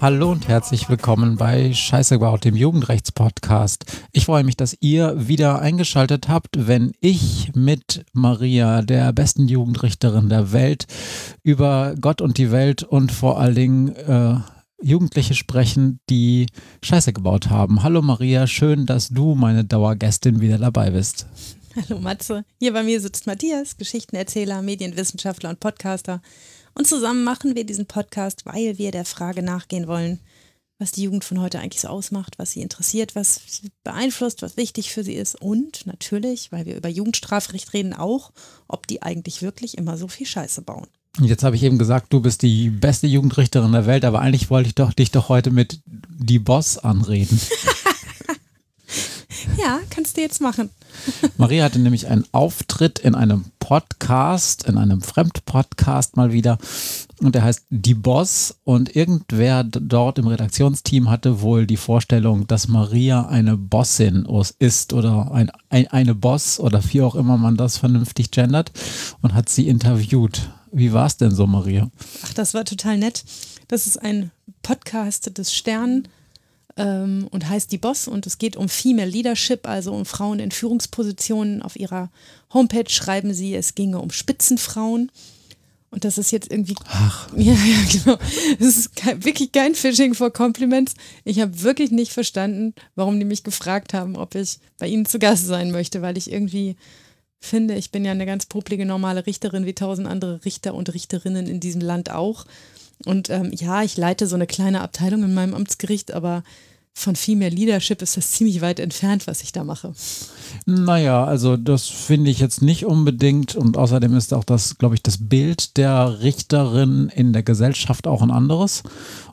Hallo und herzlich willkommen bei Scheiße about dem Jugendrechtspodcast. Ich freue mich, dass ihr wieder eingeschaltet habt, wenn ich mit Maria, der besten Jugendrichterin der Welt, über Gott und die Welt und vor allen Dingen äh, Jugendliche sprechen, die Scheiße gebaut haben. Hallo Maria, schön, dass du meine Dauergästin wieder dabei bist. Hallo Matze. Hier bei mir sitzt Matthias, Geschichtenerzähler, Medienwissenschaftler und Podcaster. Und zusammen machen wir diesen Podcast, weil wir der Frage nachgehen wollen, was die Jugend von heute eigentlich so ausmacht, was sie interessiert, was sie beeinflusst, was wichtig für sie ist. Und natürlich, weil wir über Jugendstrafrecht reden, auch, ob die eigentlich wirklich immer so viel Scheiße bauen. Jetzt habe ich eben gesagt, du bist die beste Jugendrichterin der Welt, aber eigentlich wollte ich doch dich doch heute mit die Boss anreden. ja, kannst du jetzt machen. Maria hatte nämlich einen Auftritt in einem Podcast, in einem Fremdpodcast mal wieder. Und der heißt Die Boss. Und irgendwer dort im Redaktionsteam hatte wohl die Vorstellung, dass Maria eine Bossin ist oder ein, ein, eine Boss oder wie auch immer man das vernünftig gendert und hat sie interviewt. Wie war es denn so, Maria? Ach, das war total nett. Das ist ein Podcast des Stern ähm, und heißt Die Boss und es geht um Female Leadership, also um Frauen in Führungspositionen. Auf ihrer Homepage schreiben sie, es ginge um Spitzenfrauen. Und das ist jetzt irgendwie. Ach. Ja, ja, genau. Das ist kein, wirklich kein Phishing for Compliments. Ich habe wirklich nicht verstanden, warum die mich gefragt haben, ob ich bei ihnen zu Gast sein möchte, weil ich irgendwie finde, ich bin ja eine ganz publige, normale Richterin wie tausend andere Richter und Richterinnen in diesem Land auch. Und ähm, ja, ich leite so eine kleine Abteilung in meinem Amtsgericht, aber von Female Leadership ist das ziemlich weit entfernt, was ich da mache. Naja, also das finde ich jetzt nicht unbedingt und außerdem ist auch das, glaube ich, das Bild der Richterin in der Gesellschaft auch ein anderes.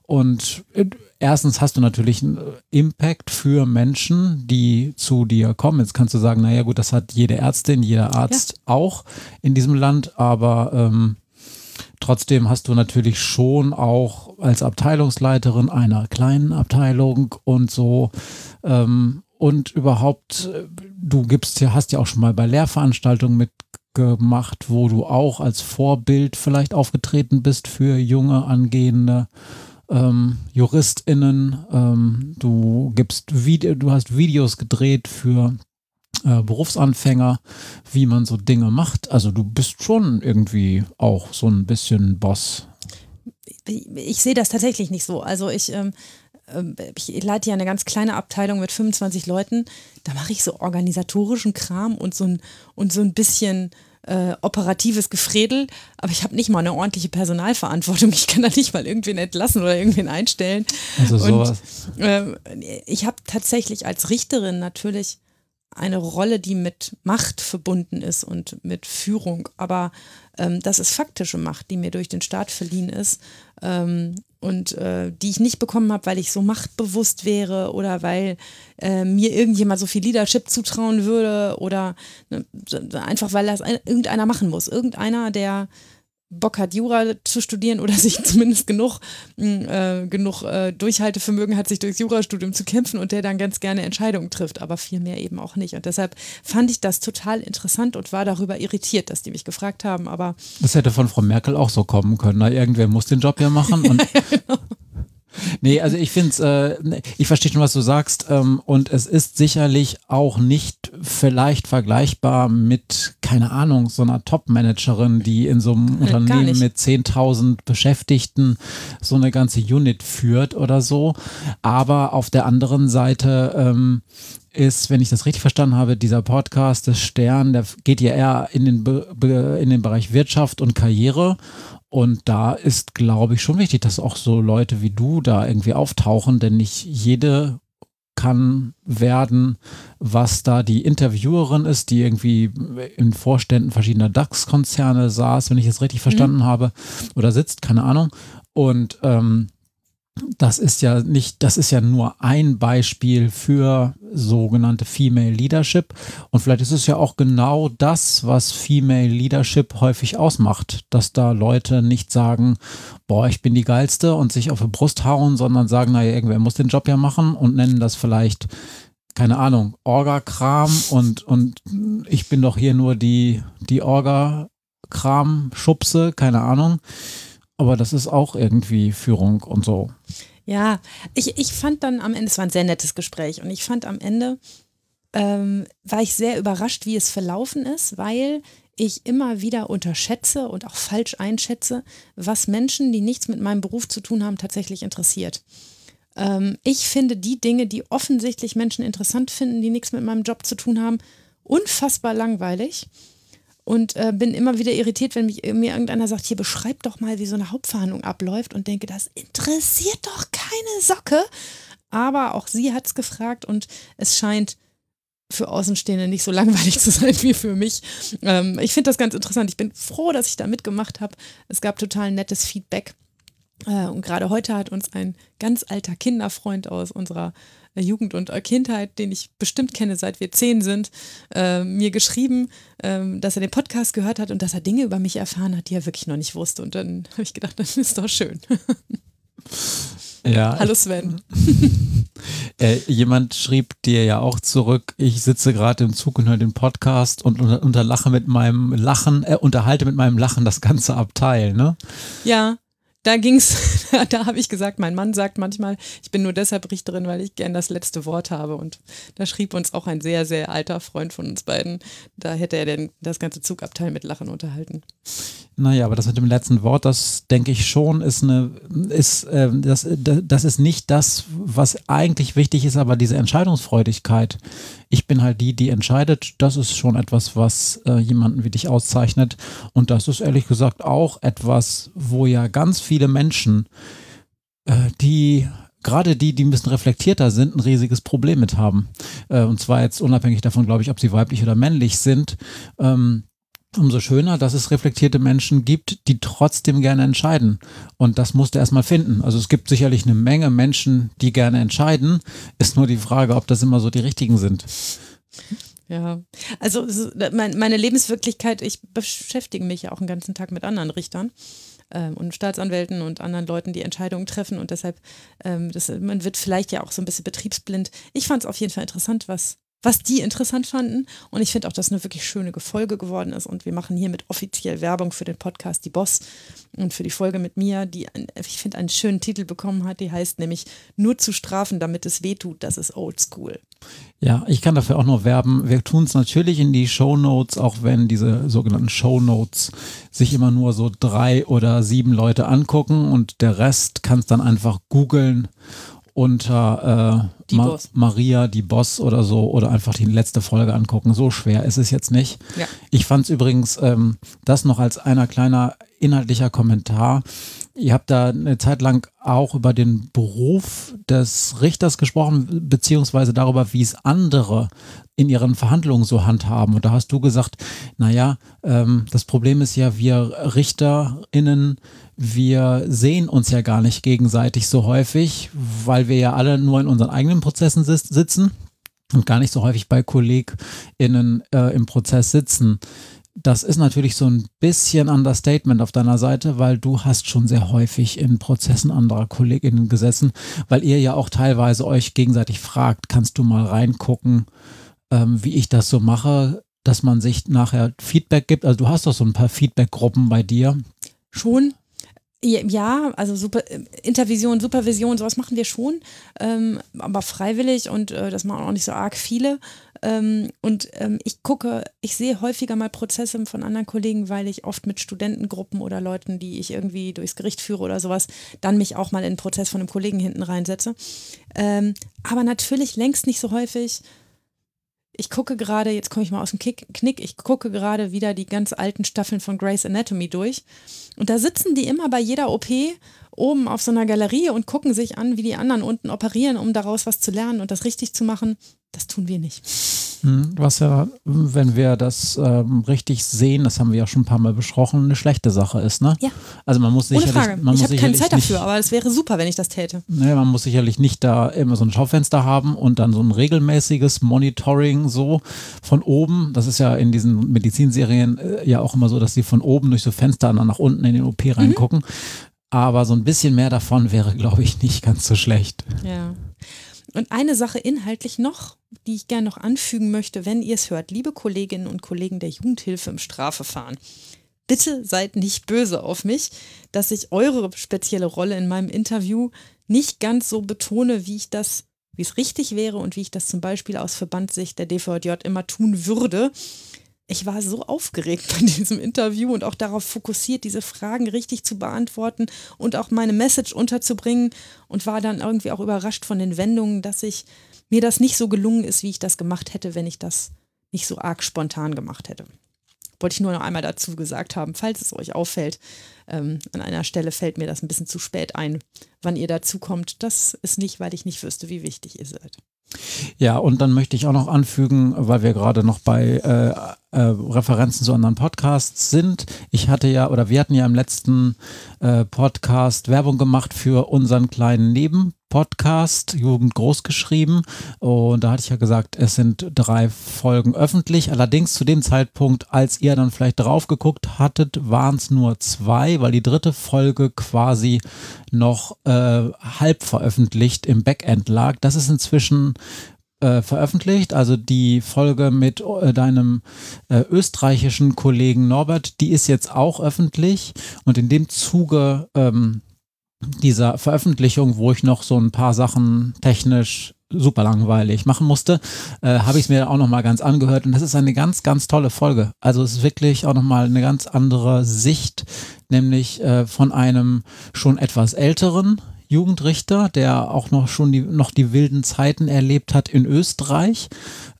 Und äh, erstens hast du natürlich einen Impact für Menschen, die zu dir kommen. Jetzt kannst du sagen, naja gut, das hat jede Ärztin, jeder Arzt ja. auch in diesem Land, aber ähm, Trotzdem hast du natürlich schon auch als Abteilungsleiterin einer kleinen Abteilung und so ähm, und überhaupt, äh, du gibst ja, hast ja auch schon mal bei Lehrveranstaltungen mitgemacht, wo du auch als Vorbild vielleicht aufgetreten bist für junge angehende ähm, JuristInnen. Ähm, du gibst Video, du hast Videos gedreht für äh, Berufsanfänger, wie man so Dinge macht. Also du bist schon irgendwie auch so ein bisschen Boss. Ich, ich sehe das tatsächlich nicht so. Also ich, ähm, ähm ich leite ja eine ganz kleine Abteilung mit 25 Leuten. Da mache ich so organisatorischen Kram und so ein, und so ein bisschen äh, operatives Gefredel, aber ich habe nicht mal eine ordentliche Personalverantwortung. Ich kann da nicht mal irgendwen entlassen oder irgendwen einstellen. Also sowas. Und, äh, ich habe tatsächlich als Richterin natürlich eine Rolle, die mit Macht verbunden ist und mit Führung. Aber ähm, das ist faktische Macht, die mir durch den Staat verliehen ist ähm, und äh, die ich nicht bekommen habe, weil ich so machtbewusst wäre oder weil äh, mir irgendjemand so viel Leadership zutrauen würde oder ne, einfach, weil das ein, irgendeiner machen muss. Irgendeiner, der Bock hat, Jura zu studieren oder sich zumindest genug, äh, genug äh, Durchhaltevermögen hat, sich durchs Jurastudium zu kämpfen und der dann ganz gerne Entscheidungen trifft, aber viel mehr eben auch nicht. Und deshalb fand ich das total interessant und war darüber irritiert, dass die mich gefragt haben. Aber das hätte von Frau Merkel auch so kommen können. Na, irgendwer muss den Job ja machen. Und ja, genau. Nee, also ich finde es, äh, ich verstehe schon, was du sagst. Ähm, und es ist sicherlich auch nicht vielleicht vergleichbar mit, keine Ahnung, so einer Top-Managerin, die in so einem Unternehmen mit 10.000 Beschäftigten so eine ganze Unit führt oder so. Aber auf der anderen Seite ähm, ist, wenn ich das richtig verstanden habe, dieser Podcast des Stern, der geht ja eher in den, Be in den Bereich Wirtschaft und Karriere. Und da ist, glaube ich, schon wichtig, dass auch so Leute wie du da irgendwie auftauchen, denn nicht jede kann werden, was da die Interviewerin ist, die irgendwie in Vorständen verschiedener DAX-Konzerne saß, wenn ich es richtig verstanden mhm. habe, oder sitzt, keine Ahnung. Und ähm, das ist ja nicht, das ist ja nur ein Beispiel für sogenannte Female Leadership. Und vielleicht ist es ja auch genau das, was Female Leadership häufig ausmacht, dass da Leute nicht sagen, boah, ich bin die geilste und sich auf die Brust hauen, sondern sagen, naja, irgendwer muss den Job ja machen und nennen das vielleicht, keine Ahnung, Orga-Kram und, und ich bin doch hier nur die, die Orga-Kram-Schubse, keine Ahnung. Aber das ist auch irgendwie Führung und so. Ja, ich, ich fand dann am Ende, es war ein sehr nettes Gespräch und ich fand am Ende, ähm, war ich sehr überrascht, wie es verlaufen ist, weil ich immer wieder unterschätze und auch falsch einschätze, was Menschen, die nichts mit meinem Beruf zu tun haben, tatsächlich interessiert. Ähm, ich finde die Dinge, die offensichtlich Menschen interessant finden, die nichts mit meinem Job zu tun haben, unfassbar langweilig und äh, bin immer wieder irritiert, wenn mich, mir irgendeiner sagt, hier beschreib doch mal, wie so eine Hauptverhandlung abläuft und denke, das interessiert doch keine Socke. Aber auch sie hat es gefragt und es scheint für Außenstehende nicht so langweilig zu sein wie für mich. Ähm, ich finde das ganz interessant. Ich bin froh, dass ich da mitgemacht habe. Es gab total nettes Feedback. Äh, und gerade heute hat uns ein ganz alter Kinderfreund aus unserer Jugend und Kindheit, den ich bestimmt kenne, seit wir zehn sind, äh, mir geschrieben, äh, dass er den Podcast gehört hat und dass er Dinge über mich erfahren hat, die er wirklich noch nicht wusste. Und dann habe ich gedacht, das ist doch schön. Ja. Hallo Sven. äh, jemand schrieb dir ja auch zurück, ich sitze gerade im Zug und höre den Podcast und unter, unterlache mit meinem Lachen, äh, unterhalte mit meinem Lachen das ganze Abteil, ne? Ja, da ging's, da habe ich gesagt, mein Mann sagt manchmal, ich bin nur deshalb Richterin, weil ich gern das letzte Wort habe. Und da schrieb uns auch ein sehr, sehr alter Freund von uns beiden, da hätte er denn das ganze Zugabteil mit Lachen unterhalten. Naja, aber das mit dem letzten Wort, das denke ich schon, ist eine, ist, äh, das, das ist nicht das, was eigentlich wichtig ist, aber diese Entscheidungsfreudigkeit. Ich bin halt die, die entscheidet. Das ist schon etwas, was äh, jemanden wie dich auszeichnet. Und das ist ehrlich gesagt auch etwas, wo ja ganz viele Menschen, äh, die gerade die, die ein bisschen reflektierter sind, ein riesiges Problem mit haben. Äh, und zwar jetzt unabhängig davon, glaube ich, ob sie weiblich oder männlich sind. Ähm, umso schöner, dass es reflektierte Menschen gibt, die trotzdem gerne entscheiden. Und das musst du erstmal finden. Also es gibt sicherlich eine Menge Menschen, die gerne entscheiden. Ist nur die Frage, ob das immer so die richtigen sind. Ja, also meine Lebenswirklichkeit, ich beschäftige mich ja auch den ganzen Tag mit anderen Richtern ähm, und Staatsanwälten und anderen Leuten, die Entscheidungen treffen und deshalb, ähm, das, man wird vielleicht ja auch so ein bisschen betriebsblind. Ich fand es auf jeden Fall interessant, was was die interessant fanden. Und ich finde auch, dass eine wirklich schöne Folge geworden ist. Und wir machen hiermit offiziell Werbung für den Podcast Die Boss und für die Folge mit mir, die, ich finde, einen schönen Titel bekommen hat. Die heißt nämlich Nur zu strafen, damit es weh tut, das ist Old School. Ja, ich kann dafür auch noch werben. Wir tun es natürlich in die Show Notes, auch wenn diese sogenannten Show Notes sich immer nur so drei oder sieben Leute angucken und der Rest kannst dann einfach googeln unter äh, die Ma Maria, die Boss oder so oder einfach die letzte Folge angucken. So schwer ist es jetzt nicht. Ja. Ich fand es übrigens ähm, das noch als einer kleiner inhaltlicher Kommentar. Ihr habt da eine Zeit lang auch über den Beruf des Richters gesprochen, beziehungsweise darüber, wie es andere in ihren Verhandlungen so handhaben. Und da hast du gesagt, naja, ähm, das Problem ist ja, wir RichterInnen wir sehen uns ja gar nicht gegenseitig so häufig, weil wir ja alle nur in unseren eigenen Prozessen sitzen und gar nicht so häufig bei KollegInnen äh, im Prozess sitzen. Das ist natürlich so ein bisschen Understatement auf deiner Seite, weil du hast schon sehr häufig in Prozessen anderer KollegInnen gesessen, weil ihr ja auch teilweise euch gegenseitig fragt, kannst du mal reingucken, ähm, wie ich das so mache, dass man sich nachher Feedback gibt. Also du hast doch so ein paar Feedback-Gruppen bei dir. Schon, ja, also super, äh, Intervision, Supervision, sowas machen wir schon, ähm, aber freiwillig und äh, das machen auch nicht so arg viele. Ähm, und ähm, ich gucke, ich sehe häufiger mal Prozesse von anderen Kollegen, weil ich oft mit Studentengruppen oder Leuten, die ich irgendwie durchs Gericht führe oder sowas, dann mich auch mal in einen Prozess von einem Kollegen hinten reinsetze. Ähm, aber natürlich längst nicht so häufig ich gucke gerade, jetzt komme ich mal aus dem Kick, Knick, ich gucke gerade wieder die ganz alten Staffeln von Grey's Anatomy durch. Und da sitzen die immer bei jeder OP oben auf so einer Galerie und gucken sich an, wie die anderen unten operieren, um daraus was zu lernen und das richtig zu machen. Das tun wir nicht. Hm, was ja, wenn wir das ähm, richtig sehen, das haben wir ja schon ein paar Mal besprochen, eine schlechte Sache ist, ne? Ja. Also man muss sicherlich, Ohne Frage. Man ich habe keine Zeit dafür, aber es wäre super, wenn ich das täte. Ne, man muss sicherlich nicht da immer so ein Schaufenster haben und dann so ein regelmäßiges Monitoring so von oben. Das ist ja in diesen Medizinserien äh, ja auch immer so, dass sie von oben durch so Fenster dann nach unten in den OP reingucken. Mhm. Aber so ein bisschen mehr davon wäre, glaube ich, nicht ganz so schlecht. Ja. Und eine Sache inhaltlich noch, die ich gerne noch anfügen möchte, wenn ihr es hört, liebe Kolleginnen und Kollegen der Jugendhilfe im Strafverfahren. bitte seid nicht böse auf mich, dass ich eure spezielle Rolle in meinem Interview nicht ganz so betone, wie ich das, wie es richtig wäre und wie ich das zum Beispiel aus Verbandssicht der DVJ immer tun würde. Ich war so aufgeregt bei diesem Interview und auch darauf fokussiert, diese Fragen richtig zu beantworten und auch meine Message unterzubringen und war dann irgendwie auch überrascht von den Wendungen, dass ich mir das nicht so gelungen ist, wie ich das gemacht hätte, wenn ich das nicht so arg spontan gemacht hätte. Wollte ich nur noch einmal dazu gesagt haben, falls es euch auffällt. Ähm, an einer Stelle fällt mir das ein bisschen zu spät ein, wann ihr dazu kommt. Das ist nicht, weil ich nicht wüsste, wie wichtig ihr seid. Ja, und dann möchte ich auch noch anfügen, weil wir gerade noch bei äh, äh, Referenzen zu anderen Podcasts sind. Ich hatte ja, oder wir hatten ja im letzten äh, Podcast Werbung gemacht für unseren kleinen Nebenpodcast, Jugend groß geschrieben. Und da hatte ich ja gesagt, es sind drei Folgen öffentlich. Allerdings zu dem Zeitpunkt, als ihr dann vielleicht drauf geguckt hattet, waren es nur zwei, weil die dritte Folge quasi noch äh, halb veröffentlicht im Backend lag. Das ist inzwischen äh, veröffentlicht. Also die Folge mit äh, deinem äh, österreichischen Kollegen Norbert, die ist jetzt auch öffentlich. Und in dem Zuge ähm, dieser Veröffentlichung, wo ich noch so ein paar Sachen technisch super langweilig machen musste, äh, habe ich es mir auch nochmal ganz angehört und das ist eine ganz, ganz tolle Folge. Also es ist wirklich auch nochmal eine ganz andere Sicht, nämlich äh, von einem schon etwas älteren Jugendrichter, der auch noch schon die, noch die wilden Zeiten erlebt hat in Österreich.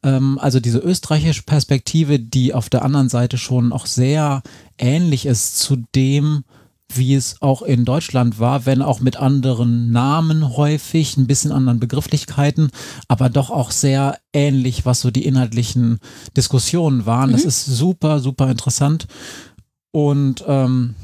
Ähm, also diese österreichische Perspektive, die auf der anderen Seite schon auch sehr ähnlich ist zu dem, wie es auch in Deutschland war, wenn auch mit anderen Namen häufig, ein bisschen anderen Begrifflichkeiten, aber doch auch sehr ähnlich, was so die inhaltlichen Diskussionen waren. Mhm. Das ist super, super interessant. Und ähm,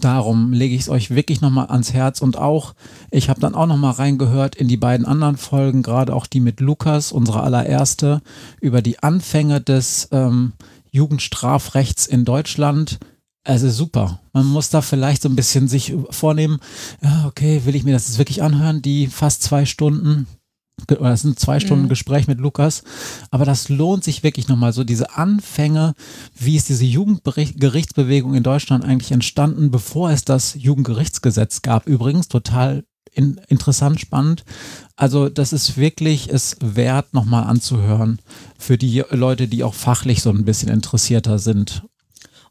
Darum lege ich es euch wirklich nochmal ans Herz und auch, ich habe dann auch nochmal reingehört in die beiden anderen Folgen, gerade auch die mit Lukas, unsere allererste, über die Anfänge des ähm, Jugendstrafrechts in Deutschland. Also super. Man muss da vielleicht so ein bisschen sich vornehmen, ja, okay, will ich mir das jetzt wirklich anhören, die fast zwei Stunden? Das sind zwei Stunden mhm. Gespräch mit Lukas, aber das lohnt sich wirklich nochmal so diese Anfänge, wie ist diese Jugendgerichtsbewegung in Deutschland eigentlich entstanden, bevor es das Jugendgerichtsgesetz gab. Übrigens total in, interessant, spannend. Also das ist wirklich es wert, nochmal anzuhören für die Leute, die auch fachlich so ein bisschen interessierter sind.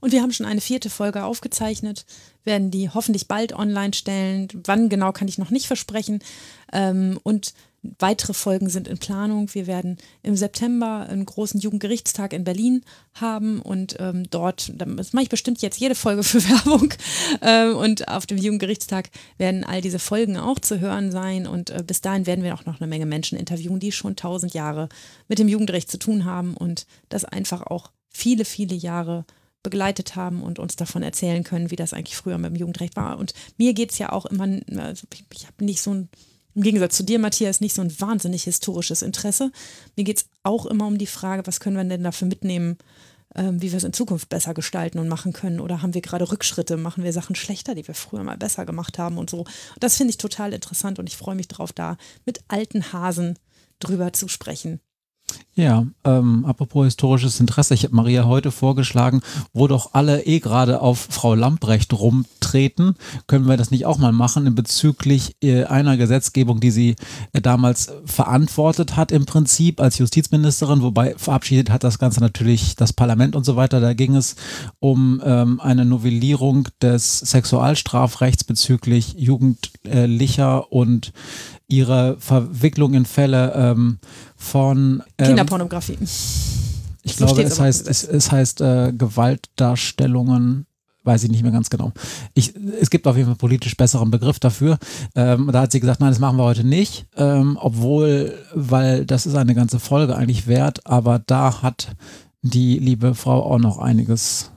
Und wir haben schon eine vierte Folge aufgezeichnet, werden die hoffentlich bald online stellen. Wann genau kann ich noch nicht versprechen. Ähm, und Weitere Folgen sind in Planung. Wir werden im September einen großen Jugendgerichtstag in Berlin haben und ähm, dort, das mache ich bestimmt jetzt jede Folge für Werbung. Ähm, und auf dem Jugendgerichtstag werden all diese Folgen auch zu hören sein. Und äh, bis dahin werden wir auch noch eine Menge Menschen interviewen, die schon tausend Jahre mit dem Jugendrecht zu tun haben und das einfach auch viele, viele Jahre begleitet haben und uns davon erzählen können, wie das eigentlich früher mit dem Jugendrecht war. Und mir geht es ja auch immer, also ich, ich habe nicht so ein im Gegensatz zu dir, Matthias, nicht so ein wahnsinnig historisches Interesse. Mir geht es auch immer um die Frage, was können wir denn dafür mitnehmen, ähm, wie wir es in Zukunft besser gestalten und machen können. Oder haben wir gerade Rückschritte, machen wir Sachen schlechter, die wir früher mal besser gemacht haben und so. Das finde ich total interessant und ich freue mich darauf, da mit alten Hasen drüber zu sprechen. Ja, ähm, apropos historisches Interesse, ich habe Maria heute vorgeschlagen, wo doch alle eh gerade auf Frau Lamprecht rumtreten, können wir das nicht auch mal machen bezüglich äh, einer Gesetzgebung, die sie äh, damals verantwortet hat im Prinzip als Justizministerin, wobei verabschiedet hat das Ganze natürlich das Parlament und so weiter. Da ging es um ähm, eine Novellierung des Sexualstrafrechts bezüglich jugendlicher und ihre Verwicklung in Fälle ähm, von ähm, Kinderpornografie. Ich so glaube, es heißt, es, es, heißt äh, Gewaltdarstellungen, weiß ich nicht mehr ganz genau. Ich, es gibt auf jeden Fall politisch besseren Begriff dafür. Ähm, da hat sie gesagt, nein, das machen wir heute nicht, ähm, obwohl, weil das ist eine ganze Folge eigentlich wert, aber da hat die liebe Frau auch noch einiges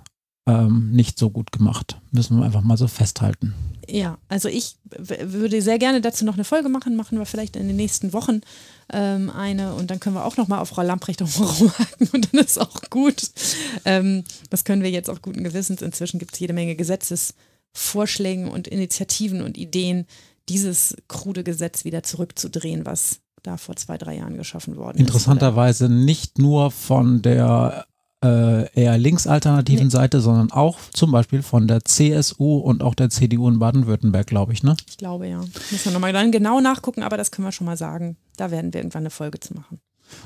ähm, nicht so gut gemacht. Müssen wir einfach mal so festhalten. Ja, also ich würde sehr gerne dazu noch eine Folge machen, machen wir vielleicht in den nächsten Wochen ähm, eine und dann können wir auch nochmal auf Frau Lamprecht rumhaken und dann ist auch gut. Ähm, das können wir jetzt auch guten Gewissens. Inzwischen gibt es jede Menge Gesetzesvorschläge und Initiativen und Ideen, dieses krude Gesetz wieder zurückzudrehen, was da vor zwei, drei Jahren geschaffen worden Interessanterweise ist. Interessanterweise nicht nur von der eher linksalternativen Nee. Seite, sondern auch zum Beispiel von der CSU und auch der CDU in Baden-Württemberg, glaube ich. Ne? Ich glaube ja. Müssen wir nochmal dann genau nachgucken, aber das können wir schon mal sagen. Da werden wir irgendwann eine Folge zu machen.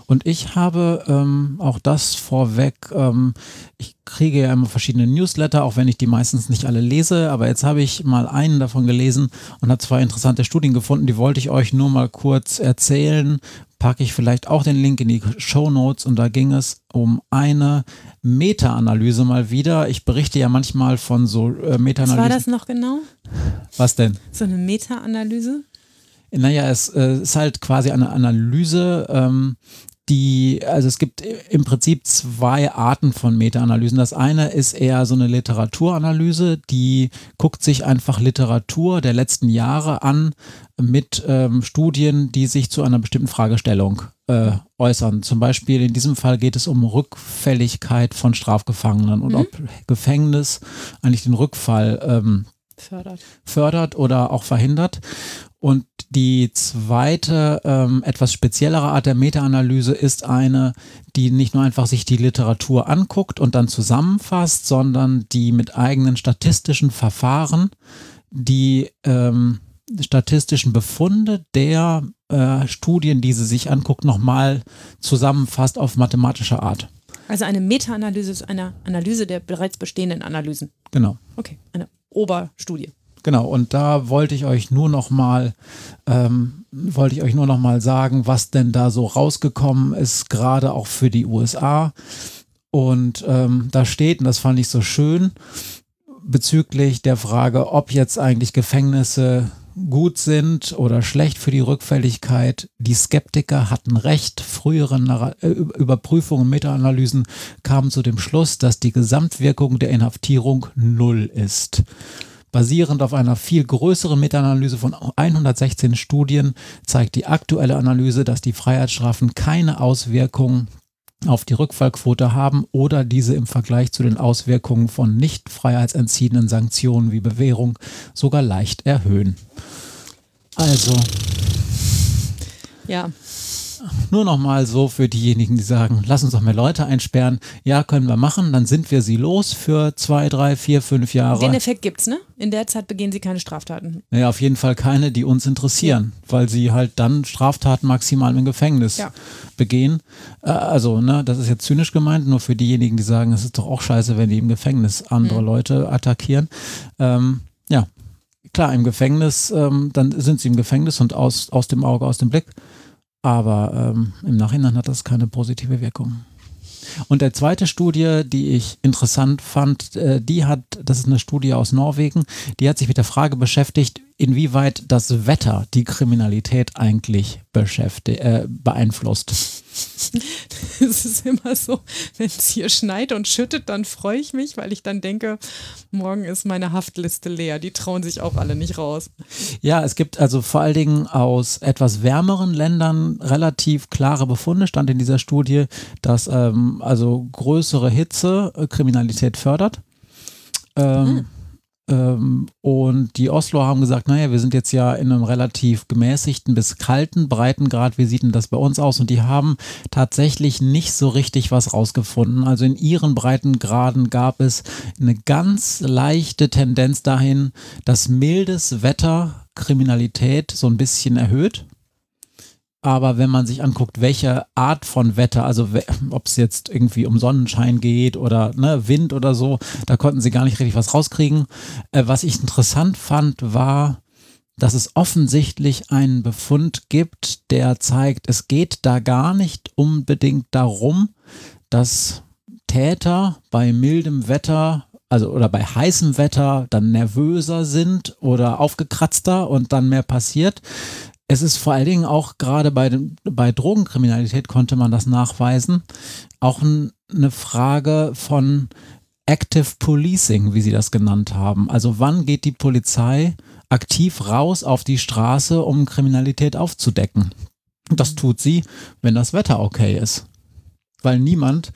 Und ich habe ähm, auch das vorweg, ähm, ich kriege ja immer verschiedene Newsletter, auch wenn ich die meistens nicht alle lese, aber jetzt habe ich mal einen davon gelesen und habe zwei interessante Studien gefunden, die wollte ich euch nur mal kurz erzählen. Packe ich vielleicht auch den Link in die Show Notes und da ging es um eine Meta-Analyse mal wieder. Ich berichte ja manchmal von so äh, Was war Meta-Analysen. das noch genau? Was denn? So eine Meta-Analyse? Naja, es äh, ist halt quasi eine Analyse, ähm, die, also es gibt im Prinzip zwei Arten von Meta-Analysen. Das eine ist eher so eine Literaturanalyse, die guckt sich einfach Literatur der letzten Jahre an mit ähm, Studien, die sich zu einer bestimmten Fragestellung äh, äußern. Zum Beispiel in diesem Fall geht es um Rückfälligkeit von Strafgefangenen und ob Gefängnis eigentlich den Rückfall ähm, Fördert. fördert oder auch verhindert. Und die zweite, ähm, etwas speziellere Art der Meta-Analyse ist eine, die nicht nur einfach sich die Literatur anguckt und dann zusammenfasst, sondern die mit eigenen statistischen Verfahren die ähm, statistischen Befunde der äh, Studien, die sie sich anguckt, nochmal zusammenfasst auf mathematische Art. Also eine Meta-Analyse ist eine Analyse der bereits bestehenden Analysen. Genau. Okay, eine Oberstudie. Genau, und da wollte ich euch nur noch mal, ähm, wollte ich euch nur noch mal sagen, was denn da so rausgekommen ist, gerade auch für die USA. Und ähm, da steht, und das fand ich so schön, bezüglich der Frage, ob jetzt eigentlich Gefängnisse gut sind oder schlecht für die Rückfälligkeit. Die Skeptiker hatten recht. Frühere äh, Überprüfungen und Meta-Analysen kamen zu dem Schluss, dass die Gesamtwirkung der Inhaftierung null ist. Basierend auf einer viel größeren Meta-Analyse von 116 Studien zeigt die aktuelle Analyse, dass die Freiheitsstrafen keine Auswirkungen auf die Rückfallquote haben oder diese im Vergleich zu den Auswirkungen von nicht freiheitsentziehenden Sanktionen wie Bewährung sogar leicht erhöhen. Also, Ja, nur noch mal so für diejenigen, die sagen, lass uns doch mehr Leute einsperren. Ja, können wir machen, dann sind wir sie los für zwei, drei, vier, fünf Jahre. den Effekt gibt's, ne? In der Zeit begehen sie keine Straftaten. Naja, auf jeden Fall keine, die uns interessieren, weil sie halt dann Straftaten maximal im Gefängnis Ja. begehen. Äh, also, ne, das ist jetzt zynisch gemeint, nur für diejenigen, die sagen, es ist doch auch scheiße, wenn die im Gefängnis andere Leute attackieren. Ähm, ja, klar, im Gefängnis, ähm, dann sind sie im Gefängnis und aus, aus dem Auge, aus dem Blick. Aber ähm, im Nachhinein hat das keine positive Wirkung. Und der zweite Studie, die ich interessant fand, äh, die hat, das ist eine Studie aus Norwegen, die hat sich mit der Frage beschäftigt, inwieweit das Wetter die Kriminalität eigentlich äh, beeinflusst. Es ist immer so, wenn es hier schneit und schüttet, dann freue ich mich, weil ich dann denke, morgen ist meine Haftliste leer. Die trauen sich auch alle nicht raus. Ja, es gibt also vor allen Dingen aus etwas wärmeren Ländern relativ klare Befunde, stand in dieser Studie, dass ähm, also größere Hitze äh, Kriminalität fördert. Ähm, ähm, und die Oslo haben gesagt, naja, wir sind jetzt ja in einem relativ gemäßigten bis kalten Breitengrad. Wie sieht denn das bei uns aus? Und die haben tatsächlich nicht so richtig was rausgefunden. Also in ihren Breitengraden gab es eine ganz leichte Tendenz dahin, dass mildes Wetter Kriminalität so ein bisschen erhöht. Aber wenn man sich anguckt, welche Art von Wetter, also ob es jetzt irgendwie um Sonnenschein geht oder ne, Wind oder so, da konnten sie gar nicht richtig was rauskriegen. Äh, was ich interessant fand, war, dass es offensichtlich einen Befund gibt, der zeigt, es geht da gar nicht unbedingt darum, dass Täter bei mildem Wetter, also oder bei heißem Wetter dann nervöser sind oder aufgekratzter und dann mehr passiert. Es ist vor allen Dingen auch gerade bei, bei Drogenkriminalität konnte man das nachweisen, auch ein, eine Frage von Active Policing, wie sie das genannt haben. Also wann geht die Polizei aktiv raus auf die Straße, um Kriminalität aufzudecken? Das tut sie, wenn das Wetter okay ist. Weil niemand,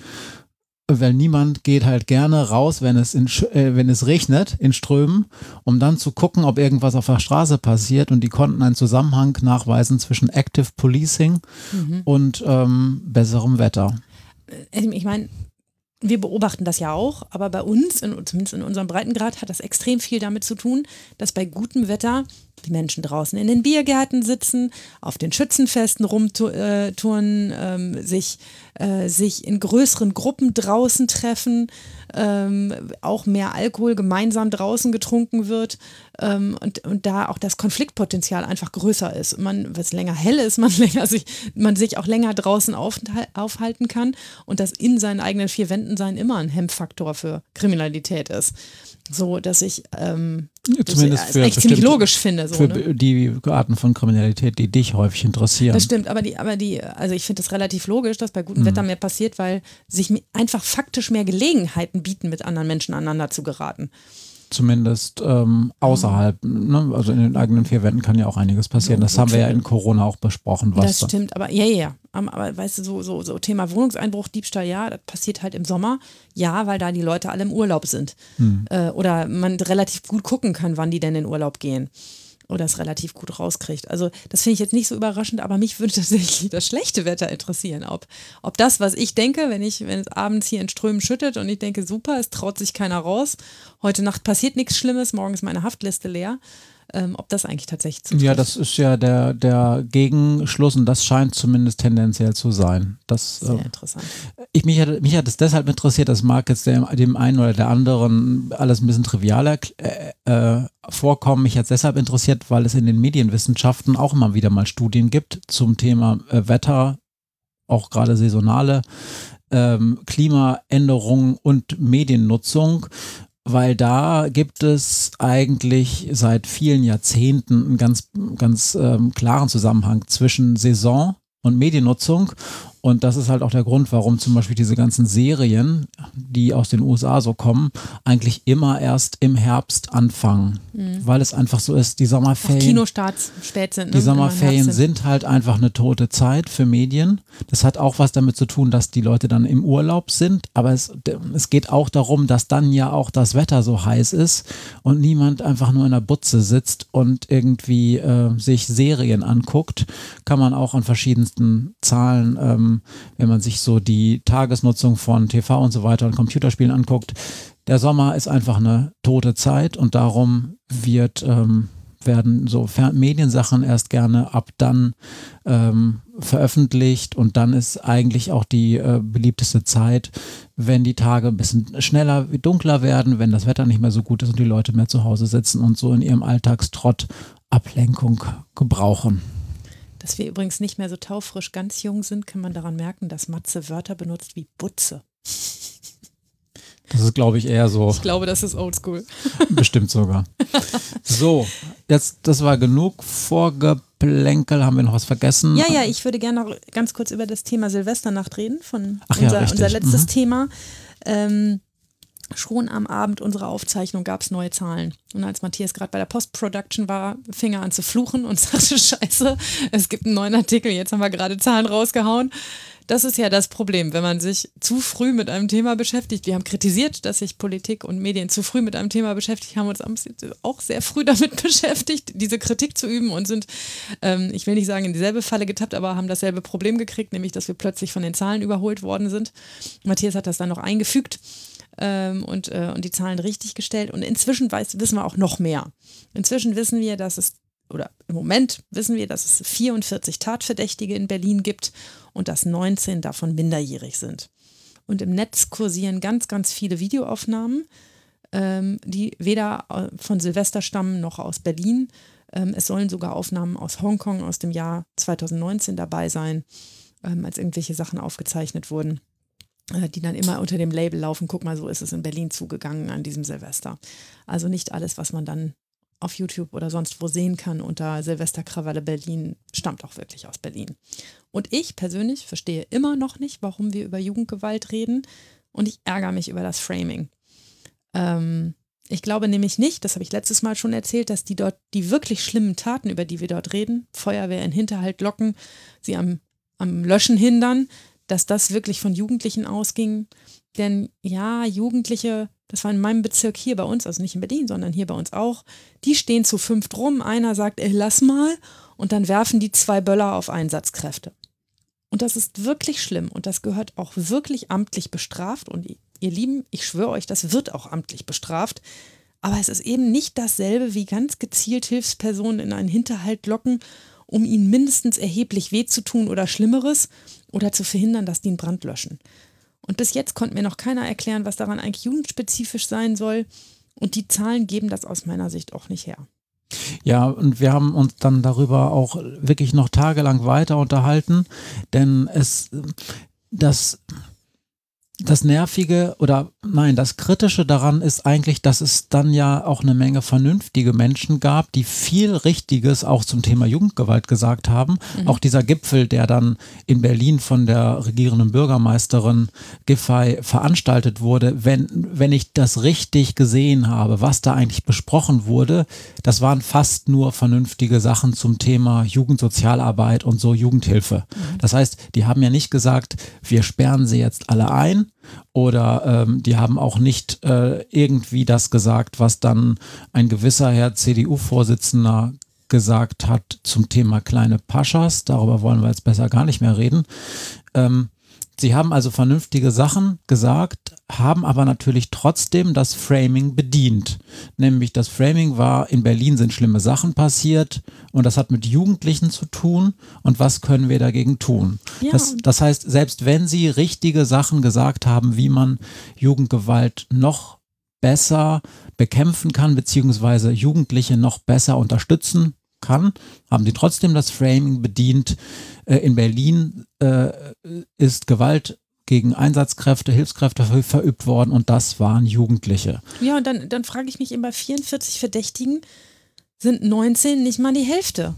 weil niemand geht halt gerne raus, wenn es, in, äh, wenn es regnet, in Strömen, um dann zu gucken, ob irgendwas auf der Straße passiert. Und die konnten einen Zusammenhang nachweisen zwischen Active Policing und ähm, besserem Wetter. Äh, Ich meine, wir beobachten das ja auch, aber bei uns, in, zumindest in unserem Breitengrad, hat das extrem viel damit zu tun, dass bei gutem Wetter die Menschen draußen in den Biergärten sitzen, auf den Schützenfesten rumtouren, ähm, sich, äh, sich in größeren Gruppen draußen treffen, ähm, auch mehr Alkohol gemeinsam draußen getrunken wird ähm, und, und da auch das Konfliktpotenzial einfach größer ist. Man, was länger hell ist, man, länger sich, man sich auch länger draußen aufhalten kann und das in seinen eigenen vier Wänden sein immer ein Hemmfaktor für Kriminalität ist. So, dass ich ähm, Zumindest das für eigentlich ziemlich logisch finde. So, für ne? die Arten von Kriminalität, die dich häufig interessieren. Das stimmt, aber die, aber die, also ich finde es relativ logisch, dass bei gutem mhm. Wetter mehr passiert, weil sich einfach faktisch mehr Gelegenheiten bieten, mit anderen Menschen aneinander zu geraten zumindest ähm, außerhalb, ne? also in den eigenen vier Wänden kann ja auch einiges passieren. Das haben wir ja in Corona auch besprochen. Was das stimmt, aber ja, ja, aber, aber weißt du, so, so, so Thema Wohnungseinbruch, Diebstahl, ja, das passiert halt im Sommer, ja, weil da die Leute alle im Urlaub sind. Hm. Äh, oder man relativ gut gucken kann, wann die denn in Urlaub gehen oder es relativ gut rauskriegt. Also das finde ich jetzt nicht so überraschend, aber mich würde tatsächlich das schlechte Wetter interessieren. Ob, ob das, was ich denke, wenn ich, wenn es abends hier in Strömen schüttet und ich denke, super, es traut sich keiner raus, heute Nacht passiert nichts Schlimmes, morgen ist meine Haftliste leer, ähm, ob das eigentlich tatsächlich zutrifft. Ja, das ist ja der, der Gegenschluss und das scheint zumindest tendenziell zu sein. Das, Sehr äh, interessant. Ich, mich, hat, mich hat es deshalb interessiert, das mag jetzt dem, dem einen oder der anderen alles ein bisschen trivialer äh, äh, vorkommen. Mich hat es deshalb interessiert, weil es in den Medienwissenschaften auch immer wieder mal Studien gibt zum Thema äh, Wetter, auch gerade saisonale ähm, Klimaänderung und Mediennutzung weil da gibt es eigentlich seit vielen Jahrzehnten einen ganz, ganz ähm, klaren Zusammenhang zwischen Saison und Mediennutzung und das ist halt auch der Grund, warum zum Beispiel diese ganzen Serien, die aus den USA so kommen, eigentlich immer erst im Herbst anfangen. Mhm. Weil es einfach so ist, die Sommerferien. Auch Kinostarts spät sind. Ne? Die Sommerferien sind. halt einfach eine tote Zeit für Medien. Das hat auch was damit zu tun, dass die Leute dann im Urlaub sind. Aber es, es geht auch darum, dass dann ja auch das Wetter so heiß ist und niemand einfach nur in der Butze sitzt und irgendwie äh, sich Serien anguckt. Kann man auch an verschiedensten Zahlen ähm, wenn man sich so die Tagesnutzung von TV und so weiter und Computerspielen anguckt. Der Sommer ist einfach eine tote Zeit und darum wird, ähm, werden so Mediensachen erst gerne ab dann ähm, veröffentlicht und dann ist eigentlich auch die äh, beliebteste Zeit, wenn die Tage ein bisschen schneller, dunkler werden, wenn das Wetter nicht mehr so gut ist und die Leute mehr zu Hause sitzen und so in ihrem Alltagstrott Ablenkung gebrauchen. Dass wir übrigens nicht mehr so taufrisch ganz jung sind, kann man daran merken, dass Matze Wörter benutzt wie Butze. Das ist, glaube ich, eher so. Ich glaube, das ist oldschool. Bestimmt sogar. So, jetzt, das war genug Vorgeplänkel. Haben wir noch was vergessen? Ja, ja, ich würde gerne noch ganz kurz über das Thema Silvesternacht reden, von Ach unser, ja, unser letztes mhm. Thema. Ähm, Schon am Abend unserer Aufzeichnung gab es neue Zahlen. Und als Matthias gerade bei der Post-Production war, fing er an zu fluchen und sagte, scheiße, es gibt einen neuen Artikel, jetzt haben wir gerade Zahlen rausgehauen. Das ist ja das Problem, wenn man sich zu früh mit einem Thema beschäftigt. Wir haben kritisiert, dass sich Politik und Medien zu früh mit einem Thema beschäftigt, haben uns auch sehr früh damit beschäftigt, diese Kritik zu üben und sind, ähm, ich will nicht sagen, in dieselbe Falle getappt, aber haben dasselbe Problem gekriegt, nämlich, dass wir plötzlich von den Zahlen überholt worden sind. Matthias hat das dann noch eingefügt ähm, und, äh, und die Zahlen richtig gestellt. Und inzwischen weiß, wissen wir auch noch mehr. Inzwischen wissen wir, dass es, oder im Moment wissen wir, dass es 44 Tatverdächtige in Berlin gibt und dass 19 davon minderjährig sind. Und im Netz kursieren ganz, ganz viele Videoaufnahmen, ähm, die weder äh, von Silvester stammen noch aus Berlin. Ähm, es sollen sogar Aufnahmen aus Hongkong aus dem Jahr 2019 dabei sein, ähm, als irgendwelche Sachen aufgezeichnet wurden. Äh, die dann immer unter dem Label laufen, guck mal, so ist es in Berlin zugegangen an diesem Silvester. Also nicht alles, was man dann auf YouTube oder sonst wo sehen kann unter Silvesterkrawalle Berlin, stammt auch wirklich aus Berlin. Und ich persönlich verstehe immer noch nicht, warum wir über Jugendgewalt reden und ich ärgere mich über das Framing. Ähm, ich glaube nämlich nicht, das habe ich letztes Mal schon erzählt, dass die dort die wirklich schlimmen Taten, über die wir dort reden, Feuerwehr in Hinterhalt locken, sie am, am Löschen hindern, dass das wirklich von Jugendlichen ausging. Denn ja, Jugendliche, das war in meinem Bezirk hier bei uns, also nicht in Berlin, sondern hier bei uns auch, die stehen zu fünft rum. Einer sagt, ey, lass mal. Und dann werfen die zwei Böller auf Einsatzkräfte. Und das ist wirklich schlimm und das gehört auch wirklich amtlich bestraft und ihr Lieben, ich schwöre euch, das wird auch amtlich bestraft. Aber es ist eben nicht dasselbe wie ganz gezielt Hilfspersonen in einen Hinterhalt locken, um ihnen mindestens erheblich weh zu tun oder Schlimmeres oder zu verhindern, dass die einen Brand löschen. Und bis jetzt konnte mir noch keiner erklären, was daran eigentlich jugendspezifisch sein soll. Und die Zahlen geben das aus meiner Sicht auch nicht her. Ja, und wir haben uns dann darüber auch wirklich noch tagelang weiter unterhalten, denn es, das, das Nervige oder nein, das Kritische daran ist eigentlich, dass es dann ja auch eine Menge vernünftige Menschen gab, die viel Richtiges auch zum Thema Jugendgewalt gesagt haben. Mhm. Auch dieser Gipfel, der dann in Berlin von der regierenden Bürgermeisterin Giffey veranstaltet wurde, wenn, wenn ich das richtig gesehen habe, was da eigentlich besprochen wurde, das waren fast nur vernünftige Sachen zum Thema Jugendsozialarbeit und so Jugendhilfe. Mhm. Das heißt, die haben ja nicht gesagt, wir sperren sie jetzt alle ein, oder ähm, die haben auch nicht äh, irgendwie das gesagt, was dann ein gewisser Herr CDU-Vorsitzender gesagt hat zum Thema kleine Paschas. Darüber wollen wir jetzt besser gar nicht mehr reden. Ähm, Sie haben also vernünftige Sachen gesagt, haben aber natürlich trotzdem das Framing bedient. Nämlich das Framing war, in Berlin sind schlimme Sachen passiert und das hat mit Jugendlichen zu tun und was können wir dagegen tun? Ja. Das, das heißt, selbst wenn Sie richtige Sachen gesagt haben, wie man Jugendgewalt noch besser bekämpfen kann, beziehungsweise Jugendliche noch besser unterstützen kann, haben sie trotzdem das Framing bedient. Äh, in Berlin äh, ist Gewalt gegen Einsatzkräfte, Hilfskräfte verübt worden und das waren Jugendliche. Ja, und dann, dann frage ich mich immer, 44 Verdächtigen sind 19 nicht mal die Hälfte.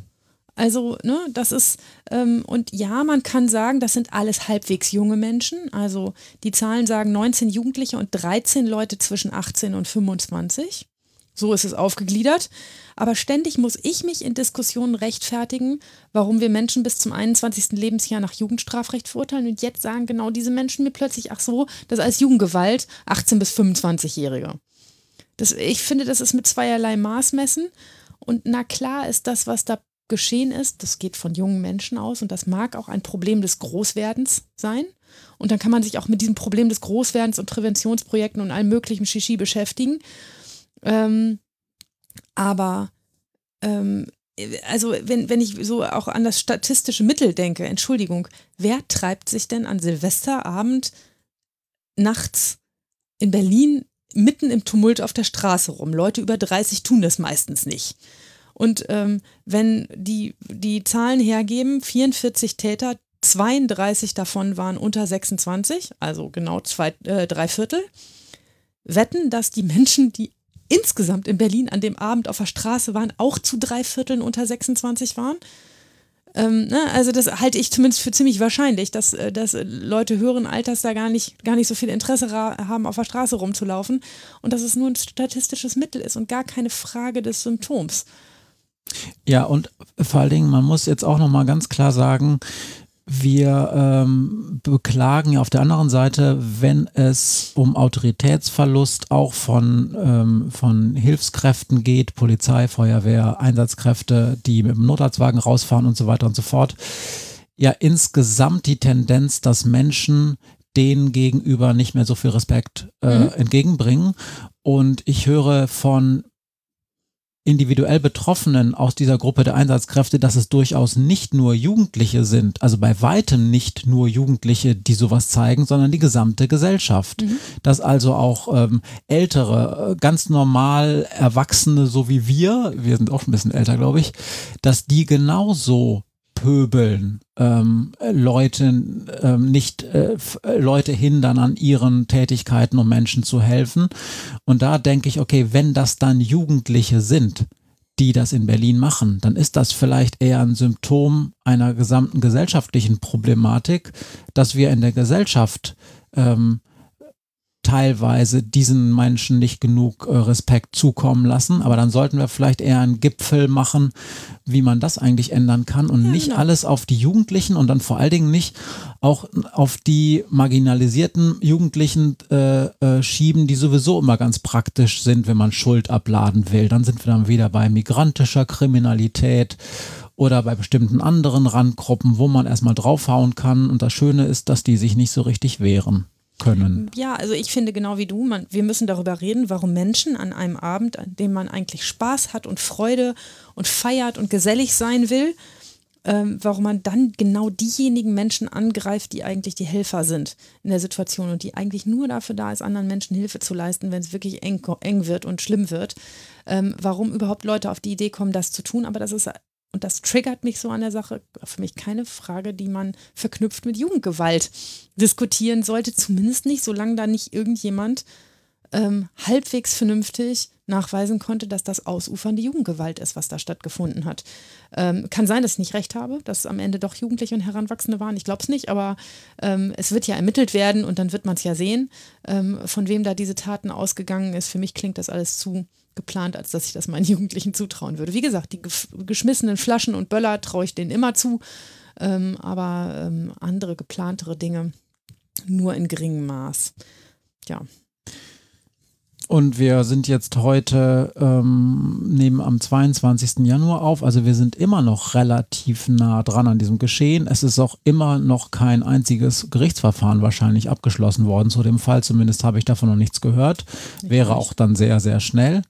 Also, ne, das ist, ähm, und ja, man kann sagen, das sind alles halbwegs junge Menschen. Also, die Zahlen sagen 19 Jugendliche und 13 Leute zwischen 18 und 25. So ist es aufgegliedert. Aber ständig muss ich mich in Diskussionen rechtfertigen, warum wir Menschen bis zum 21. Lebensjahr nach Jugendstrafrecht verurteilen. Und jetzt sagen genau diese Menschen mir plötzlich, ach so, das ist als Jugendgewalt 18 bis 25-Jährige. ich finde, das ist mit zweierlei Maß messen. Und na klar ist das, was da geschehen ist, das geht von jungen Menschen aus und das mag auch ein Problem des Großwerdens sein. Und dann kann man sich auch mit diesem Problem des Großwerdens und Präventionsprojekten und allem möglichen Shishi beschäftigen. Ähm, aber ähm, also wenn, wenn ich so auch an das statistische Mittel denke, Entschuldigung, wer treibt sich denn an Silvesterabend nachts in Berlin mitten im Tumult auf der Straße rum? Leute über 30 tun das meistens nicht. Und ähm, wenn die, die Zahlen hergeben, 44 Täter, 32 davon waren unter 26, also genau zwei, äh, drei Viertel, wetten, dass die Menschen, die insgesamt in Berlin an dem Abend auf der Straße waren, auch zu drei Vierteln unter 26 waren. Ähm, ne, also das halte ich zumindest für ziemlich wahrscheinlich, dass, äh, dass Leute höheren Alters da gar nicht, gar nicht so viel Interesse haben, auf der Straße rumzulaufen und dass es nur ein statistisches Mittel ist und gar keine Frage des Symptoms. Ja, und vor allen Dingen, man muss jetzt auch nochmal ganz klar sagen, wir ähm, beklagen ja auf der anderen Seite, wenn es um Autoritätsverlust auch von, ähm, von Hilfskräften geht, Polizei, Feuerwehr, Einsatzkräfte, die mit dem Notarztwagen rausfahren und so weiter und so fort. Ja, insgesamt die Tendenz, dass Menschen denen gegenüber nicht mehr so viel Respekt äh, mhm. entgegenbringen. Und ich höre von individuell Betroffenen aus dieser Gruppe der Einsatzkräfte, dass es durchaus nicht nur Jugendliche sind, also bei weitem nicht nur Jugendliche, die sowas zeigen, sondern die gesamte Gesellschaft. Mhm. Dass also auch ähm, ältere, äh, ganz normal Erwachsene, so wie wir, wir sind auch ein bisschen älter, glaube ich, dass die genauso pöbeln, ähm, Leute ähm, nicht äh, Leute hindern an ihren Tätigkeiten, um Menschen zu helfen. Und da denke ich, okay, wenn das dann Jugendliche sind, die das in Berlin machen, dann ist das vielleicht eher ein Symptom einer gesamten gesellschaftlichen Problematik, dass wir in der Gesellschaft ähm, teilweise diesen Menschen nicht genug äh, Respekt zukommen lassen. Aber dann sollten wir vielleicht eher einen Gipfel machen, wie man das eigentlich ändern kann und ja, nicht genau. alles auf die Jugendlichen und dann vor allen Dingen nicht auch auf die marginalisierten Jugendlichen äh, äh, schieben, die sowieso immer ganz praktisch sind, wenn man Schuld abladen will. Dann sind wir dann wieder bei migrantischer Kriminalität oder bei bestimmten anderen Randgruppen, wo man erstmal draufhauen kann. Und das Schöne ist, dass die sich nicht so richtig wehren. Können. Ja, also ich finde genau wie du, man, wir müssen darüber reden, warum Menschen an einem Abend, an dem man eigentlich Spaß hat und Freude und feiert und gesellig sein will, ähm, warum man dann genau diejenigen Menschen angreift, die eigentlich die Helfer sind in der Situation und die eigentlich nur dafür da ist, anderen Menschen Hilfe zu leisten, wenn es wirklich eng, eng wird und schlimm wird. Ähm, warum überhaupt Leute auf die Idee kommen, das zu tun, aber das ist und das triggert mich so an der Sache, für mich keine Frage, die man verknüpft mit Jugendgewalt diskutieren sollte, zumindest nicht, solange da nicht irgendjemand ähm, halbwegs vernünftig nachweisen konnte, dass das ausufernde Jugendgewalt ist, was da stattgefunden hat. Ähm, kann sein, dass ich nicht recht habe, dass am Ende doch Jugendliche und Heranwachsende waren. Ich glaube es nicht, aber ähm, es wird ja ermittelt werden und dann wird man es ja sehen, ähm, von wem da diese Taten ausgegangen ist. Für mich klingt das alles zu geplant, als dass ich das meinen Jugendlichen zutrauen würde. Wie gesagt, die geschmissenen Flaschen und Böller traue ich denen immer zu, ähm, aber ähm, andere geplantere Dinge nur in geringem Maß. Ja, und wir sind jetzt heute, ähm, nehmen am 22. Januar auf, also wir sind immer noch relativ nah dran an diesem Geschehen. Es ist auch immer noch kein einziges Gerichtsverfahren wahrscheinlich abgeschlossen worden zu dem Fall. Zumindest habe ich davon noch nichts gehört. Wäre auch dann sehr, sehr schnell.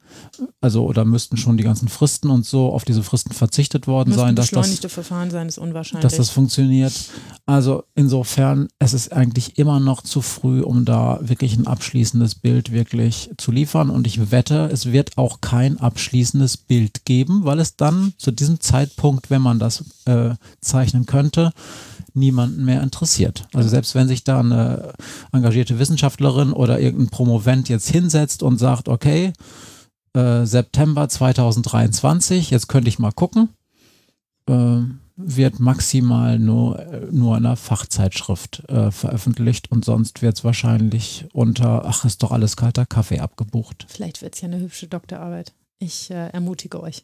Also, oder müssten schon die ganzen Fristen und so auf diese Fristen verzichtet worden müssten sein. Dass beschleunigte das, Verfahren sein, ist unwahrscheinlich. Dass das funktioniert. Also insofern, es ist eigentlich immer noch zu früh, um da wirklich ein abschließendes Bild wirklich zu liefern. Und ich wette, es wird auch kein abschließendes Bild geben, weil es dann zu diesem Zeitpunkt, wenn man das äh, zeichnen könnte, niemanden mehr interessiert. Also selbst wenn sich da eine engagierte Wissenschaftlerin oder irgendein Promovent jetzt hinsetzt und sagt, okay, äh, September 2023, jetzt könnte ich mal gucken, äh, wird maximal nur, nur in einer Fachzeitschrift äh, veröffentlicht und sonst wird es wahrscheinlich unter, ach, ist doch alles kalter Kaffee abgebucht. Vielleicht wird es ja eine hübsche Doktorarbeit. Ich äh, ermutige euch.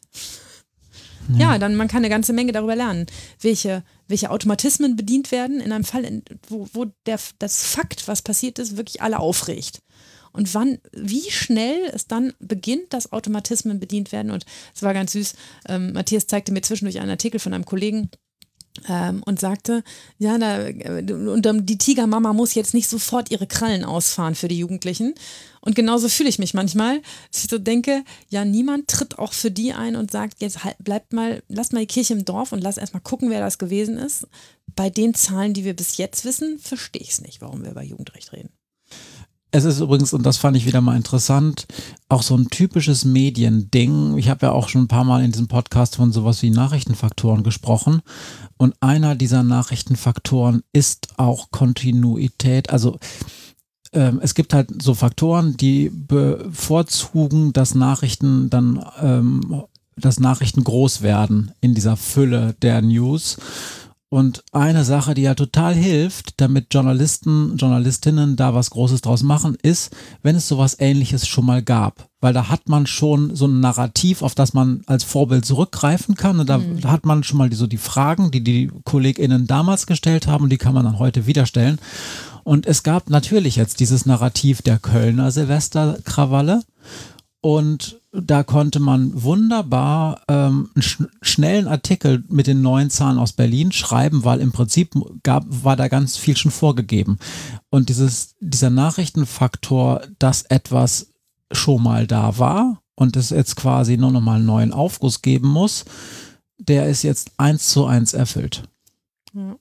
Ja. ja. dann man kann eine ganze Menge darüber lernen, welche, welche Automatismen bedient werden in einem Fall, wo, wo der, das Fakt, was passiert ist, wirklich alle aufregt und wann, wie schnell es dann beginnt, dass Automatismen bedient werden. Und es war ganz süß. Ähm, Matthias zeigte mir zwischendurch einen Artikel von einem Kollegen, ähm, und sagte, ja, da, und die Tigermama muss jetzt nicht sofort ihre Krallen ausfahren für die Jugendlichen. Und genauso fühle ich mich manchmal, dass ich so denke, ja, niemand tritt auch für die ein und sagt, jetzt halt, bleibt mal, lass mal die Kirche im Dorf und lass erstmal gucken, wer das gewesen ist. Bei den Zahlen, die wir bis jetzt wissen, verstehe ich es nicht, warum wir über Jugendrecht reden. Es ist übrigens, und das fand ich wieder mal interessant, auch so ein typisches Mediending. Ich habe ja auch schon ein paar Mal in diesem Podcast von sowas wie Nachrichtenfaktoren gesprochen. Und einer dieser Nachrichtenfaktoren ist auch Kontinuität. Also ähm, es gibt halt so Faktoren, die bevorzugen, dass Nachrichten dann, ähm, dass Nachrichten groß werden in dieser Fülle der News. Und eine Sache, die ja total hilft, damit Journalisten, Journalistinnen da was Großes draus machen, ist, wenn es sowas ähnliches schon mal gab. Weil da hat man schon so ein Narrativ, auf das man als Vorbild zurückgreifen kann. Und da, mhm. hat man schon mal die, so die Fragen, die die KollegInnen damals gestellt haben, die kann man dann heute wieder stellen. Und es gab natürlich jetzt dieses Narrativ der Kölner Silvesterkrawalle. Und da konnte man wunderbar ähm, einen sch schnellen Artikel mit den neuen Zahlen aus Berlin schreiben, weil im Prinzip gab, war da ganz viel schon vorgegeben. Und dieses, dieser Nachrichtenfaktor, dass etwas schon mal da war und es jetzt quasi nur noch mal einen neuen Aufguss geben muss, der ist jetzt eins zu eins erfüllt. Ja.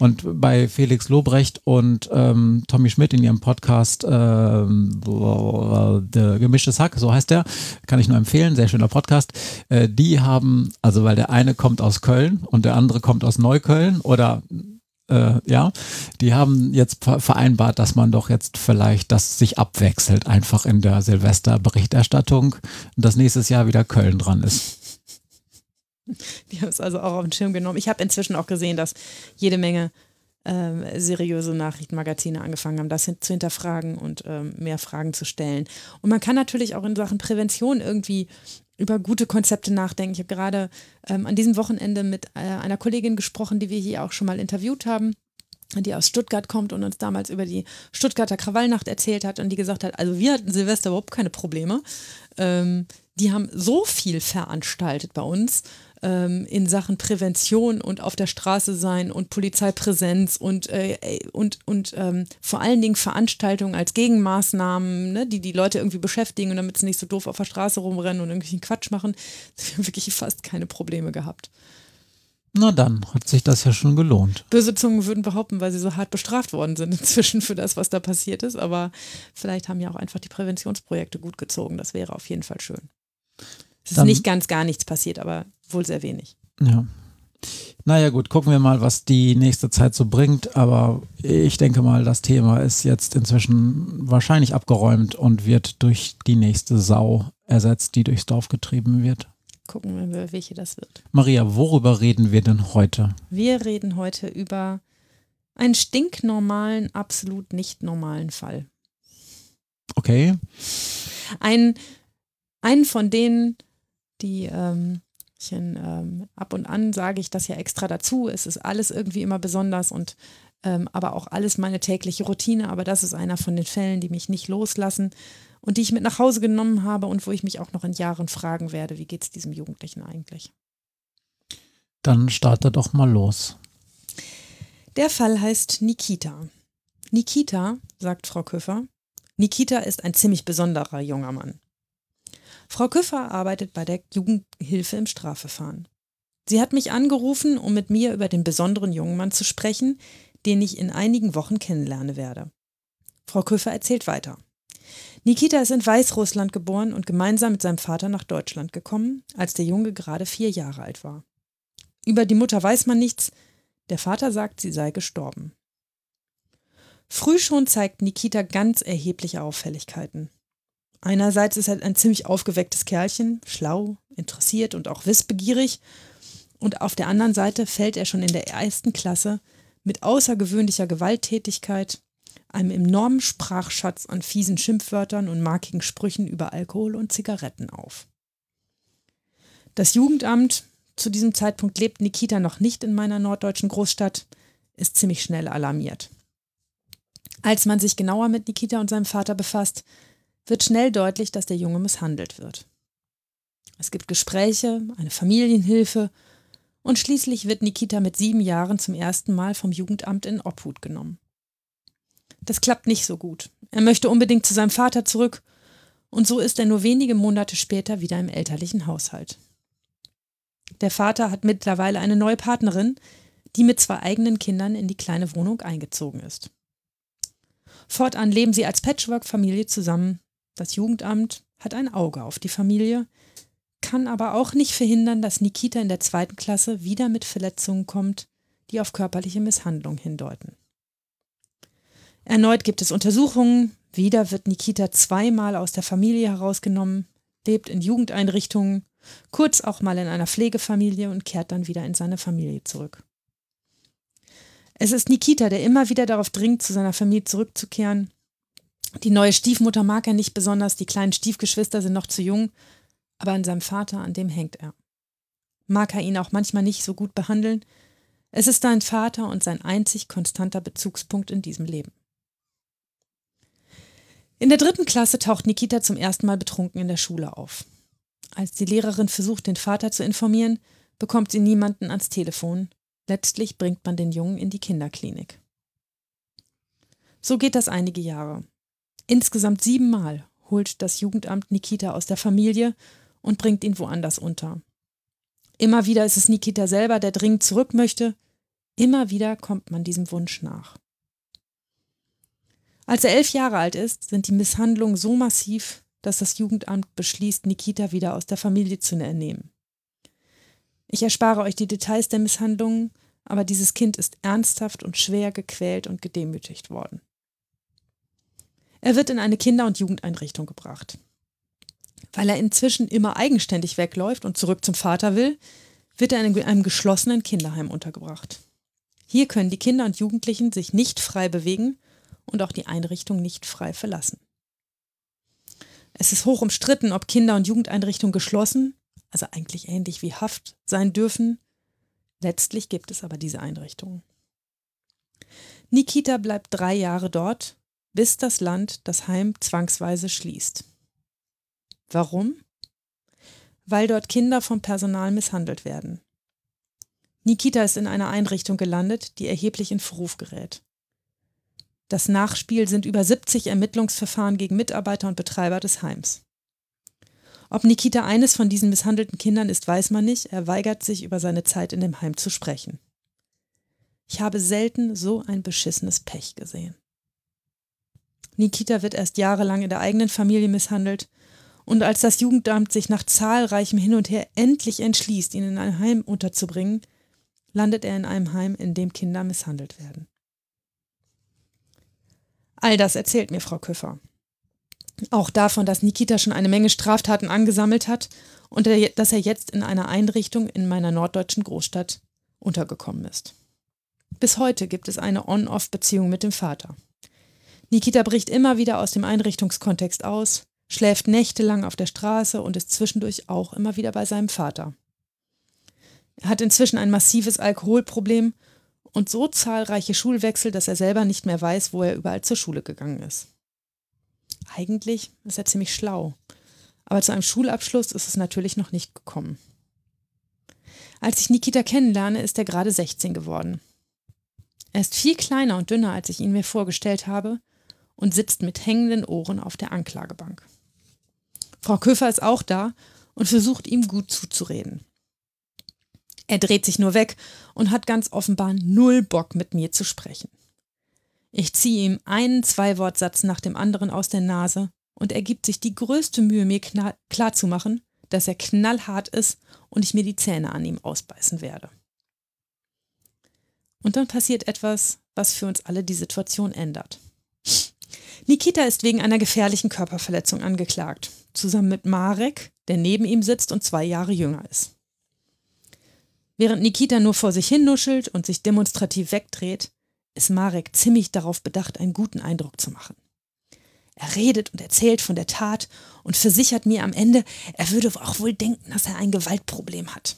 Und bei Felix Lobrecht und ähm, Tommy Schmidt in ihrem Podcast ähm, äh, Gemischtes Hack, so heißt der, kann ich nur empfehlen, sehr schöner Podcast. Äh, die haben, also weil der eine kommt aus Köln und der andere kommt aus Neukölln oder äh, ja, die haben jetzt vereinbart, dass man doch jetzt vielleicht das sich abwechselt, einfach in der Silvesterberichterstattung und dass nächstes Jahr wieder Köln dran ist. Die haben es also auch auf den Schirm genommen. Ich habe inzwischen auch gesehen, dass jede Menge ähm, seriöse Nachrichtenmagazine angefangen haben, das zu hinterfragen und ähm, mehr Fragen zu stellen. Und man kann natürlich auch in Sachen Prävention irgendwie über gute Konzepte nachdenken. Ich habe gerade ähm, an diesem Wochenende mit äh, einer Kollegin gesprochen, die wir hier auch schon mal interviewt haben die aus Stuttgart kommt und uns damals über die Stuttgarter Krawallnacht erzählt hat und die gesagt hat, also wir hatten Silvester überhaupt keine Probleme. Ähm, die haben so viel veranstaltet bei uns ähm, in Sachen Prävention und auf der Straße sein und Polizeipräsenz und, äh, und, und ähm, vor allen Dingen Veranstaltungen als Gegenmaßnahmen, ne, die die Leute irgendwie beschäftigen und damit sie nicht so doof auf der Straße rumrennen und irgendwelchen Quatsch machen. Wir haben wirklich fast keine Probleme gehabt. Na dann hat sich das ja schon gelohnt. Böse Zungen würden behaupten, weil sie so hart bestraft worden sind inzwischen für das, was da passiert ist. Aber vielleicht haben ja auch einfach die Präventionsprojekte gut gezogen. Das wäre auf jeden Fall schön. Es ist nicht ganz gar nichts passiert, aber wohl sehr wenig. Ja. Naja gut, gucken wir mal, was die nächste Zeit so bringt. Aber ich denke mal, das Thema ist jetzt inzwischen wahrscheinlich abgeräumt und wird durch die nächste Sau ersetzt, die durchs Dorf getrieben wird. Gucken wir, welche das wird. Maria, worüber reden wir denn heute? Wir reden heute über einen stinknormalen, absolut nicht normalen Fall. Okay. Ein, einen von denen, die ähm, ähm, ab und an sage ich das ja extra dazu. Es ist alles irgendwie immer besonders und ähm, aber auch alles meine tägliche Routine. Aber das ist einer von den Fällen, die mich nicht loslassen und die ich mit nach Hause genommen habe und wo ich mich auch noch in Jahren fragen werde, wie geht es diesem Jugendlichen eigentlich? Dann starte doch mal los. Der Fall heißt Nikita. Nikita, sagt Frau Köffer, Nikita ist ein ziemlich besonderer junger Mann. Frau Köffer arbeitet bei der Jugendhilfe im Strafverfahren. Sie hat mich angerufen, um mit mir über den besonderen jungen Mann zu sprechen, den ich in einigen Wochen kennenlernen werde. Frau Köffer erzählt weiter. Nikita ist in Weißrussland geboren und gemeinsam mit seinem Vater nach Deutschland gekommen, als der Junge gerade vier Jahre alt war. Über die Mutter weiß man nichts, der Vater sagt, sie sei gestorben. Früh schon zeigt Nikita ganz erhebliche Auffälligkeiten. Einerseits ist er ein ziemlich aufgewecktes Kerlchen, schlau, interessiert und auch wissbegierig, und auf der anderen Seite fällt er schon in der ersten Klasse mit außergewöhnlicher Gewalttätigkeit, einem enormen Sprachschatz an fiesen Schimpfwörtern und markigen Sprüchen über Alkohol und Zigaretten auf. Das Jugendamt, zu diesem Zeitpunkt lebt Nikita noch nicht in meiner norddeutschen Großstadt, ist ziemlich schnell alarmiert. Als man sich genauer mit Nikita und seinem Vater befasst, wird schnell deutlich, dass der Junge misshandelt wird. Es gibt Gespräche, eine Familienhilfe und schließlich wird Nikita mit sieben Jahren zum ersten Mal vom Jugendamt in Obhut genommen. Das klappt nicht so gut. Er möchte unbedingt zu seinem Vater zurück und so ist er nur wenige Monate später wieder im elterlichen Haushalt. Der Vater hat mittlerweile eine neue Partnerin, die mit zwei eigenen Kindern in die kleine Wohnung eingezogen ist. Fortan leben sie als Patchwork-Familie zusammen. Das Jugendamt hat ein Auge auf die Familie, kann aber auch nicht verhindern, dass Nikita in der zweiten Klasse wieder mit Verletzungen kommt, die auf körperliche Misshandlung hindeuten. Erneut gibt es Untersuchungen. Wieder wird Nikita zweimal aus der Familie herausgenommen, lebt in Jugendeinrichtungen, kurz auch mal in einer Pflegefamilie und kehrt dann wieder in seine Familie zurück. Es ist Nikita, der immer wieder darauf dringt, zu seiner Familie zurückzukehren. Die neue Stiefmutter mag er nicht besonders, die kleinen Stiefgeschwister sind noch zu jung, aber an seinem Vater, an dem hängt er. Mag er ihn auch manchmal nicht so gut behandeln, es ist sein Vater und sein einzig konstanter Bezugspunkt in diesem Leben. In der dritten Klasse taucht Nikita zum ersten Mal betrunken in der Schule auf. Als die Lehrerin versucht, den Vater zu informieren, bekommt sie niemanden ans Telefon. Letztlich bringt man den Jungen in die Kinderklinik. So geht das einige Jahre. Insgesamt siebenmal holt das Jugendamt Nikita aus der Familie und bringt ihn woanders unter. Immer wieder ist es Nikita selber, der dringend zurück möchte. Immer wieder kommt man diesem Wunsch nach. Als er elf Jahre alt ist, sind die Misshandlungen so massiv, dass das Jugendamt beschließt, Nikita wieder aus der Familie zu ernehmen. Ich erspare euch die Details der Misshandlungen, aber dieses Kind ist ernsthaft und schwer gequält und gedemütigt worden. Er wird in eine Kinder- und Jugendeinrichtung gebracht. Weil er inzwischen immer eigenständig wegläuft und zurück zum Vater will, wird er in einem geschlossenen Kinderheim untergebracht. Hier können die Kinder und Jugendlichen sich nicht frei bewegen und auch die Einrichtung nicht frei verlassen. Es ist hoch umstritten, ob Kinder- und Jugendeinrichtungen geschlossen, also eigentlich ähnlich wie Haft, sein dürfen. Letztlich gibt es aber diese Einrichtungen. Nikita bleibt drei Jahre dort, bis das Land das Heim zwangsweise schließt. Warum? weil dort Kinder vom Personal misshandelt werden. Nikita ist in einer Einrichtung gelandet, die erheblich in Verruf gerät. Das Nachspiel sind über 70 Ermittlungsverfahren gegen Mitarbeiter und Betreiber des Heims. Ob Nikita eines von diesen misshandelten Kindern ist, weiß man nicht. Er weigert sich, über seine Zeit in dem Heim zu sprechen. Ich habe selten so ein beschissenes Pech gesehen. Nikita wird erst jahrelang in der eigenen Familie misshandelt, und als das Jugendamt sich nach zahlreichem Hin und Her endlich entschließt, ihn in ein Heim unterzubringen, landet er in einem Heim, in dem Kinder misshandelt werden. All das erzählt mir Frau Küffer. Auch davon, dass Nikita schon eine Menge Straftaten angesammelt hat und dass er jetzt in einer Einrichtung in meiner norddeutschen Großstadt untergekommen ist. Bis heute gibt es eine On-Off-Beziehung mit dem Vater. Nikita bricht immer wieder aus dem Einrichtungskontext aus, schläft nächtelang auf der Straße und ist zwischendurch auch immer wieder bei seinem Vater. Er hat inzwischen ein massives Alkoholproblem und so zahlreiche Schulwechsel, dass er selber nicht mehr weiß, wo er überall zur Schule gegangen ist. Eigentlich ist er ziemlich schlau, aber zu einem Schulabschluss ist es natürlich noch nicht gekommen. Als ich Nikita kennenlerne, ist er gerade 16 geworden. Er ist viel kleiner und dünner, als ich ihn mir vorgestellt habe, und sitzt mit hängenden Ohren auf der Anklagebank. Frau Köfer ist auch da und versucht ihm gut zuzureden. Er dreht sich nur weg und hat ganz offenbar null Bock mit mir zu sprechen. Ich ziehe ihm einen Zwei-Wort-Satz nach dem anderen aus der Nase und er gibt sich die größte Mühe, mir klarzumachen, dass er knallhart ist und ich mir die Zähne an ihm ausbeißen werde. Und dann passiert etwas, was für uns alle die Situation ändert. Nikita ist wegen einer gefährlichen Körperverletzung angeklagt, zusammen mit Marek, der neben ihm sitzt und zwei Jahre jünger ist. Während Nikita nur vor sich hin nuschelt und sich demonstrativ wegdreht, ist Marek ziemlich darauf bedacht, einen guten Eindruck zu machen. Er redet und erzählt von der Tat und versichert mir am Ende, er würde auch wohl denken, dass er ein Gewaltproblem hat.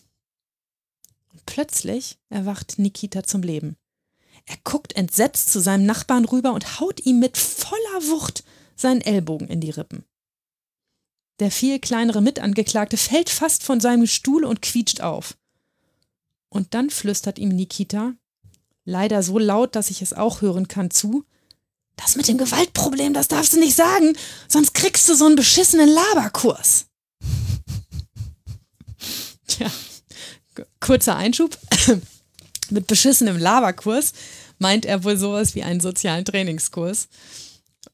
Und plötzlich erwacht Nikita zum Leben. Er guckt entsetzt zu seinem Nachbarn rüber und haut ihm mit voller Wucht seinen Ellbogen in die Rippen. Der viel kleinere Mitangeklagte fällt fast von seinem Stuhl und quietscht auf. Und dann flüstert ihm Nikita, leider so laut, dass ich es auch hören kann, zu. Das mit dem Gewaltproblem, das darfst du nicht sagen, sonst kriegst du so einen beschissenen Laberkurs. Tja, kurzer Einschub. Mit beschissenem Laberkurs meint er wohl sowas wie einen sozialen Trainingskurs.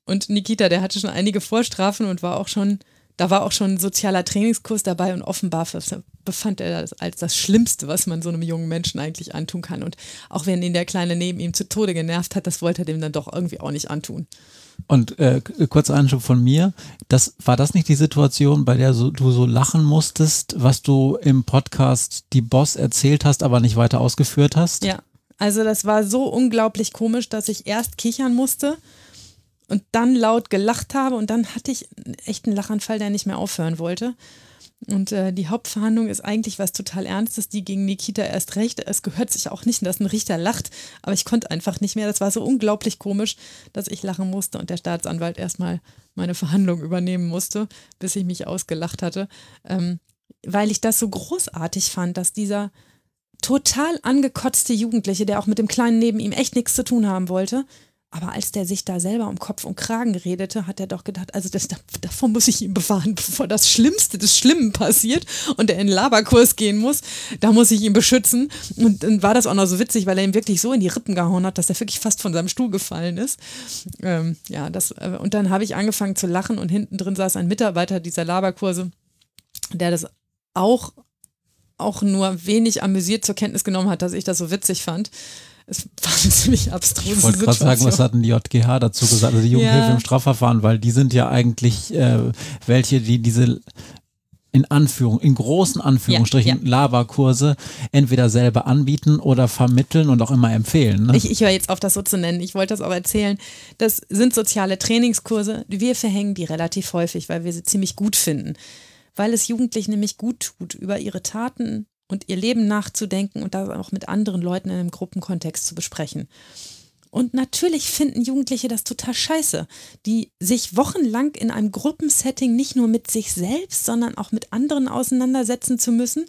Und Nikita, der hatte schon einige Vorstrafen und war auch schon da war auch schon ein sozialer Trainingskurs dabei und offenbar befand er das als das Schlimmste, was man so einem jungen Menschen eigentlich antun kann. Und auch wenn ihn der Kleine neben ihm zu Tode genervt hat, das wollte er dem dann doch irgendwie auch nicht antun. Und äh, kurzer Einschub von mir, das war das nicht die Situation, bei der so, du so lachen musstest, was du im Podcast die Boss erzählt hast, aber nicht weiter ausgeführt hast? Ja, also das war so unglaublich komisch, dass ich erst kichern musste und dann laut gelacht habe und dann hatte ich echt einen Lachanfall, der nicht mehr aufhören wollte. Und äh, die Hauptverhandlung ist eigentlich was total Ernstes, die gegen Nikita erst recht. Es gehört sich auch nicht, dass ein Richter lacht, aber ich konnte einfach nicht mehr. Das war so unglaublich komisch, dass ich lachen musste und der Staatsanwalt erstmal meine Verhandlung übernehmen musste, bis ich mich ausgelacht hatte. Ähm, weil ich das so großartig fand, dass dieser total angekotzte Jugendliche, der auch mit dem Kleinen neben ihm echt nichts zu tun haben wollte, aber als der sich da selber um Kopf und Kragen redete, hat er doch gedacht, also das, davon muss ich ihn bewahren, bevor das Schlimmste des Schlimmen passiert und er in den Laberkurs gehen muss, da muss ich ihn beschützen. Und dann war das auch noch so witzig, weil er ihm wirklich so in die Rippen gehauen hat, dass er wirklich fast von seinem Stuhl gefallen ist. Ähm, ja, das, äh, und dann habe ich angefangen zu lachen und hinten drin saß ein Mitarbeiter dieser Laberkurse, der das auch, auch nur wenig amüsiert zur Kenntnis genommen hat, dass ich das so witzig fand es war eine ziemlich abstruse Ich wollte gerade sagen, was hat denn die JGH dazu gesagt, also die Jugendhilfe ja. im Strafverfahren, weil die sind ja eigentlich äh, welche, die diese in Anführung, in großen Anführungsstrichen ja, ja. Laberkurse entweder selber anbieten oder vermitteln und auch immer empfehlen. Ne? Ich, ich höre jetzt auf, das so zu nennen. Ich wollte das auch erzählen. Das sind soziale Trainingskurse. Wir verhängen die relativ häufig, weil wir sie ziemlich gut finden. Weil es Jugendlichen nämlich gut tut, über ihre Taten und ihr Leben nachzudenken und das auch mit anderen Leuten in einem Gruppenkontext zu besprechen. Und natürlich finden Jugendliche das total scheiße, die sich wochenlang in einem Gruppensetting nicht nur mit sich selbst, sondern auch mit anderen auseinandersetzen zu müssen.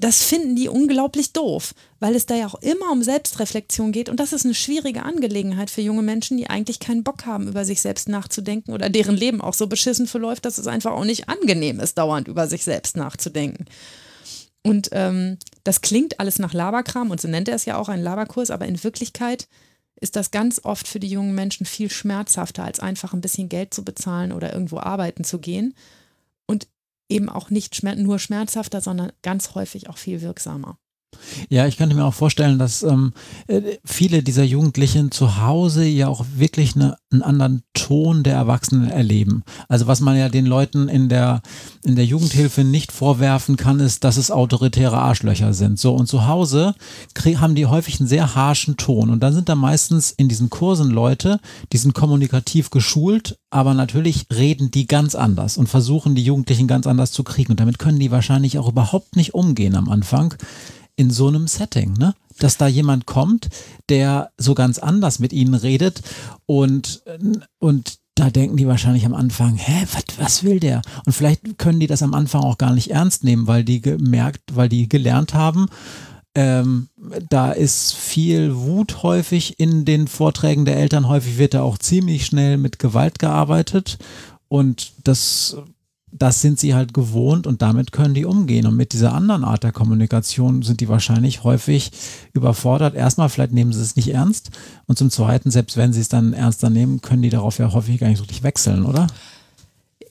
Das finden die unglaublich doof, weil es da ja auch immer um Selbstreflexion geht und das ist eine schwierige Angelegenheit für junge Menschen, die eigentlich keinen Bock haben, über sich selbst nachzudenken oder deren Leben auch so beschissen verläuft, dass es einfach auch nicht angenehm ist, dauernd über sich selbst nachzudenken. Und ähm, das klingt alles nach Laberkram und so nennt er es ja auch ein Laberkurs, aber in Wirklichkeit ist das ganz oft für die jungen Menschen viel schmerzhafter, als einfach ein bisschen Geld zu bezahlen oder irgendwo arbeiten zu gehen. Und eben auch nicht schmer nur schmerzhafter, sondern ganz häufig auch viel wirksamer. Ja, ich könnte mir auch vorstellen, dass ähm, äh, viele dieser Jugendlichen zu Hause ja auch wirklich eine, einen anderen Ton der Erwachsenen erleben. Also was man ja den Leuten in der, in der Jugendhilfe nicht vorwerfen kann, ist, dass es autoritäre Arschlöcher sind. So und zu Hause haben die häufig einen sehr harschen Ton. Und dann sind da meistens in diesen Kursen Leute, die sind kommunikativ geschult, aber natürlich reden die ganz anders und versuchen die Jugendlichen ganz anders zu kriegen. Und damit können die wahrscheinlich auch überhaupt nicht umgehen am Anfang in so einem Setting, ne? Dass da jemand kommt, der so ganz anders mit ihnen redet und, und da denken die wahrscheinlich am Anfang, hä, wat, was will der? Und vielleicht können die das am Anfang auch gar nicht ernst nehmen, weil die gemerkt, weil die gelernt haben, ähm, da ist viel Wut häufig in den Vorträgen der Eltern. Häufig wird da auch ziemlich schnell mit Gewalt gearbeitet. Und das das sind sie halt gewohnt und damit können die umgehen. Und mit dieser anderen Art der Kommunikation sind die wahrscheinlich häufig überfordert. Erstmal, vielleicht nehmen sie es nicht ernst. Und zum Zweiten, selbst wenn sie es dann ernster nehmen, können die darauf ja häufig gar nicht so richtig wechseln, oder?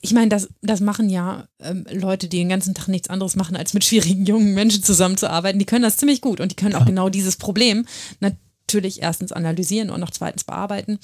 Ich meine, das, das machen ja ähm, Leute, die den ganzen Tag nichts anderes machen, als mit schwierigen jungen Menschen zusammenzuarbeiten. Die können das ziemlich gut und die können ja. auch genau dieses Problem natürlich erstens analysieren und noch zweitens bearbeiten.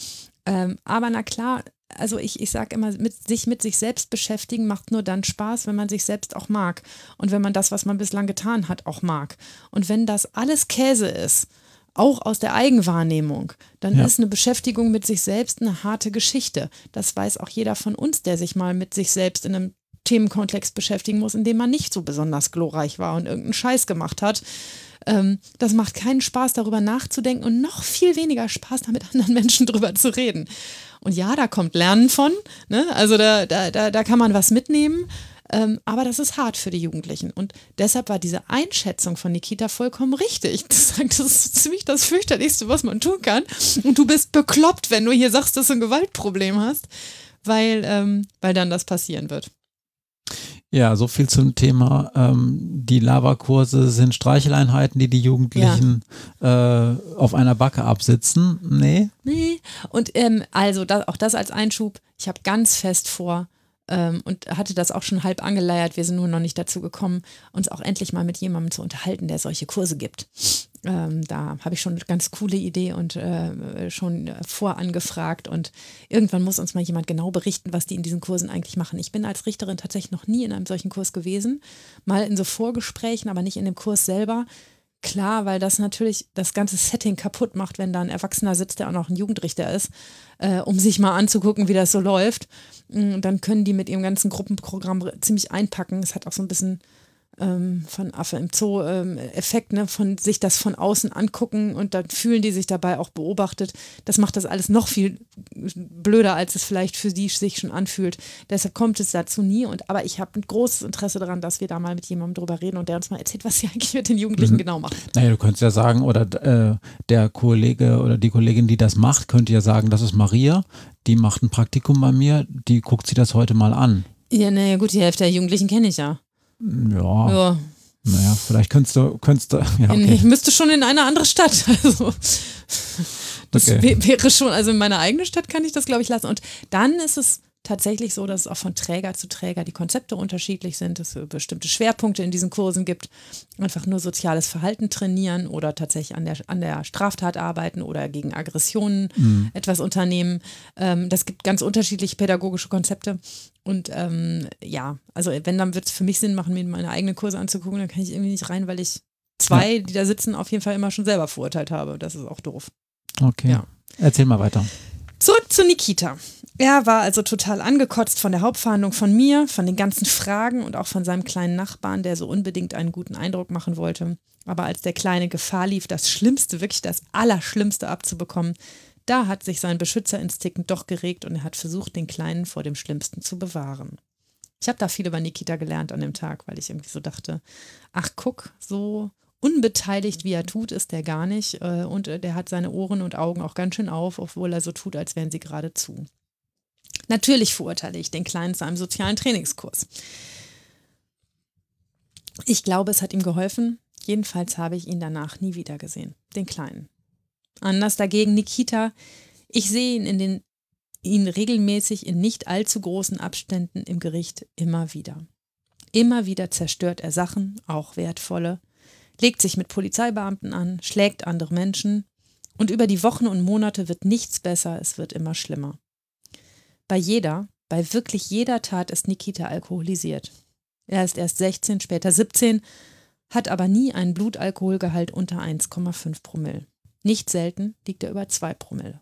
Ähm, aber na klar, also ich, ich sage immer, mit, sich mit sich selbst beschäftigen macht nur dann Spaß, wenn man sich selbst auch mag. Und wenn man das, was man bislang getan hat, auch mag. Und wenn das alles Käse ist, auch aus der Eigenwahrnehmung, dann ja. ist eine Beschäftigung mit sich selbst eine harte Geschichte. Das weiß auch jeder von uns, der sich mal mit sich selbst in einem Themenkomplex beschäftigen muss, in dem man nicht so besonders glorreich war und irgendeinen Scheiß gemacht hat. Ähm, das macht keinen Spaß, darüber nachzudenken und noch viel weniger Spaß, da mit anderen Menschen drüber zu reden. Und ja, da kommt Lernen von. Ne? Also da, da, da, da kann man was mitnehmen. Ähm, aber das ist hart für die Jugendlichen. Und deshalb war diese Einschätzung von Nikita vollkommen richtig. Das, ist ziemlich das fürchterlichste, was man tun kann. Und du bist bekloppt, wenn du hier sagst, dass du ein Gewaltproblem hast, weil, ähm, weil dann das passieren wird. Ja, so viel zum Thema. Ähm, die Lava-Kurse sind Streicheleinheiten, die die Jugendlichen ja. äh, auf einer Backe absitzen. Nee. Nee. Und ähm, also das, auch das als Einschub. Ich habe ganz fest vor, ähm, und hatte das auch schon halb angeleiert. Wir sind nur noch nicht dazu gekommen, uns auch endlich mal mit jemandem zu unterhalten, der solche Kurse gibt. Ähm, da habe ich schon eine ganz coole Idee und äh, schon vorangefragt und irgendwann muss uns mal jemand genau berichten, was die in diesen Kursen eigentlich machen. Ich bin als Richterin tatsächlich noch nie in einem solchen Kurs gewesen, mal in so Vorgesprächen, aber nicht in dem Kurs selber. Klar, weil das natürlich das ganze Setting kaputt macht, wenn da ein Erwachsener sitzt, der auch noch ein Jugendrichter ist, äh, um sich mal anzugucken, wie das so läuft. Mm, dann können die mit ihrem ganzen Gruppenprogramm ziemlich einpacken. Es hat auch so ein bisschen ähm, von Affe im Zoo ähm, Effekt, ne, von sich das von außen angucken und dann fühlen die sich dabei auch beobachtet. Das macht das alles noch viel blöder, als es vielleicht für die sich schon anfühlt. Deshalb kommt es dazu nie. Und aber ich habe ein großes Interesse daran, dass wir da mal mit jemandem drüber reden und der uns mal erzählt, was sie eigentlich mit den Jugendlichen mhm. genau machen. Naja, du könntest ja sagen, oder äh, der Kollege oder die Kollegin, die das macht, könnte ja sagen, das ist Maria, die macht ein Praktikum bei mir, die guckt sich das heute mal an. Ja, naja, gut, die Hälfte der Jugendlichen kenne ich ja. Ja. ja. Naja, vielleicht könntest du, könntest du, ja, okay. Ich müsste schon in eine andere Stadt. Also, das okay. wäre schon, also in meiner eigenen Stadt kann ich das, glaube ich, lassen. Und dann ist es tatsächlich so, dass es auch von Träger zu Träger die Konzepte unterschiedlich sind, dass es bestimmte Schwerpunkte in diesen Kursen gibt, einfach nur soziales Verhalten trainieren oder tatsächlich an der, an der Straftat arbeiten oder gegen Aggressionen mhm. etwas unternehmen. Ähm, das gibt ganz unterschiedliche pädagogische Konzepte. Und ähm, ja, also wenn, dann wird es für mich Sinn machen, mir meine eigenen Kurse anzugucken, dann kann ich irgendwie nicht rein, weil ich zwei, ja. die da sitzen, auf jeden Fall immer schon selber verurteilt habe. Das ist auch doof. Okay. Ja. Erzähl mal weiter. Zurück zu Nikita. Er war also total angekotzt von der Hauptverhandlung von mir, von den ganzen Fragen und auch von seinem kleinen Nachbarn, der so unbedingt einen guten Eindruck machen wollte. Aber als der Kleine Gefahr lief, das Schlimmste, wirklich das Allerschlimmste abzubekommen, da hat sich sein Beschützerinstinkt doch geregt und er hat versucht, den Kleinen vor dem Schlimmsten zu bewahren. Ich habe da viel über Nikita gelernt an dem Tag, weil ich irgendwie so dachte, ach guck, so unbeteiligt wie er tut, ist der gar nicht. Äh, und äh, der hat seine Ohren und Augen auch ganz schön auf, obwohl er so tut, als wären sie gerade zu. Natürlich verurteile ich den Kleinen zu einem sozialen Trainingskurs. Ich glaube, es hat ihm geholfen. Jedenfalls habe ich ihn danach nie wieder gesehen, den Kleinen. Anders dagegen Nikita. Ich sehe ihn in den ihn regelmäßig in nicht allzu großen Abständen im Gericht immer wieder. Immer wieder zerstört er Sachen, auch wertvolle, legt sich mit Polizeibeamten an, schlägt andere Menschen und über die Wochen und Monate wird nichts besser, es wird immer schlimmer. Bei jeder, bei wirklich jeder Tat ist Nikita alkoholisiert. Er ist erst 16, später 17, hat aber nie einen Blutalkoholgehalt unter 1,5 Promille. Nicht selten liegt er über 2 Promille.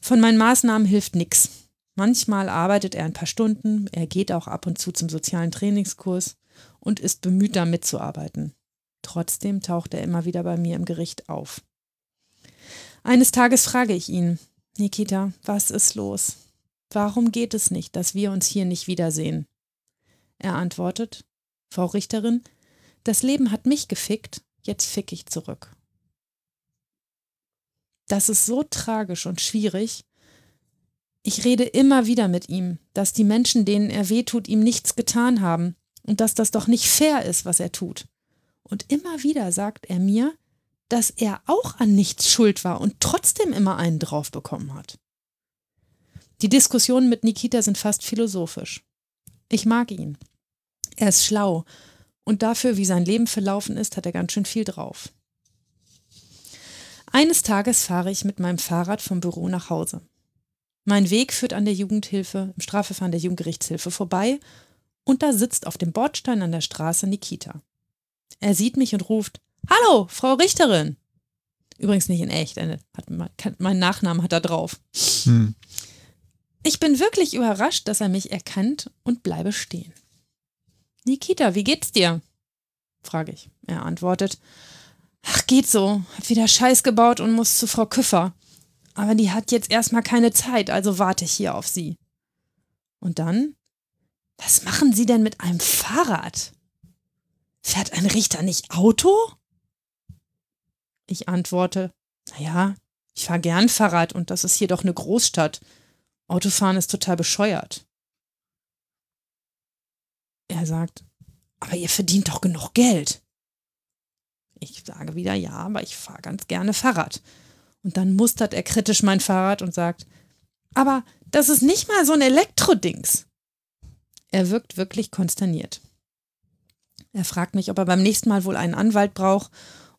Von meinen Maßnahmen hilft nichts. Manchmal arbeitet er ein paar Stunden, er geht auch ab und zu zum sozialen Trainingskurs und ist bemüht, da mitzuarbeiten. Trotzdem taucht er immer wieder bei mir im Gericht auf. Eines Tages frage ich ihn, Nikita, was ist los? Warum geht es nicht, dass wir uns hier nicht wiedersehen? Er antwortet, Frau Richterin, das Leben hat mich gefickt, jetzt fick ich zurück. Das ist so tragisch und schwierig. Ich rede immer wieder mit ihm, dass die Menschen, denen er wehtut, ihm nichts getan haben und dass das doch nicht fair ist, was er tut. Und immer wieder sagt er mir, dass er auch an nichts schuld war und trotzdem immer einen drauf bekommen hat. Die Diskussionen mit Nikita sind fast philosophisch. Ich mag ihn. Er ist schlau und dafür, wie sein Leben verlaufen ist, hat er ganz schön viel drauf. Eines Tages fahre ich mit meinem Fahrrad vom Büro nach Hause. Mein Weg führt an der Jugendhilfe, im Strafverfahren der Jugendgerichtshilfe vorbei und da sitzt auf dem Bordstein an der Straße Nikita. Er sieht mich und ruft: Hallo, Frau Richterin! Übrigens nicht in echt, hat, mein Nachnamen hat er drauf. Hm. Ich bin wirklich überrascht, dass er mich erkennt und bleibe stehen. Nikita, wie geht's dir? frage ich. Er antwortet: Ach, geht so. Hab wieder Scheiß gebaut und muss zu Frau Küffer. Aber die hat jetzt erstmal keine Zeit, also warte ich hier auf sie. Und dann? Was machen Sie denn mit einem Fahrrad? Fährt ein Richter nicht Auto? Ich antworte, naja, ich fahre gern Fahrrad und das ist hier doch eine Großstadt. Autofahren ist total bescheuert. Er sagt, aber ihr verdient doch genug Geld. Ich sage wieder ja, aber ich fahre ganz gerne Fahrrad. Und dann mustert er kritisch mein Fahrrad und sagt, aber das ist nicht mal so ein Elektrodings. Er wirkt wirklich konsterniert. Er fragt mich, ob er beim nächsten Mal wohl einen Anwalt braucht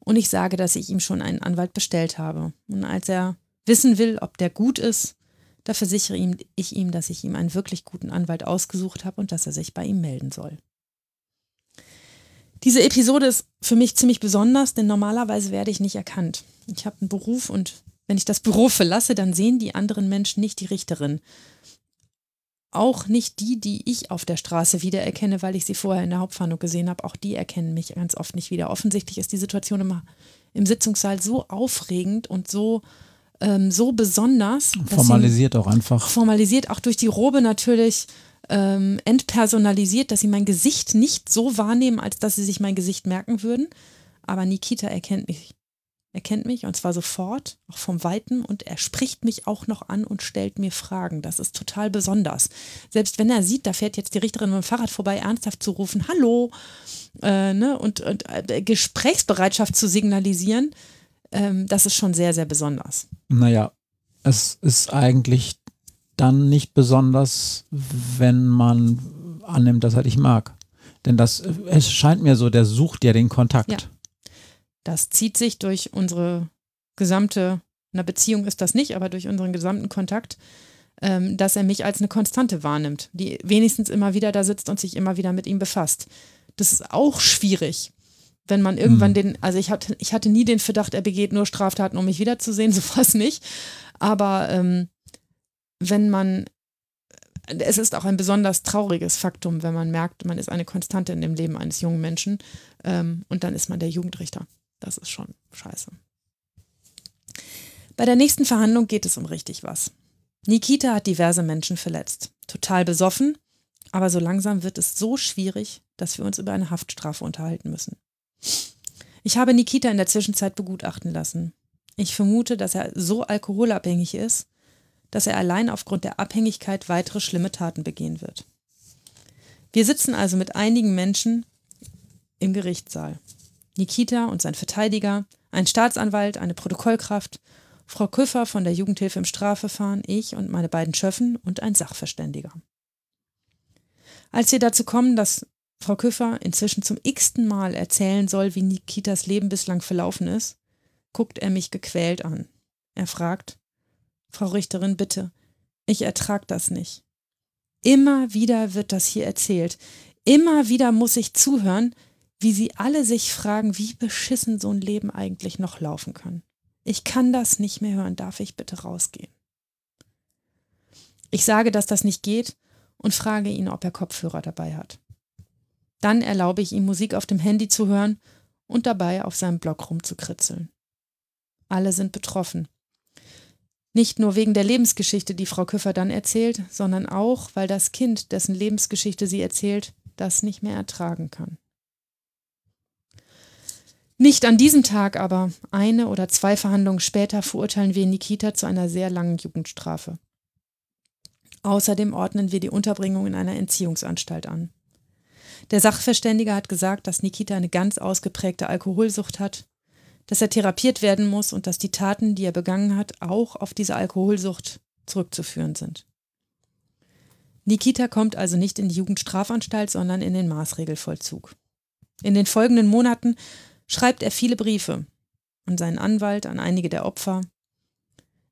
und ich sage, dass ich ihm schon einen Anwalt bestellt habe. Und als er wissen will, ob der gut ist, da versichere ich ihm, dass ich ihm einen wirklich guten Anwalt ausgesucht habe und dass er sich bei ihm melden soll. Diese Episode ist für mich ziemlich besonders, denn normalerweise werde ich nicht erkannt. Ich habe einen Beruf und wenn ich das Büro verlasse, dann sehen die anderen Menschen nicht die Richterin. Auch nicht die, die ich auf der Straße wiedererkenne, weil ich sie vorher in der Hauptfahndung gesehen habe. Auch die erkennen mich ganz oft nicht wieder. Offensichtlich ist die Situation immer im Sitzungssaal so aufregend und so, ähm, so besonders. Formalisiert auch einfach. Formalisiert auch durch die Robe natürlich ähm, entpersonalisiert, dass sie mein Gesicht nicht so wahrnehmen, als dass sie sich mein Gesicht merken würden. Aber Nikita erkennt mich. Er kennt mich und zwar sofort, auch vom Weiten, und er spricht mich auch noch an und stellt mir Fragen. Das ist total besonders. Selbst wenn er sieht, da fährt jetzt die Richterin mit dem Fahrrad vorbei, ernsthaft zu rufen, Hallo, äh, ne, und, und äh, Gesprächsbereitschaft zu signalisieren, ähm, das ist schon sehr, sehr besonders. Naja, es ist eigentlich dann nicht besonders, wenn man annimmt, dass er dich mag. Denn das, es scheint mir so, der sucht ja den Kontakt. Ja. Das zieht sich durch unsere gesamte, eine Beziehung ist das nicht, aber durch unseren gesamten Kontakt, ähm, dass er mich als eine Konstante wahrnimmt, die wenigstens immer wieder da sitzt und sich immer wieder mit ihm befasst. Das ist auch schwierig, wenn man irgendwann mhm. den, also ich hatte, ich hatte nie den Verdacht, er begeht nur Straftaten, um mich wiederzusehen, sowas nicht. Aber ähm, wenn man es ist auch ein besonders trauriges Faktum, wenn man merkt, man ist eine Konstante in dem Leben eines jungen Menschen ähm, und dann ist man der Jugendrichter. Das ist schon scheiße. Bei der nächsten Verhandlung geht es um richtig was. Nikita hat diverse Menschen verletzt. Total besoffen, aber so langsam wird es so schwierig, dass wir uns über eine Haftstrafe unterhalten müssen. Ich habe Nikita in der Zwischenzeit begutachten lassen. Ich vermute, dass er so alkoholabhängig ist, dass er allein aufgrund der Abhängigkeit weitere schlimme Taten begehen wird. Wir sitzen also mit einigen Menschen im Gerichtssaal. Nikita und sein Verteidiger, ein Staatsanwalt, eine Protokollkraft, Frau Küffer von der Jugendhilfe im Strafverfahren, ich und meine beiden Schöffen und ein Sachverständiger. Als wir dazu kommen, dass Frau Küffer inzwischen zum x-ten Mal erzählen soll, wie Nikitas Leben bislang verlaufen ist, guckt er mich gequält an. Er fragt, Frau Richterin, bitte, ich ertrag das nicht. Immer wieder wird das hier erzählt. Immer wieder muss ich zuhören, wie sie alle sich fragen, wie beschissen so ein Leben eigentlich noch laufen kann. Ich kann das nicht mehr hören, darf ich bitte rausgehen? Ich sage, dass das nicht geht und frage ihn, ob er Kopfhörer dabei hat. Dann erlaube ich ihm, Musik auf dem Handy zu hören und dabei auf seinem Blog rumzukritzeln. Alle sind betroffen. Nicht nur wegen der Lebensgeschichte, die Frau Küffer dann erzählt, sondern auch, weil das Kind, dessen Lebensgeschichte sie erzählt, das nicht mehr ertragen kann. Nicht an diesem Tag aber, eine oder zwei Verhandlungen später, verurteilen wir Nikita zu einer sehr langen Jugendstrafe. Außerdem ordnen wir die Unterbringung in einer Entziehungsanstalt an. Der Sachverständige hat gesagt, dass Nikita eine ganz ausgeprägte Alkoholsucht hat dass er therapiert werden muss und dass die Taten, die er begangen hat, auch auf diese Alkoholsucht zurückzuführen sind. Nikita kommt also nicht in die Jugendstrafanstalt, sondern in den Maßregelvollzug. In den folgenden Monaten schreibt er viele Briefe an seinen Anwalt, an einige der Opfer.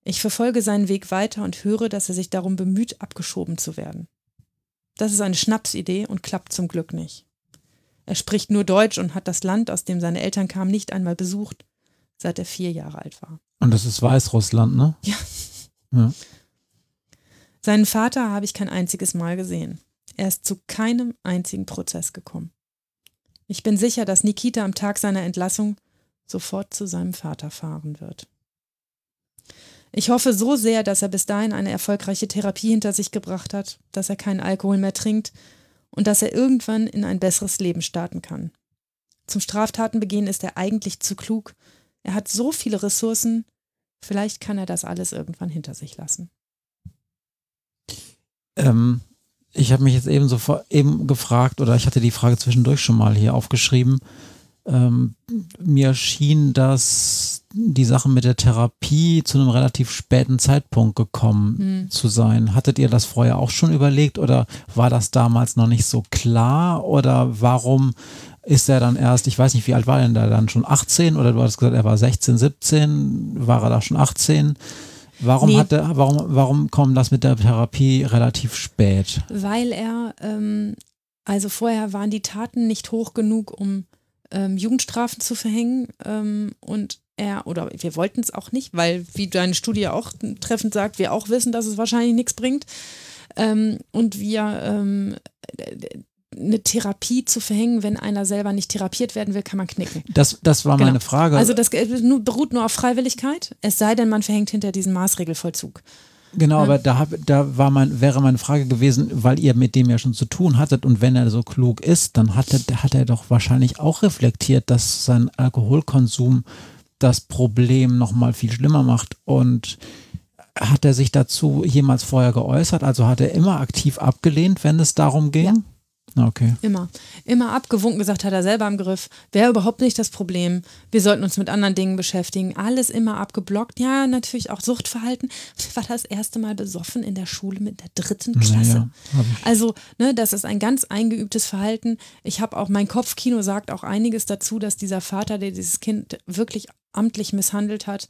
Ich verfolge seinen Weg weiter und höre, dass er sich darum bemüht, abgeschoben zu werden. Das ist eine Schnapsidee und klappt zum Glück nicht. Er spricht nur Deutsch und hat das Land, aus dem seine Eltern kamen, nicht einmal besucht, seit er vier Jahre alt war. Und das ist Weißrussland, ne? Ja. ja. Seinen Vater habe ich kein einziges Mal gesehen. Er ist zu keinem einzigen Prozess gekommen. Ich bin sicher, dass Nikita am Tag seiner Entlassung sofort zu seinem Vater fahren wird. Ich hoffe so sehr, dass er bis dahin eine erfolgreiche Therapie hinter sich gebracht hat, dass er keinen Alkohol mehr trinkt und dass er irgendwann in ein besseres Leben starten kann. Zum Straftatenbegehen ist er eigentlich zu klug. Er hat so viele Ressourcen, vielleicht kann er das alles irgendwann hinter sich lassen. Ähm, ich habe mich jetzt eben so eben gefragt, oder ich hatte die Frage zwischendurch schon mal hier aufgeschrieben. Ähm, mir schien, dass die Sache mit der Therapie zu einem relativ späten Zeitpunkt gekommen hm. zu sein. Hattet ihr das vorher auch schon überlegt oder war das damals noch nicht so klar? Oder warum ist er dann erst, ich weiß nicht, wie alt war er denn da dann schon 18 oder du hast gesagt, er war 16, 17, war er da schon 18? Warum nee. hat er, warum, warum kommt das mit der Therapie relativ spät? Weil er, ähm, also vorher waren die Taten nicht hoch genug, um ähm, Jugendstrafen zu verhängen ähm, und er, oder wir wollten es auch nicht, weil, wie deine Studie auch treffend sagt, wir auch wissen, dass es wahrscheinlich nichts bringt. Ähm, und wir ähm, eine Therapie zu verhängen, wenn einer selber nicht therapiert werden will, kann man knicken. Das, das war genau. meine Frage. Also das beruht nur auf Freiwilligkeit, es sei denn, man verhängt hinter diesen Maßregelvollzug. Genau, ja. aber da, hab, da war mein, wäre meine Frage gewesen, weil ihr mit dem ja schon zu tun hattet und wenn er so klug ist, dann hat er, hat er doch wahrscheinlich auch reflektiert, dass sein Alkoholkonsum das Problem nochmal viel schlimmer macht und hat er sich dazu jemals vorher geäußert? Also hat er immer aktiv abgelehnt, wenn es darum ging? Ja. Okay. Immer. Immer abgewunken gesagt hat er selber im Griff. Wäre überhaupt nicht das Problem. Wir sollten uns mit anderen Dingen beschäftigen. Alles immer abgeblockt. Ja, natürlich auch Suchtverhalten. Ich war das erste Mal besoffen in der Schule mit der dritten Klasse. Ja, also, ne, das ist ein ganz eingeübtes Verhalten. Ich habe auch, mein Kopfkino sagt auch einiges dazu, dass dieser Vater, der dieses Kind wirklich amtlich misshandelt hat,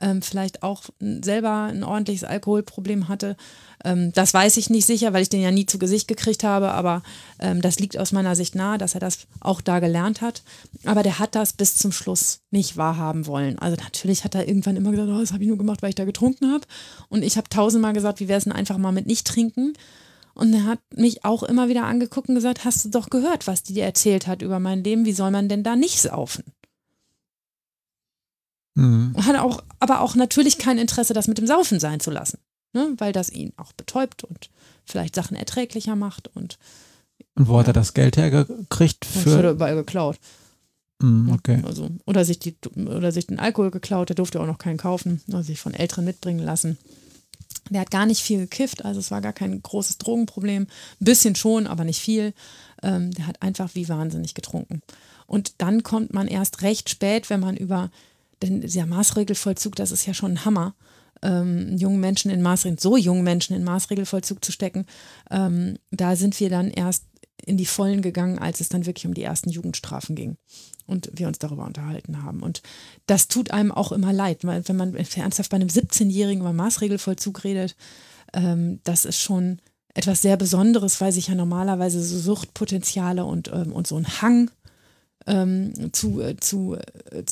ähm, vielleicht auch selber ein ordentliches Alkoholproblem hatte. Ähm, das weiß ich nicht sicher, weil ich den ja nie zu Gesicht gekriegt habe, aber ähm, das liegt aus meiner Sicht nahe, dass er das auch da gelernt hat. Aber der hat das bis zum Schluss nicht wahrhaben wollen. Also natürlich hat er irgendwann immer gesagt, oh, das habe ich nur gemacht, weil ich da getrunken habe. Und ich habe tausendmal gesagt, wie wäre es denn einfach mal mit nicht trinken? Und er hat mich auch immer wieder angeguckt und gesagt, hast du doch gehört, was die dir erzählt hat über mein Leben, wie soll man denn da nicht saufen? Mhm. Hat auch, aber auch natürlich kein Interesse, das mit dem Saufen sein zu lassen, ne? weil das ihn auch betäubt und vielleicht Sachen erträglicher macht. Und, und wo ja. hat er das Geld hergekriegt? Für? Das hat er überall geklaut. Mhm, okay. Also, oder, sich die, oder sich den Alkohol geklaut, der durfte auch noch keinen kaufen, oder sich von Älteren mitbringen lassen. Der hat gar nicht viel gekifft, also es war gar kein großes Drogenproblem. Ein bisschen schon, aber nicht viel. Ähm, der hat einfach wie wahnsinnig getrunken. Und dann kommt man erst recht spät, wenn man über, denn der Maßregelvollzug, das ist ja schon ein Hammer, ähm, jungen Menschen in Maßregeln, so jungen Menschen in Maßregelvollzug zu stecken. Ähm, da sind wir dann erst in die Vollen gegangen, als es dann wirklich um die ersten Jugendstrafen ging und wir uns darüber unterhalten haben. Und das tut einem auch immer leid, weil wenn man ernsthaft bei einem 17-Jährigen über Maßregelvollzug redet, ähm, das ist schon etwas sehr Besonderes, weil sich ja normalerweise so Suchtpotenziale und, ähm, und so ein Hang ähm, zu, äh, zu, äh,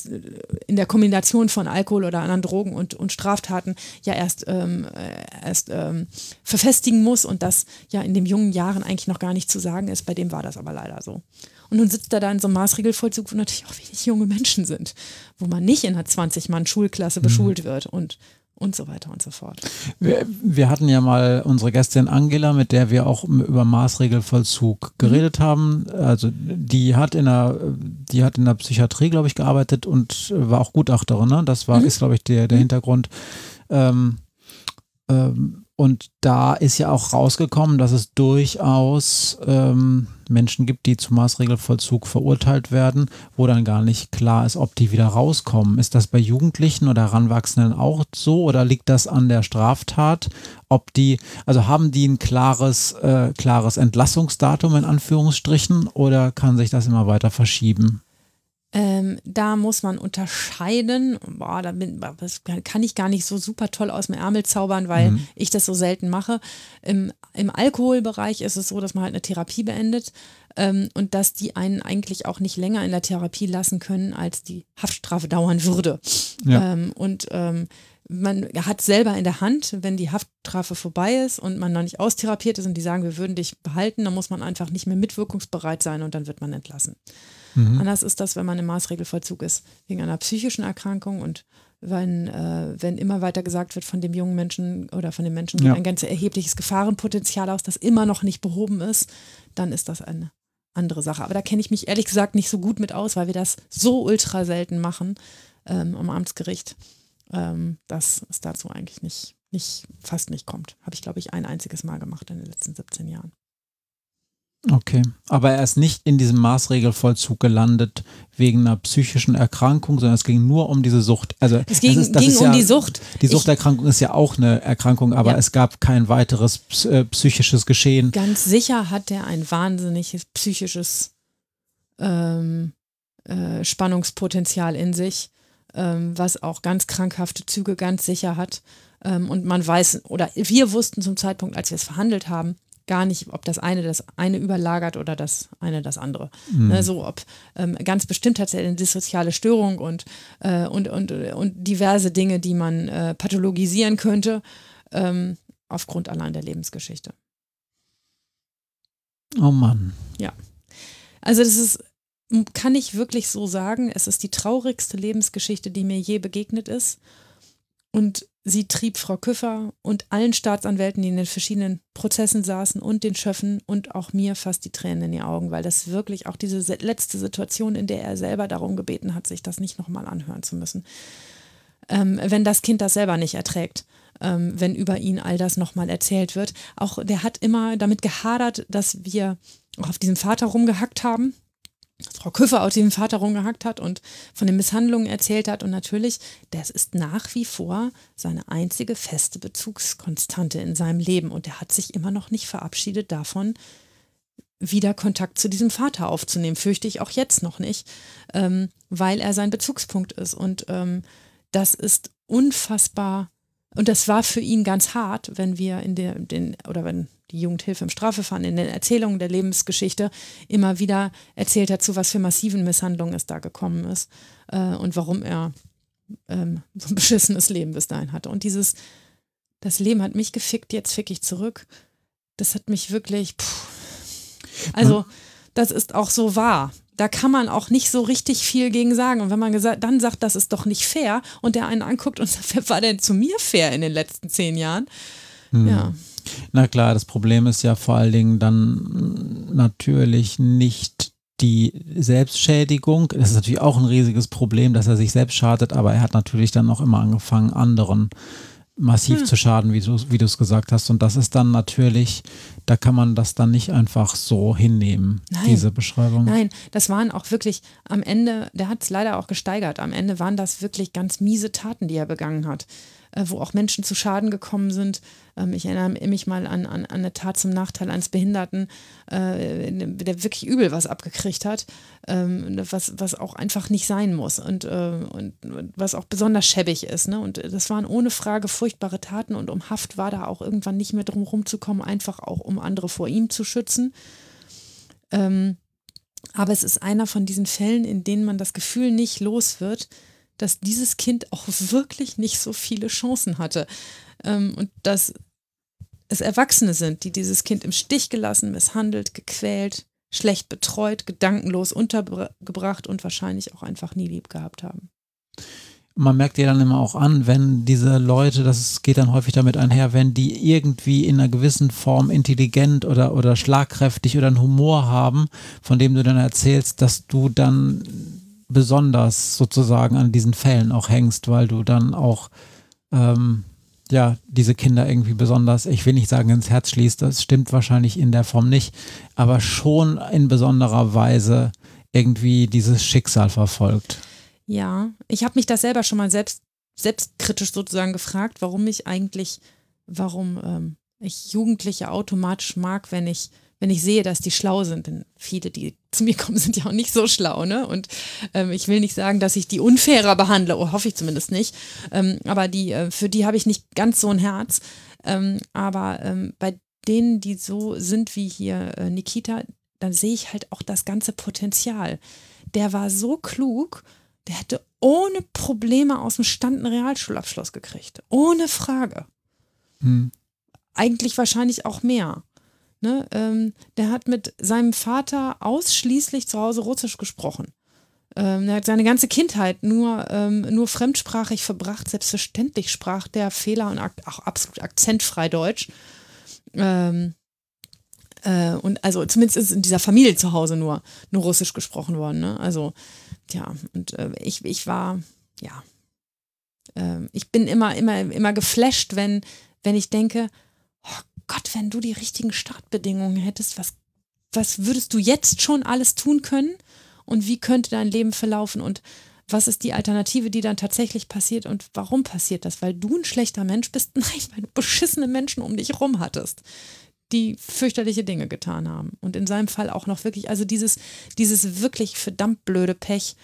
in der Kombination von Alkohol oder anderen Drogen und, und Straftaten ja erst, ähm, äh, erst ähm, verfestigen muss und das ja in den jungen Jahren eigentlich noch gar nicht zu sagen ist. Bei dem war das aber leider so. Und nun sitzt er da in so einem Maßregelvollzug, wo natürlich auch wenig junge Menschen sind, wo man nicht in einer 20-Mann-Schulklasse mhm. beschult wird und und so weiter und so fort. Wir, wir, hatten ja mal unsere Gästin Angela, mit der wir auch über Maßregelvollzug geredet mhm. haben. Also die hat in der, die hat in der Psychiatrie, glaube ich, gearbeitet und war auch Gutachterin. Ne? Das war, mhm. ist, glaube ich, der, der mhm. Hintergrund. Ähm, ähm, und da ist ja auch rausgekommen, dass es durchaus ähm, Menschen gibt, die zum Maßregelvollzug verurteilt werden, wo dann gar nicht klar ist, ob die wieder rauskommen. Ist das bei Jugendlichen oder Heranwachsenden auch so oder liegt das an der Straftat? Ob die, also haben die ein klares, äh, klares Entlassungsdatum in Anführungsstrichen oder kann sich das immer weiter verschieben? Ähm, da muss man unterscheiden. Boah, da bin, das kann ich gar nicht so super toll aus dem Ärmel zaubern, weil mhm. ich das so selten mache. Im, Im Alkoholbereich ist es so, dass man halt eine Therapie beendet ähm, und dass die einen eigentlich auch nicht länger in der Therapie lassen können, als die Haftstrafe dauern würde. Ja. Ähm, und ähm, man hat selber in der Hand, wenn die Haftstrafe vorbei ist und man noch nicht austherapiert ist und die sagen, wir würden dich behalten, dann muss man einfach nicht mehr mitwirkungsbereit sein und dann wird man entlassen. Mhm. Anders ist das, wenn man im Maßregelvollzug ist, wegen einer psychischen Erkrankung und wenn, äh, wenn immer weiter gesagt wird von dem jungen Menschen oder von den Menschen, ja. ein ganz erhebliches Gefahrenpotenzial aus, das immer noch nicht behoben ist, dann ist das eine andere Sache. Aber da kenne ich mich ehrlich gesagt nicht so gut mit aus, weil wir das so ultra selten machen ähm, am Amtsgericht, ähm, dass es dazu eigentlich nicht, nicht, fast nicht kommt. Habe ich, glaube ich, ein einziges Mal gemacht in den letzten 17 Jahren. Okay, aber er ist nicht in diesem Maßregelvollzug gelandet wegen einer psychischen Erkrankung, sondern es ging nur um diese Sucht. Also es ging, ist, ging um ja, die Sucht. Die Suchterkrankung ich, ist ja auch eine Erkrankung, aber ja. es gab kein weiteres äh, psychisches Geschehen. Ganz sicher hat er ein wahnsinniges psychisches ähm, äh, Spannungspotenzial in sich, ähm, was auch ganz krankhafte Züge ganz sicher hat. Ähm, und man weiß, oder wir wussten zum Zeitpunkt, als wir es verhandelt haben, gar nicht, ob das eine das eine überlagert oder das eine das andere. Mhm. Ne, so ob ähm, ganz bestimmt hat er eine dissoziale Störung und, äh, und, und, und diverse Dinge, die man äh, pathologisieren könnte, ähm, aufgrund allein der Lebensgeschichte. Oh Mann. Ja. Also das ist, kann ich wirklich so sagen, es ist die traurigste Lebensgeschichte, die mir je begegnet ist. Und sie trieb Frau Küffer und allen Staatsanwälten, die in den verschiedenen Prozessen saßen und den Schöffen und auch mir fast die Tränen in die Augen, weil das wirklich auch diese letzte Situation, in der er selber darum gebeten hat, sich das nicht nochmal anhören zu müssen. Ähm, wenn das Kind das selber nicht erträgt, ähm, wenn über ihn all das nochmal erzählt wird. Auch der hat immer damit gehadert, dass wir auch auf diesem Vater rumgehackt haben Frau Küffer aus dem Vater rumgehackt hat und von den Misshandlungen erzählt hat. Und natürlich, das ist nach wie vor seine einzige feste Bezugskonstante in seinem Leben. Und er hat sich immer noch nicht verabschiedet davon, wieder Kontakt zu diesem Vater aufzunehmen. Fürchte ich auch jetzt noch nicht, ähm, weil er sein Bezugspunkt ist. Und ähm, das ist unfassbar. Und das war für ihn ganz hart, wenn wir in der, den, oder wenn die Jugendhilfe im Strafverfahren in den Erzählungen der Lebensgeschichte immer wieder erzählt hat, zu was für massiven Misshandlungen es da gekommen ist äh, und warum er ähm, so ein beschissenes Leben bis dahin hatte. Und dieses, das Leben hat mich gefickt, jetzt fick ich zurück. das hat mich wirklich, pff. also das ist auch so wahr. Da kann man auch nicht so richtig viel gegen sagen. Und wenn man gesagt, dann sagt, das ist doch nicht fair und der einen anguckt und sagt, wer war denn zu mir fair in den letzten zehn Jahren? Hm. Ja. Na klar, das Problem ist ja vor allen Dingen dann natürlich nicht die Selbstschädigung. Das ist natürlich auch ein riesiges Problem, dass er sich selbst schadet, aber er hat natürlich dann auch immer angefangen, anderen massiv hm. zu schaden, wie du wie es gesagt hast. Und das ist dann natürlich, da kann man das dann nicht einfach so hinnehmen, Nein. diese Beschreibung. Nein, das waren auch wirklich am Ende, der hat es leider auch gesteigert, am Ende waren das wirklich ganz miese Taten, die er begangen hat äh, wo auch Menschen zu Schaden gekommen sind. Ähm, ich erinnere mich mal an, an, an eine Tat zum Nachteil eines Behinderten, äh, der wirklich übel was abgekriegt hat, ähm, was, was auch einfach nicht sein muss und, äh, und was auch besonders schäbig ist. Ne? Und das waren ohne Frage furchtbare Taten und um Haft war da auch irgendwann nicht mehr drum rumzukommen, einfach auch um andere vor ihm zu schützen. Ähm, aber es ist einer von diesen Fällen, in denen man das Gefühl nicht los wird, dass dieses Kind auch wirklich nicht so viele Chancen hatte. Ähm, und dass es Erwachsene sind, die dieses Kind im Stich gelassen, misshandelt, gequält, schlecht betreut, gedankenlos untergebracht und wahrscheinlich auch einfach nie lieb gehabt haben. Man merkt dir dann immer auch an, wenn diese Leute, das geht dann häufig damit einher, wenn die irgendwie in einer gewissen Form intelligent oder, oder schlagkräftig oder einen Humor haben, von dem du dann erzählst, dass du dann besonders sozusagen an diesen Fällen auch hängst, weil du dann auch ähm, ja diese Kinder irgendwie besonders, ich will nicht sagen ins Herz schließt, das stimmt wahrscheinlich in der Form nicht, aber schon in besonderer Weise irgendwie dieses Schicksal verfolgt. Ja, ich habe mich das selber schon mal selbst selbstkritisch sozusagen gefragt, warum ich eigentlich, warum ähm, ich Jugendliche automatisch mag, wenn ich wenn ich sehe, dass die schlau sind, denn viele, die zu mir kommen, sind ja auch nicht so schlau, ne? Und ähm, ich will nicht sagen, dass ich die unfairer behandle, oh, hoffe ich zumindest nicht. Ähm, aber die, äh, für die habe ich nicht ganz so ein Herz. Ähm, aber ähm, bei denen, die so sind wie hier äh, Nikita, dann sehe ich halt auch das ganze Potenzial. Der war so klug, der hätte ohne Probleme aus dem Stand einen Realschulabschluss gekriegt. Ohne Frage. Hm. Eigentlich wahrscheinlich auch mehr. Ne, ähm, der hat mit seinem Vater ausschließlich zu Hause Russisch gesprochen. Ähm, er hat seine ganze Kindheit nur, ähm, nur fremdsprachig verbracht. Selbstverständlich sprach der Fehler und auch absolut akzentfrei Deutsch. Ähm, äh, und also zumindest ist in dieser Familie zu Hause nur, nur Russisch gesprochen worden. Ne? Also, ja, und äh, ich, ich war, ja, äh, ich bin immer, immer, immer geflasht, wenn, wenn ich denke, Gott, wenn du die richtigen Startbedingungen hättest, was, was würdest du jetzt schon alles tun können? Und wie könnte dein Leben verlaufen? Und was ist die Alternative, die dann tatsächlich passiert und warum passiert das? Weil du ein schlechter Mensch bist? Nein, weil du beschissene Menschen um dich rum hattest, die fürchterliche Dinge getan haben. Und in seinem Fall auch noch wirklich, also dieses, dieses wirklich verdammt blöde Pech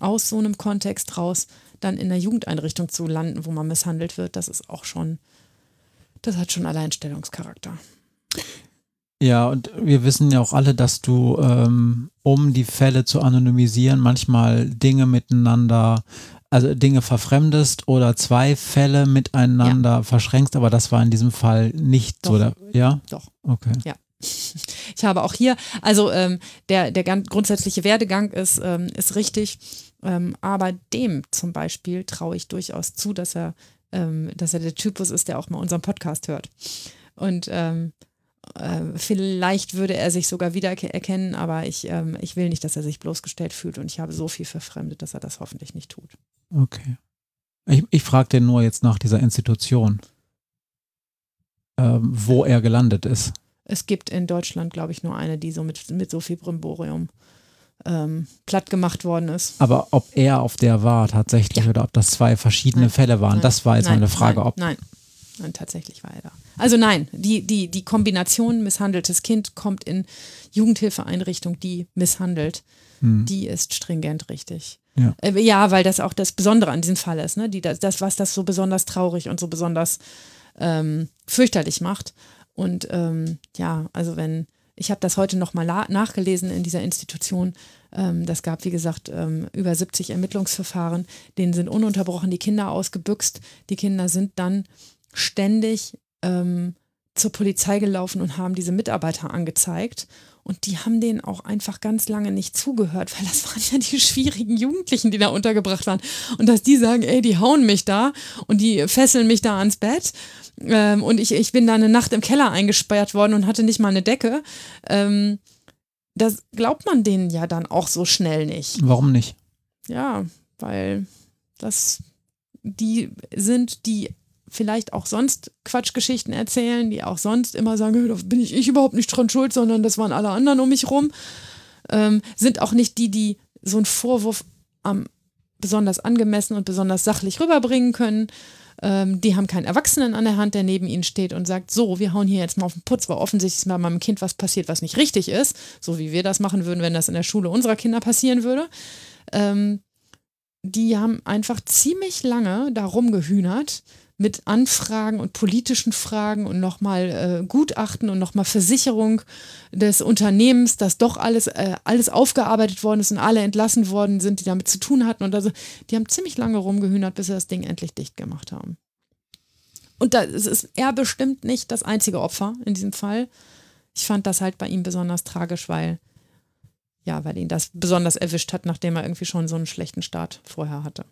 aus so einem Kontext raus, dann in der Jugendeinrichtung zu landen, wo man misshandelt wird, das ist auch schon das hat schon Alleinstellungscharakter. Ja, und wir wissen ja auch alle, dass du, ähm, um die Fälle zu anonymisieren, manchmal Dinge miteinander, also Dinge verfremdest oder zwei Fälle miteinander ja. verschränkst, aber das war in diesem Fall nicht so. Da, ja? Doch. Okay. Ja. Ich habe auch hier, also ähm, der, der ganz grundsätzliche Werdegang ist, ähm, ist richtig, ähm, aber dem zum Beispiel traue ich durchaus zu, dass er ähm, dass er der Typus ist, der auch mal unseren Podcast hört. Und ähm, äh, vielleicht würde er sich sogar wiedererkennen, aber ich, ähm, ich will nicht, dass er sich bloßgestellt fühlt und ich habe so viel verfremdet, dass er das hoffentlich nicht tut. Okay. Ich, ich frage den nur jetzt nach dieser Institution, ähm, wo er gelandet ist. Es gibt in Deutschland, glaube ich, nur eine, die so mit, mit so viel Brimborium ähm, platt gemacht worden ist. Aber ob er auf der war tatsächlich ja. oder ob das zwei verschiedene nein. Fälle waren, nein. das war jetzt nein. meine Frage. Nein. Ob nein. Nein, tatsächlich war er da. Also nein, die, die, die Kombination misshandeltes Kind kommt in Jugendhilfeeinrichtung, die misshandelt, hm. die ist stringent richtig. Ja. Äh, ja, weil das auch das Besondere an diesem Fall ist, ne? Die, das, das, was das so besonders traurig und so besonders ähm, fürchterlich macht. Und ähm, ja, also wenn, ich habe das heute nochmal nachgelesen in dieser Institution. Ähm, das gab, wie gesagt, ähm, über 70 Ermittlungsverfahren. Denen sind ununterbrochen die Kinder ausgebüxt. Die Kinder sind dann ständig ähm, zur Polizei gelaufen und haben diese Mitarbeiter angezeigt. Und die haben denen auch einfach ganz lange nicht zugehört, weil das waren ja die schwierigen Jugendlichen, die da untergebracht waren. Und dass die sagen, ey, die hauen mich da und die fesseln mich da ans Bett. Ähm, und ich, ich bin da eine Nacht im Keller eingesperrt worden und hatte nicht mal eine Decke. Ähm, das glaubt man denen ja dann auch so schnell nicht. Warum nicht? Ja, weil das die sind, die vielleicht auch sonst Quatschgeschichten erzählen, die auch sonst immer sagen, da bin ich, ich überhaupt nicht dran schuld, sondern das waren alle anderen um mich rum, ähm, sind auch nicht die, die so einen Vorwurf am besonders angemessen und besonders sachlich rüberbringen können. Ähm, die haben keinen Erwachsenen an der Hand, der neben ihnen steht und sagt, so, wir hauen hier jetzt mal auf den Putz, weil offensichtlich ist bei meinem Kind was passiert, was nicht richtig ist, so wie wir das machen würden, wenn das in der Schule unserer Kinder passieren würde. Ähm, die haben einfach ziemlich lange darum gehühnert mit Anfragen und politischen Fragen und nochmal äh, Gutachten und nochmal Versicherung des Unternehmens, dass doch alles, äh, alles aufgearbeitet worden ist und alle entlassen worden sind, die damit zu tun hatten. Und also, die haben ziemlich lange rumgehühnert, bis sie das Ding endlich dicht gemacht haben. Und da ist er bestimmt nicht das einzige Opfer in diesem Fall. Ich fand das halt bei ihm besonders tragisch, weil ja, weil ihn das besonders erwischt hat, nachdem er irgendwie schon so einen schlechten Start vorher hatte.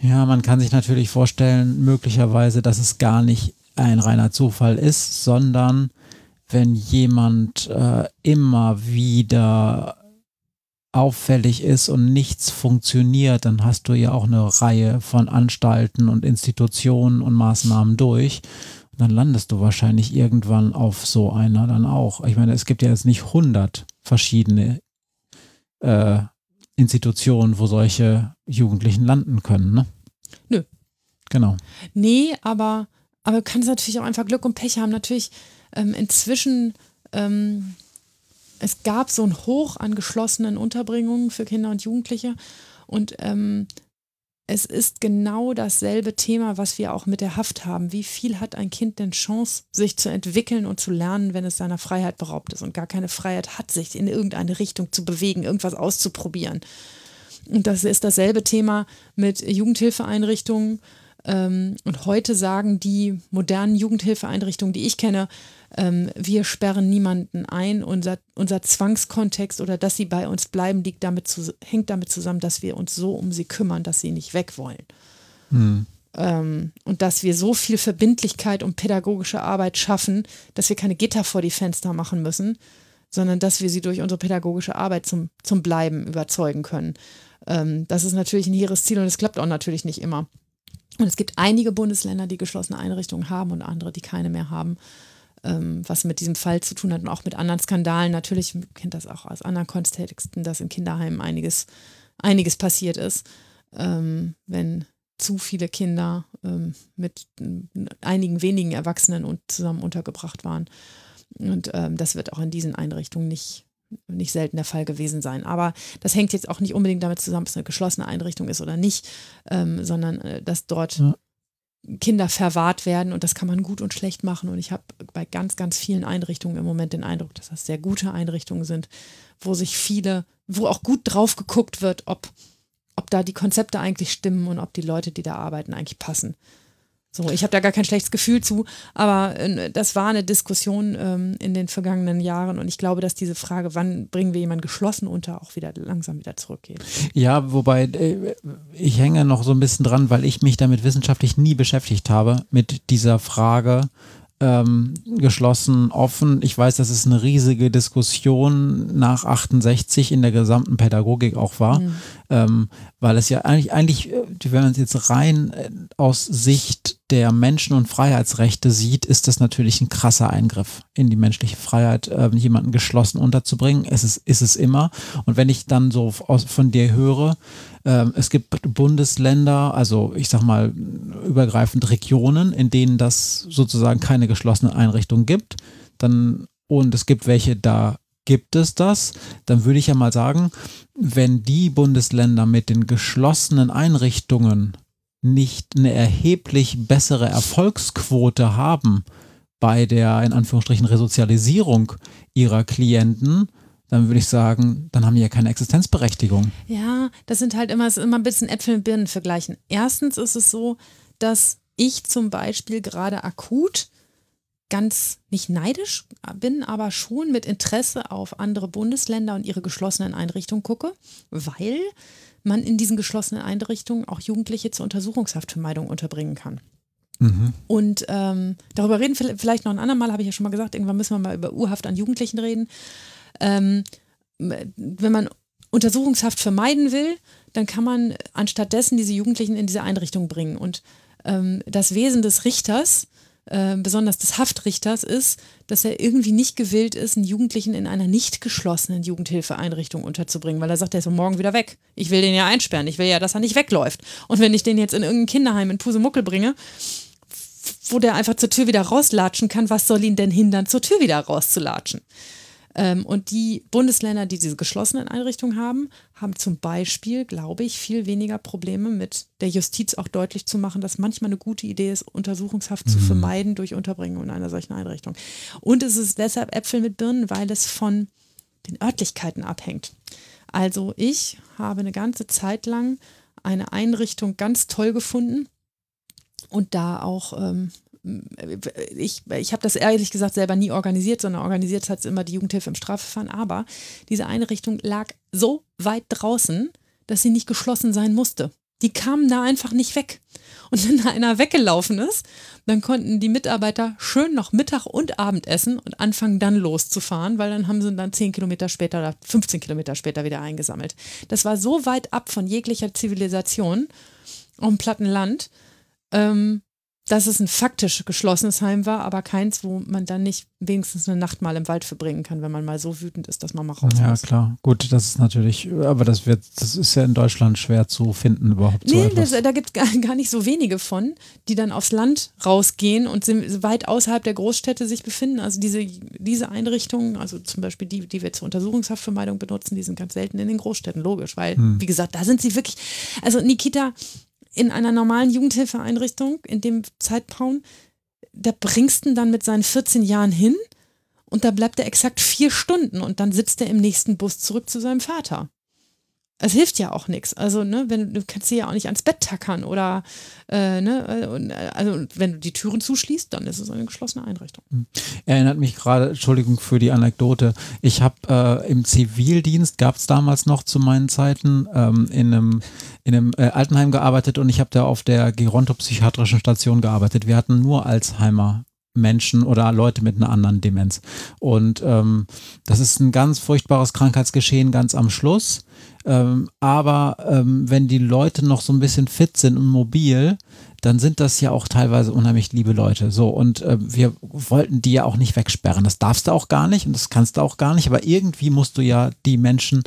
Ja, man kann sich natürlich vorstellen, möglicherweise, dass es gar nicht ein reiner Zufall ist, sondern wenn jemand äh, immer wieder auffällig ist und nichts funktioniert, dann hast du ja auch eine Reihe von Anstalten und Institutionen und Maßnahmen durch dann landest du wahrscheinlich irgendwann auf so einer dann auch. Ich meine, es gibt ja jetzt nicht 100 verschiedene äh, Institutionen, wo solche Jugendlichen landen können, ne? Nö. Genau. Nee, aber, aber du kannst natürlich auch einfach Glück und Pech haben. Natürlich ähm, inzwischen, ähm, es gab so ein Hoch an geschlossenen Unterbringungen für Kinder und Jugendliche und ähm, es ist genau dasselbe Thema, was wir auch mit der Haft haben. Wie viel hat ein Kind denn Chance, sich zu entwickeln und zu lernen, wenn es seiner Freiheit beraubt ist und gar keine Freiheit hat, sich in irgendeine Richtung zu bewegen, irgendwas auszuprobieren? Und das ist dasselbe Thema mit Jugendhilfeeinrichtungen. Ähm, und heute sagen die modernen Jugendhilfeeinrichtungen, die ich kenne, ähm, wir sperren niemanden ein. Unser, unser Zwangskontext oder dass sie bei uns bleiben, liegt damit zu, hängt damit zusammen, dass wir uns so um sie kümmern, dass sie nicht weg wollen. Hm. Ähm, und dass wir so viel Verbindlichkeit und pädagogische Arbeit schaffen, dass wir keine Gitter vor die Fenster machen müssen, sondern dass wir sie durch unsere pädagogische Arbeit zum, zum Bleiben überzeugen können. Ähm, das ist natürlich ein hehres Ziel und es klappt auch natürlich nicht immer. Und es gibt einige Bundesländer, die geschlossene Einrichtungen haben und andere, die keine mehr haben ähm, was mit diesem Fall zu tun hat und auch mit anderen Skandalen. Natürlich kennt das auch aus anderen Kontexten, dass in Kinderheimen einiges, einiges passiert ist, ähm, wenn zu viele Kinder ähm, mit einigen wenigen Erwachsenen und zusammen untergebracht waren. Und ähm, das wird auch in diesen Einrichtungen nicht, nicht selten der Fall gewesen sein. Aber das hängt jetzt auch nicht unbedingt damit zusammen, ob es eine geschlossene Einrichtung ist oder nicht, ähm, sondern äh, dass dort ja. Kinder verwahrt werden und das kann man gut und schlecht machen. Und ich habe bei ganz, ganz vielen Einrichtungen im Moment den Eindruck, dass das sehr gute Einrichtungen sind, wo sich viele, wo auch gut drauf geguckt wird, ob, ob da die Konzepte eigentlich stimmen und ob die Leute, die da arbeiten, eigentlich passen. So, ich habe da gar kein schlechtes Gefühl zu, aber äh, das war eine Diskussion ähm, in den vergangenen Jahren und ich glaube, dass diese Frage, wann bringen wir jemanden geschlossen unter, auch wieder langsam wieder zurückgeht. Ja, wobei äh, ich hänge noch so ein bisschen dran, weil ich mich damit wissenschaftlich nie beschäftigt habe, mit dieser Frage, ähm, geschlossen, offen. Ich weiß, dass es eine riesige Diskussion nach 68 in der gesamten Pädagogik auch war, mhm. Ähm, weil es ja eigentlich, eigentlich, äh, wenn man es jetzt rein äh, aus Sicht der Menschen- und Freiheitsrechte sieht, ist das natürlich ein krasser Eingriff in die menschliche Freiheit, äh, jemanden geschlossen unterzubringen. Es ist, ist es immer. Und wenn ich dann so aus, von dir höre, äh, es gibt Bundesländer, also ich sag mal übergreifend Regionen, in denen das sozusagen keine geschlossene Einrichtung gibt, dann und es gibt welche, da gibt es das, dann würde ich ja mal sagen, wenn die Bundesländer mit den geschlossenen Einrichtungen nicht eine erheblich bessere Erfolgsquote haben bei der in Anführungsstrichen Resozialisierung ihrer Klienten, dann würde ich sagen, dann haben die ja keine Existenzberechtigung. Ja, das sind halt immer, immer ein bisschen Äpfel mit Birnen vergleichen. Erstens ist es so, dass ich zum Beispiel gerade akut ganz nicht neidisch bin, aber schon mit Interesse auf andere Bundesländer und ihre geschlossenen Einrichtungen gucke, weil man in diesen geschlossenen Einrichtungen auch Jugendliche zur Untersuchungshaftvermeidung unterbringen kann. Mhm. Und ähm, darüber reden vielleicht noch ein andermal, habe ich ja schon mal gesagt, irgendwann müssen wir mal über Urhaft an Jugendlichen reden. Ähm, wenn man Untersuchungshaft vermeiden will, dann kann man anstattdessen diese Jugendlichen in diese Einrichtung bringen. Und ähm, das Wesen des Richters äh, besonders des Haftrichters ist, dass er irgendwie nicht gewillt ist, einen Jugendlichen in einer nicht geschlossenen Jugendhilfeeinrichtung unterzubringen, weil er sagt, der ist morgen wieder weg. Ich will den ja einsperren. Ich will ja, dass er nicht wegläuft. Und wenn ich den jetzt in irgendein Kinderheim in Pusemuckel bringe, wo der einfach zur Tür wieder rauslatschen kann, was soll ihn denn hindern, zur Tür wieder rauszulatschen? Ähm, und die Bundesländer, die diese geschlossenen Einrichtungen haben, haben zum Beispiel, glaube ich, viel weniger Probleme mit der Justiz auch deutlich zu machen, dass manchmal eine gute Idee ist, Untersuchungshaft mhm. zu vermeiden durch Unterbringung in einer solchen Einrichtung. Und es ist deshalb Äpfel mit Birnen, weil es von den Örtlichkeiten abhängt. Also ich habe eine ganze Zeit lang eine Einrichtung ganz toll gefunden und da auch ähm, ich, ich habe das ehrlich gesagt selber nie organisiert, sondern organisiert hat es immer die Jugendhilfe im Strafverfahren. Aber diese Einrichtung lag so weit draußen, dass sie nicht geschlossen sein musste. Die kamen da einfach nicht weg. Und wenn da einer weggelaufen ist, dann konnten die Mitarbeiter schön noch Mittag und Abend essen und anfangen dann loszufahren, weil dann haben sie dann 10 Kilometer später oder 15 Kilometer später wieder eingesammelt. Das war so weit ab von jeglicher Zivilisation dem platten Land, ähm, dass es ein faktisch geschlossenes Heim war, aber keins, wo man dann nicht wenigstens eine Nacht mal im Wald verbringen kann, wenn man mal so wütend ist, dass man mal raus ja, muss. Ja, klar. Gut, das ist natürlich, aber das wird, das ist ja in Deutschland schwer zu finden überhaupt. Nee, so das, da gibt es gar, gar nicht so wenige von, die dann aufs Land rausgehen und weit außerhalb der Großstädte sich befinden. Also diese, diese Einrichtungen, also zum Beispiel die, die wir zur Untersuchungshaftvermeidung benutzen, die sind ganz selten in den Großstädten, logisch, weil, hm. wie gesagt, da sind sie wirklich, also Nikita, in einer normalen Jugendhilfeeinrichtung, in dem Zeitraum, da bringst du dann mit seinen 14 Jahren hin und da bleibt er exakt vier Stunden und dann sitzt er im nächsten Bus zurück zu seinem Vater es hilft ja auch nichts. Also, ne, wenn du kannst sie ja auch nicht ans Bett tackern oder äh, ne, äh, also wenn du die Türen zuschließt, dann ist es eine geschlossene Einrichtung. Hm. Erinnert mich gerade, Entschuldigung für die Anekdote, ich habe äh, im Zivildienst, gab es damals noch zu meinen Zeiten, ähm, in einem, in einem äh, Altenheim gearbeitet und ich habe da auf der Gerontopsychiatrischen Station gearbeitet. Wir hatten nur Alzheimer Menschen oder Leute mit einer anderen Demenz. Und ähm, das ist ein ganz furchtbares Krankheitsgeschehen ganz am Schluss. Ähm, aber ähm, wenn die Leute noch so ein bisschen fit sind und mobil, dann sind das ja auch teilweise unheimlich liebe Leute. So, und äh, wir wollten die ja auch nicht wegsperren. Das darfst du auch gar nicht und das kannst du auch gar nicht, aber irgendwie musst du ja die Menschen,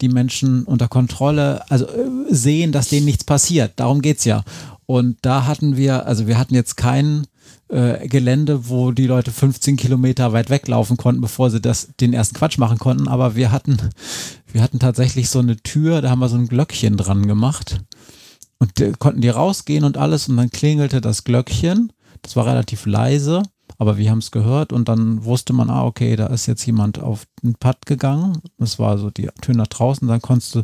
die Menschen unter Kontrolle, also äh, sehen, dass denen nichts passiert. Darum geht es ja. Und da hatten wir, also wir hatten jetzt keinen äh, Gelände, wo die Leute 15 Kilometer weit weglaufen konnten, bevor sie das, den ersten Quatsch machen konnten. Aber wir hatten, wir hatten tatsächlich so eine Tür, da haben wir so ein Glöckchen dran gemacht. Und äh, konnten die rausgehen und alles und dann klingelte das Glöckchen. Das war relativ leise, aber wir haben es gehört und dann wusste man, ah, okay, da ist jetzt jemand auf den Pad gegangen. Das war so die Tür nach draußen. Dann konntest du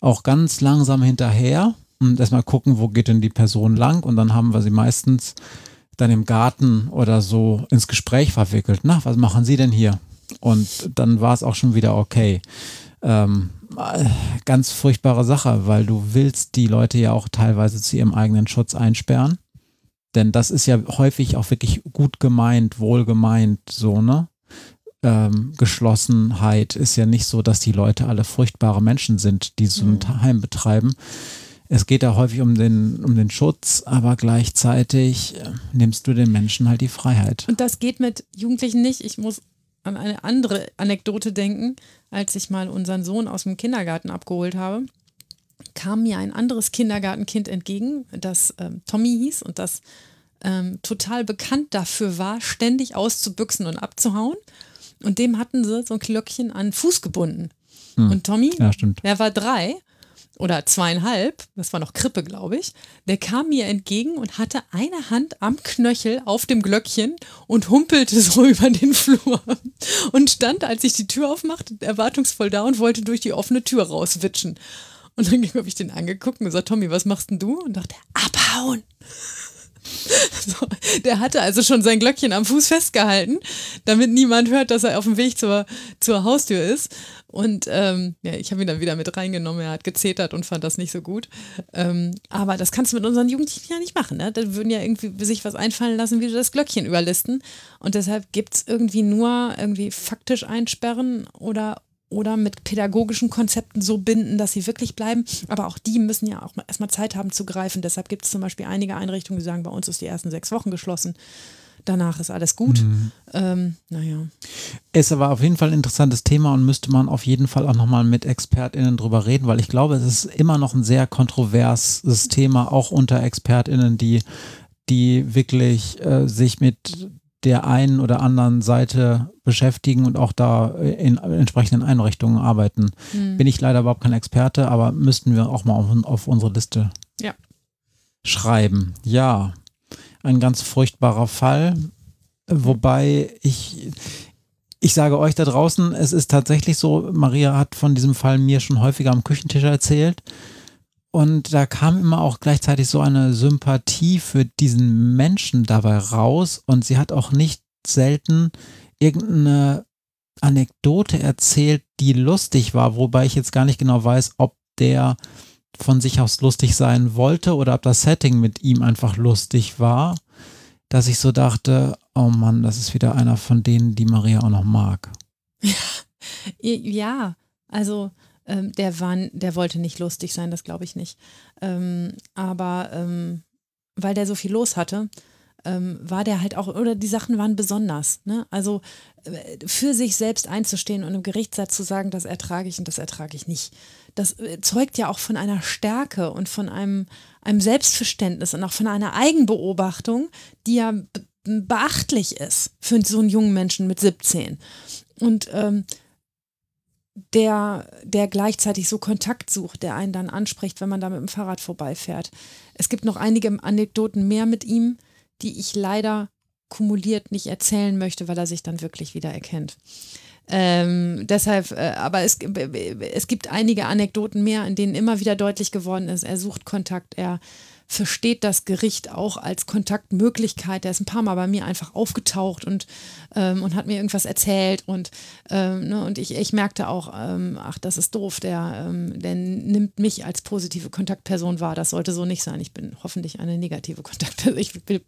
auch ganz langsam hinterher und erstmal gucken, wo geht denn die Person lang. Und dann haben wir sie meistens dann im Garten oder so ins Gespräch verwickelt. Na, was machen Sie denn hier? Und dann war es auch schon wieder okay. Ähm, ganz furchtbare Sache, weil du willst die Leute ja auch teilweise zu ihrem eigenen Schutz einsperren. Denn das ist ja häufig auch wirklich gut gemeint, wohl gemeint, so, ne? Ähm, Geschlossenheit ist ja nicht so, dass die Leute alle furchtbare Menschen sind, die so ein mhm. Heim betreiben, es geht da häufig um den, um den Schutz, aber gleichzeitig äh, nimmst du den Menschen halt die Freiheit. Und das geht mit Jugendlichen nicht. Ich muss an eine andere Anekdote denken, als ich mal unseren Sohn aus dem Kindergarten abgeholt habe kam mir ein anderes Kindergartenkind entgegen, das ähm, Tommy hieß und das ähm, total bekannt dafür war, ständig auszubüchsen und abzuhauen. Und dem hatten sie so ein Glöckchen an den Fuß gebunden. Hm. Und Tommy, ja, der war drei oder zweieinhalb, das war noch Krippe, glaube ich, der kam mir entgegen und hatte eine Hand am Knöchel auf dem Glöckchen und humpelte so über den Flur und stand, als ich die Tür aufmachte, erwartungsvoll da und wollte durch die offene Tür rauswitschen. Und dann habe ich den angeguckt und gesagt, Tommy, was machst denn du? Und dachte, abhauen. So, der hatte also schon sein Glöckchen am Fuß festgehalten, damit niemand hört, dass er auf dem Weg zur, zur Haustür ist. Und ähm, ja, ich habe ihn dann wieder mit reingenommen. Er hat gezetert und fand das nicht so gut. Ähm, aber das kannst du mit unseren Jugendlichen ja nicht machen. Ne? Da würden ja irgendwie sich was einfallen lassen, wie du das Glöckchen überlisten. Und deshalb gibt es irgendwie nur irgendwie faktisch einsperren oder oder mit pädagogischen Konzepten so binden, dass sie wirklich bleiben. Aber auch die müssen ja auch erstmal Zeit haben zu greifen. Deshalb gibt es zum Beispiel einige Einrichtungen, die sagen, bei uns ist die ersten sechs Wochen geschlossen. Danach ist alles gut. Mhm. Ähm, naja. Ist aber auf jeden Fall ein interessantes Thema und müsste man auf jeden Fall auch nochmal mit ExpertInnen drüber reden, weil ich glaube, es ist immer noch ein sehr kontroverses Thema, auch unter ExpertInnen, die, die wirklich äh, sich mit der einen oder anderen Seite beschäftigen und auch da in entsprechenden Einrichtungen arbeiten. Mhm. Bin ich leider überhaupt kein Experte, aber müssten wir auch mal auf, auf unsere Liste ja. schreiben. Ja, ein ganz furchtbarer Fall, wobei ich, ich sage euch da draußen, es ist tatsächlich so, Maria hat von diesem Fall mir schon häufiger am Küchentisch erzählt. Und da kam immer auch gleichzeitig so eine Sympathie für diesen Menschen dabei raus. Und sie hat auch nicht selten irgendeine Anekdote erzählt, die lustig war, wobei ich jetzt gar nicht genau weiß, ob der von sich aus lustig sein wollte oder ob das Setting mit ihm einfach lustig war, dass ich so dachte, oh Mann, das ist wieder einer von denen, die Maria auch noch mag. Ja, also ähm, der, war, der wollte nicht lustig sein, das glaube ich nicht. Ähm, aber ähm, weil der so viel los hatte, ähm, war der halt auch, oder die Sachen waren besonders. Ne? Also äh, für sich selbst einzustehen und im Gerichtssatz zu sagen, das ertrage ich und das ertrage ich nicht. Das äh, zeugt ja auch von einer Stärke und von einem, einem Selbstverständnis und auch von einer Eigenbeobachtung, die ja beachtlich ist für so einen jungen Menschen mit 17. Und ähm, der, der gleichzeitig so Kontakt sucht, der einen dann anspricht, wenn man da mit dem Fahrrad vorbeifährt. Es gibt noch einige Anekdoten mehr mit ihm, die ich leider kumuliert nicht erzählen möchte, weil er sich dann wirklich wieder erkennt. Ähm, deshalb, äh, aber es, es gibt einige Anekdoten mehr, in denen immer wieder deutlich geworden ist, er sucht Kontakt, er versteht das Gericht auch als Kontaktmöglichkeit. Der ist ein paar Mal bei mir einfach aufgetaucht und, ähm, und hat mir irgendwas erzählt und, ähm, ne, und ich, ich merkte auch, ähm, ach, das ist doof, der, ähm, der nimmt mich als positive Kontaktperson wahr. Das sollte so nicht sein. Ich bin hoffentlich eine negative Kontaktperson. Ich will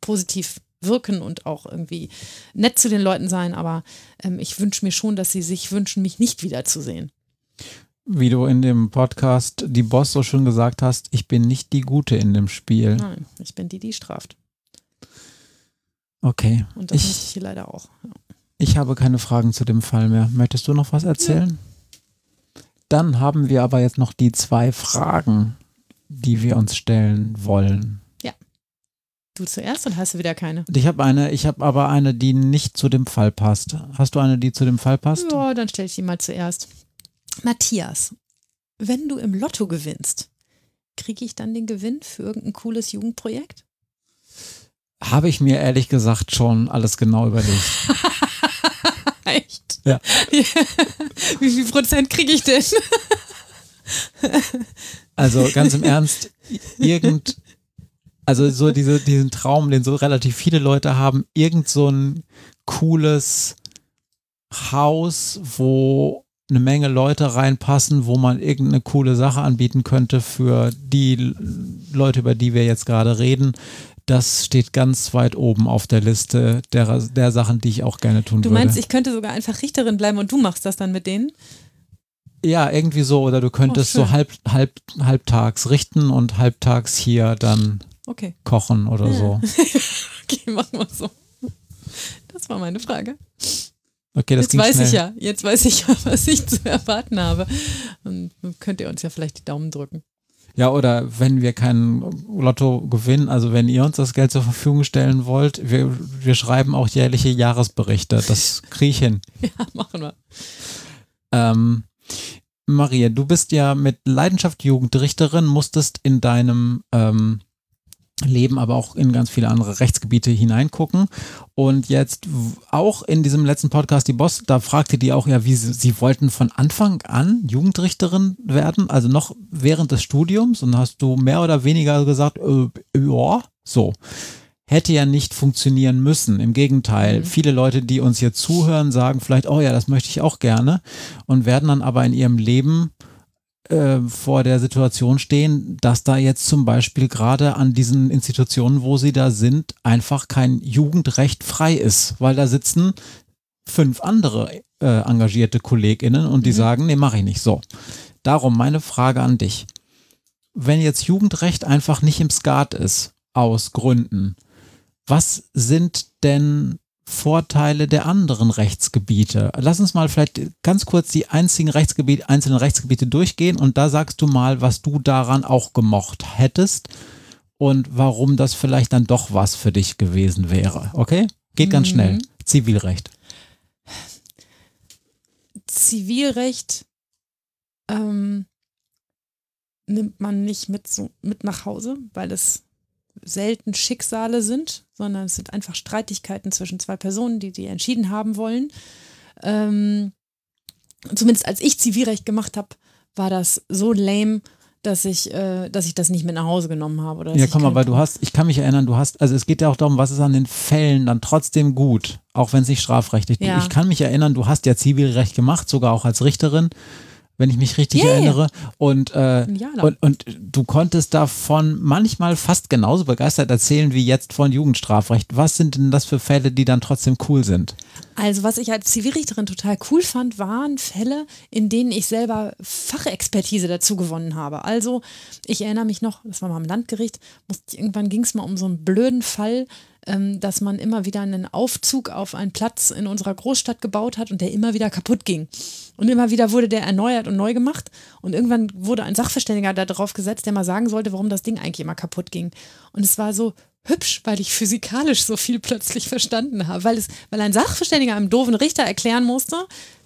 positiv wirken und auch irgendwie nett zu den Leuten sein, aber ähm, ich wünsche mir schon, dass sie sich wünschen, mich nicht wiederzusehen wie du in dem Podcast die Boss so schön gesagt hast, ich bin nicht die Gute in dem Spiel. Nein, ich bin die, die straft. Okay. Und das ich, ich hier leider auch. Ja. Ich habe keine Fragen zu dem Fall mehr. Möchtest du noch was erzählen? Ja. Dann haben wir aber jetzt noch die zwei Fragen, die wir uns stellen wollen. Du zuerst und hast du wieder keine? Ich habe eine, ich habe aber eine, die nicht zu dem Fall passt. Hast du eine, die zu dem Fall passt? Ja, dann stelle ich die mal zuerst. Matthias, wenn du im Lotto gewinnst, kriege ich dann den Gewinn für irgendein cooles Jugendprojekt? Habe ich mir ehrlich gesagt schon alles genau überlegt. Echt? Ja. Wie viel Prozent kriege ich denn? also ganz im Ernst, irgend, also so diese, diesen Traum, den so relativ viele Leute haben, irgend so ein cooles Haus, wo eine Menge Leute reinpassen, wo man irgendeine coole Sache anbieten könnte für die Leute, über die wir jetzt gerade reden. Das steht ganz weit oben auf der Liste der, der Sachen, die ich auch gerne tun würde. Du meinst, ich könnte sogar einfach Richterin bleiben und du machst das dann mit denen? Ja, irgendwie so. Oder du könntest oh, so halb, halb, halbtags richten und halbtags hier dann okay. kochen oder ja. so. okay, machen wir so. Das war meine Frage. Okay, das jetzt weiß schnell. ich ja, jetzt weiß ich ja, was ich zu erwarten habe. Und könnt ihr uns ja vielleicht die Daumen drücken. Ja, oder wenn wir kein Lotto gewinnen, also wenn ihr uns das Geld zur Verfügung stellen wollt, wir, wir schreiben auch jährliche Jahresberichte. Das kriege ich hin. ja, machen wir. Ähm, Maria, du bist ja mit Leidenschaft Jugendrichterin, musstest in deinem ähm, Leben, aber auch in ganz viele andere Rechtsgebiete hineingucken. Und jetzt auch in diesem letzten Podcast, die Boss, da fragte die auch ja, wie sie, sie wollten von Anfang an Jugendrichterin werden, also noch während des Studiums. Und hast du mehr oder weniger gesagt, äh, ja, so. Hätte ja nicht funktionieren müssen. Im Gegenteil, mhm. viele Leute, die uns hier zuhören, sagen vielleicht, oh ja, das möchte ich auch gerne und werden dann aber in ihrem Leben äh, vor der Situation stehen, dass da jetzt zum Beispiel gerade an diesen Institutionen, wo sie da sind, einfach kein Jugendrecht frei ist, weil da sitzen fünf andere äh, engagierte KollegInnen und die mhm. sagen, nee, mache ich nicht. So. Darum meine Frage an dich. Wenn jetzt Jugendrecht einfach nicht im Skat ist, aus Gründen, was sind denn Vorteile der anderen Rechtsgebiete. Lass uns mal vielleicht ganz kurz die einzigen Rechtsgebiete, einzelnen Rechtsgebiete durchgehen und da sagst du mal, was du daran auch gemocht hättest und warum das vielleicht dann doch was für dich gewesen wäre. Okay? Geht ganz mhm. schnell. Zivilrecht. Zivilrecht ähm, nimmt man nicht mit, so, mit nach Hause, weil es selten Schicksale sind, sondern es sind einfach Streitigkeiten zwischen zwei Personen, die die entschieden haben wollen. Ähm, zumindest als ich Zivilrecht gemacht habe, war das so lame, dass ich, äh, dass ich das nicht mit nach Hause genommen habe. Oder ja, komm mal, weil du hast, ich kann mich erinnern, du hast, also es geht ja auch darum, was ist an den Fällen dann trotzdem gut, auch wenn es nicht strafrechtlich ist. Ja. Ich kann mich erinnern, du hast ja Zivilrecht gemacht, sogar auch als Richterin wenn ich mich richtig yeah. erinnere. Und, äh, und, und du konntest davon manchmal fast genauso begeistert erzählen wie jetzt von Jugendstrafrecht. Was sind denn das für Fälle, die dann trotzdem cool sind? Also, was ich als Zivilrichterin total cool fand, waren Fälle, in denen ich selber Fachexpertise dazu gewonnen habe. Also, ich erinnere mich noch, das war mal am Landgericht, musste, irgendwann ging es mal um so einen blöden Fall, dass man immer wieder einen Aufzug auf einen Platz in unserer Großstadt gebaut hat und der immer wieder kaputt ging. Und immer wieder wurde der erneuert und neu gemacht. Und irgendwann wurde ein Sachverständiger da drauf gesetzt, der mal sagen sollte, warum das Ding eigentlich immer kaputt ging. Und es war so hübsch, weil ich physikalisch so viel plötzlich verstanden habe. Weil, es, weil ein Sachverständiger einem doofen Richter erklären musste,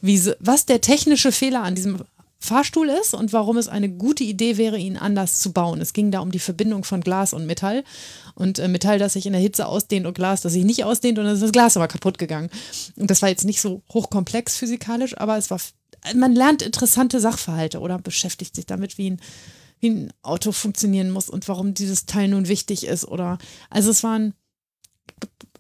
wie, was der technische Fehler an diesem Fahrstuhl ist und warum es eine gute Idee wäre, ihn anders zu bauen. Es ging da um die Verbindung von Glas und Metall und äh, Metall, das sich in der Hitze ausdehnt und Glas, das sich nicht ausdehnt und dann ist das Glas aber kaputt gegangen. Und das war jetzt nicht so hochkomplex physikalisch, aber es war, man lernt interessante Sachverhalte oder beschäftigt sich damit, wie ein, wie ein Auto funktionieren muss und warum dieses Teil nun wichtig ist oder, also es waren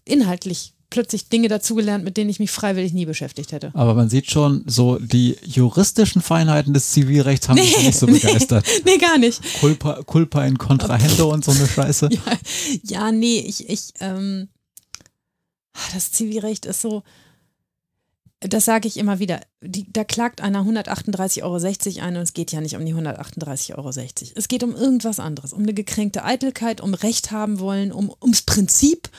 inhaltlich plötzlich Dinge dazugelernt, mit denen ich mich freiwillig nie beschäftigt hätte. Aber man sieht schon, so die juristischen Feinheiten des Zivilrechts haben nee, mich nicht so begeistert. Nee, nee gar nicht. Culpa, Culpa in Contrahendo und so eine Scheiße. Ja, ja nee, ich, ich, ähm, das Zivilrecht ist so, das sage ich immer wieder, die, da klagt einer 138,60 Euro ein und es geht ja nicht um die 138,60 Euro. Es geht um irgendwas anderes, um eine gekränkte Eitelkeit, um Recht haben wollen, um, ums Prinzip,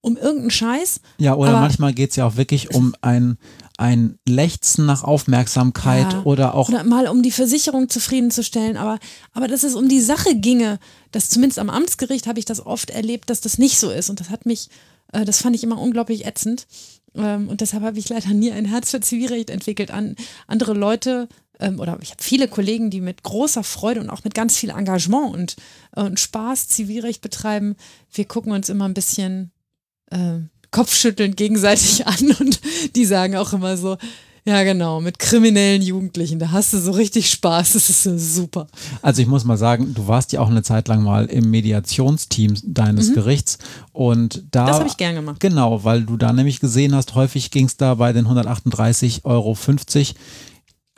um irgendeinen Scheiß. Ja, oder manchmal geht es ja auch wirklich um ein, ein Lechzen nach Aufmerksamkeit ja, oder auch. Oder mal um die Versicherung zufriedenzustellen, aber, aber dass es um die Sache ginge, dass zumindest am Amtsgericht habe ich das oft erlebt, dass das nicht so ist. Und das hat mich, äh, das fand ich immer unglaublich ätzend. Ähm, und deshalb habe ich leider nie ein Herz für Zivilrecht entwickelt. An andere Leute ähm, oder ich habe viele Kollegen, die mit großer Freude und auch mit ganz viel Engagement und, und Spaß Zivilrecht betreiben. Wir gucken uns immer ein bisschen äh, Kopfschütteln gegenseitig an und die sagen auch immer so, ja, genau, mit kriminellen Jugendlichen, da hast du so richtig Spaß, das ist so super. Also ich muss mal sagen, du warst ja auch eine Zeit lang mal im Mediationsteam deines mhm. Gerichts und da... Das habe ich gern gemacht. Genau, weil du da nämlich gesehen hast, häufig ging es da bei den 138,50 Euro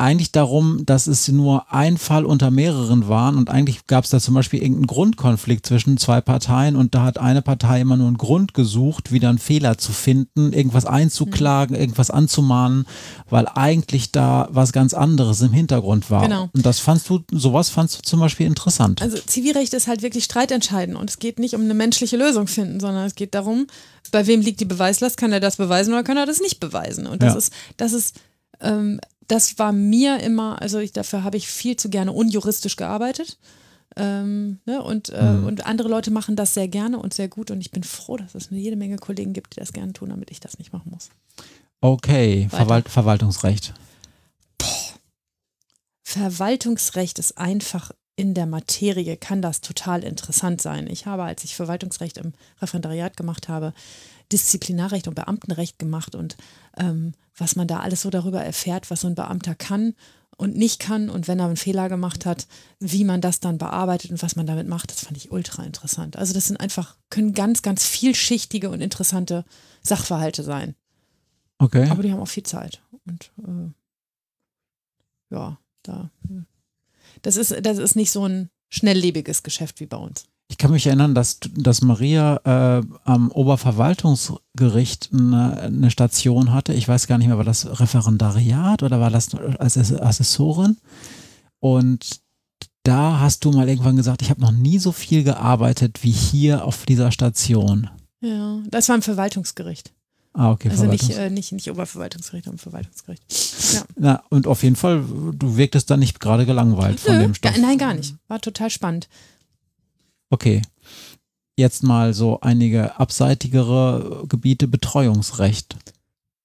eigentlich darum, dass es nur ein Fall unter mehreren waren und eigentlich gab es da zum Beispiel irgendeinen Grundkonflikt zwischen zwei Parteien und da hat eine Partei immer nur einen Grund gesucht, wieder einen Fehler zu finden, irgendwas einzuklagen, mhm. irgendwas anzumahnen, weil eigentlich da was ganz anderes im Hintergrund war. Genau. Und das fandst du, sowas fandst du zum Beispiel interessant. Also Zivilrecht ist halt wirklich streitentscheidend und es geht nicht um eine menschliche Lösung finden, sondern es geht darum, bei wem liegt die Beweislast, kann er das beweisen oder kann er das nicht beweisen? Und das ja. ist, das ist ähm, das war mir immer, also ich, dafür habe ich viel zu gerne unjuristisch gearbeitet. Ähm, ne, und, äh, mhm. und andere Leute machen das sehr gerne und sehr gut und ich bin froh, dass es eine jede Menge Kollegen gibt, die das gerne tun, damit ich das nicht machen muss. Okay, Verwalt Verwaltungsrecht. Boah. Verwaltungsrecht ist einfach in der Materie kann das total interessant sein. Ich habe, als ich Verwaltungsrecht im Referendariat gemacht habe, Disziplinarrecht und Beamtenrecht gemacht und ähm, was man da alles so darüber erfährt, was so ein Beamter kann und nicht kann und wenn er einen Fehler gemacht hat, wie man das dann bearbeitet und was man damit macht, das fand ich ultra interessant. Also das sind einfach, können ganz, ganz vielschichtige und interessante Sachverhalte sein. Okay. Aber die haben auch viel Zeit. Und äh, ja, da. Das ist, das ist nicht so ein schnelllebiges Geschäft wie bei uns. Ich kann mich erinnern, dass, dass Maria äh, am Oberverwaltungsgericht eine, eine, Station hatte. Ich weiß gar nicht mehr, war das Referendariat oder war das als Assessorin? Und da hast du mal irgendwann gesagt, ich habe noch nie so viel gearbeitet wie hier auf dieser Station. Ja, das war im Verwaltungsgericht. Ah, okay. Also nicht, äh, nicht, nicht Oberverwaltungsgericht, aber Verwaltungsgericht. Ja. Na, und auf jeden Fall, du wirktest da nicht gerade gelangweilt von Nö, dem Stoff. Nein, gar nicht. War total spannend. Okay. Jetzt mal so einige abseitigere Gebiete, Betreuungsrecht.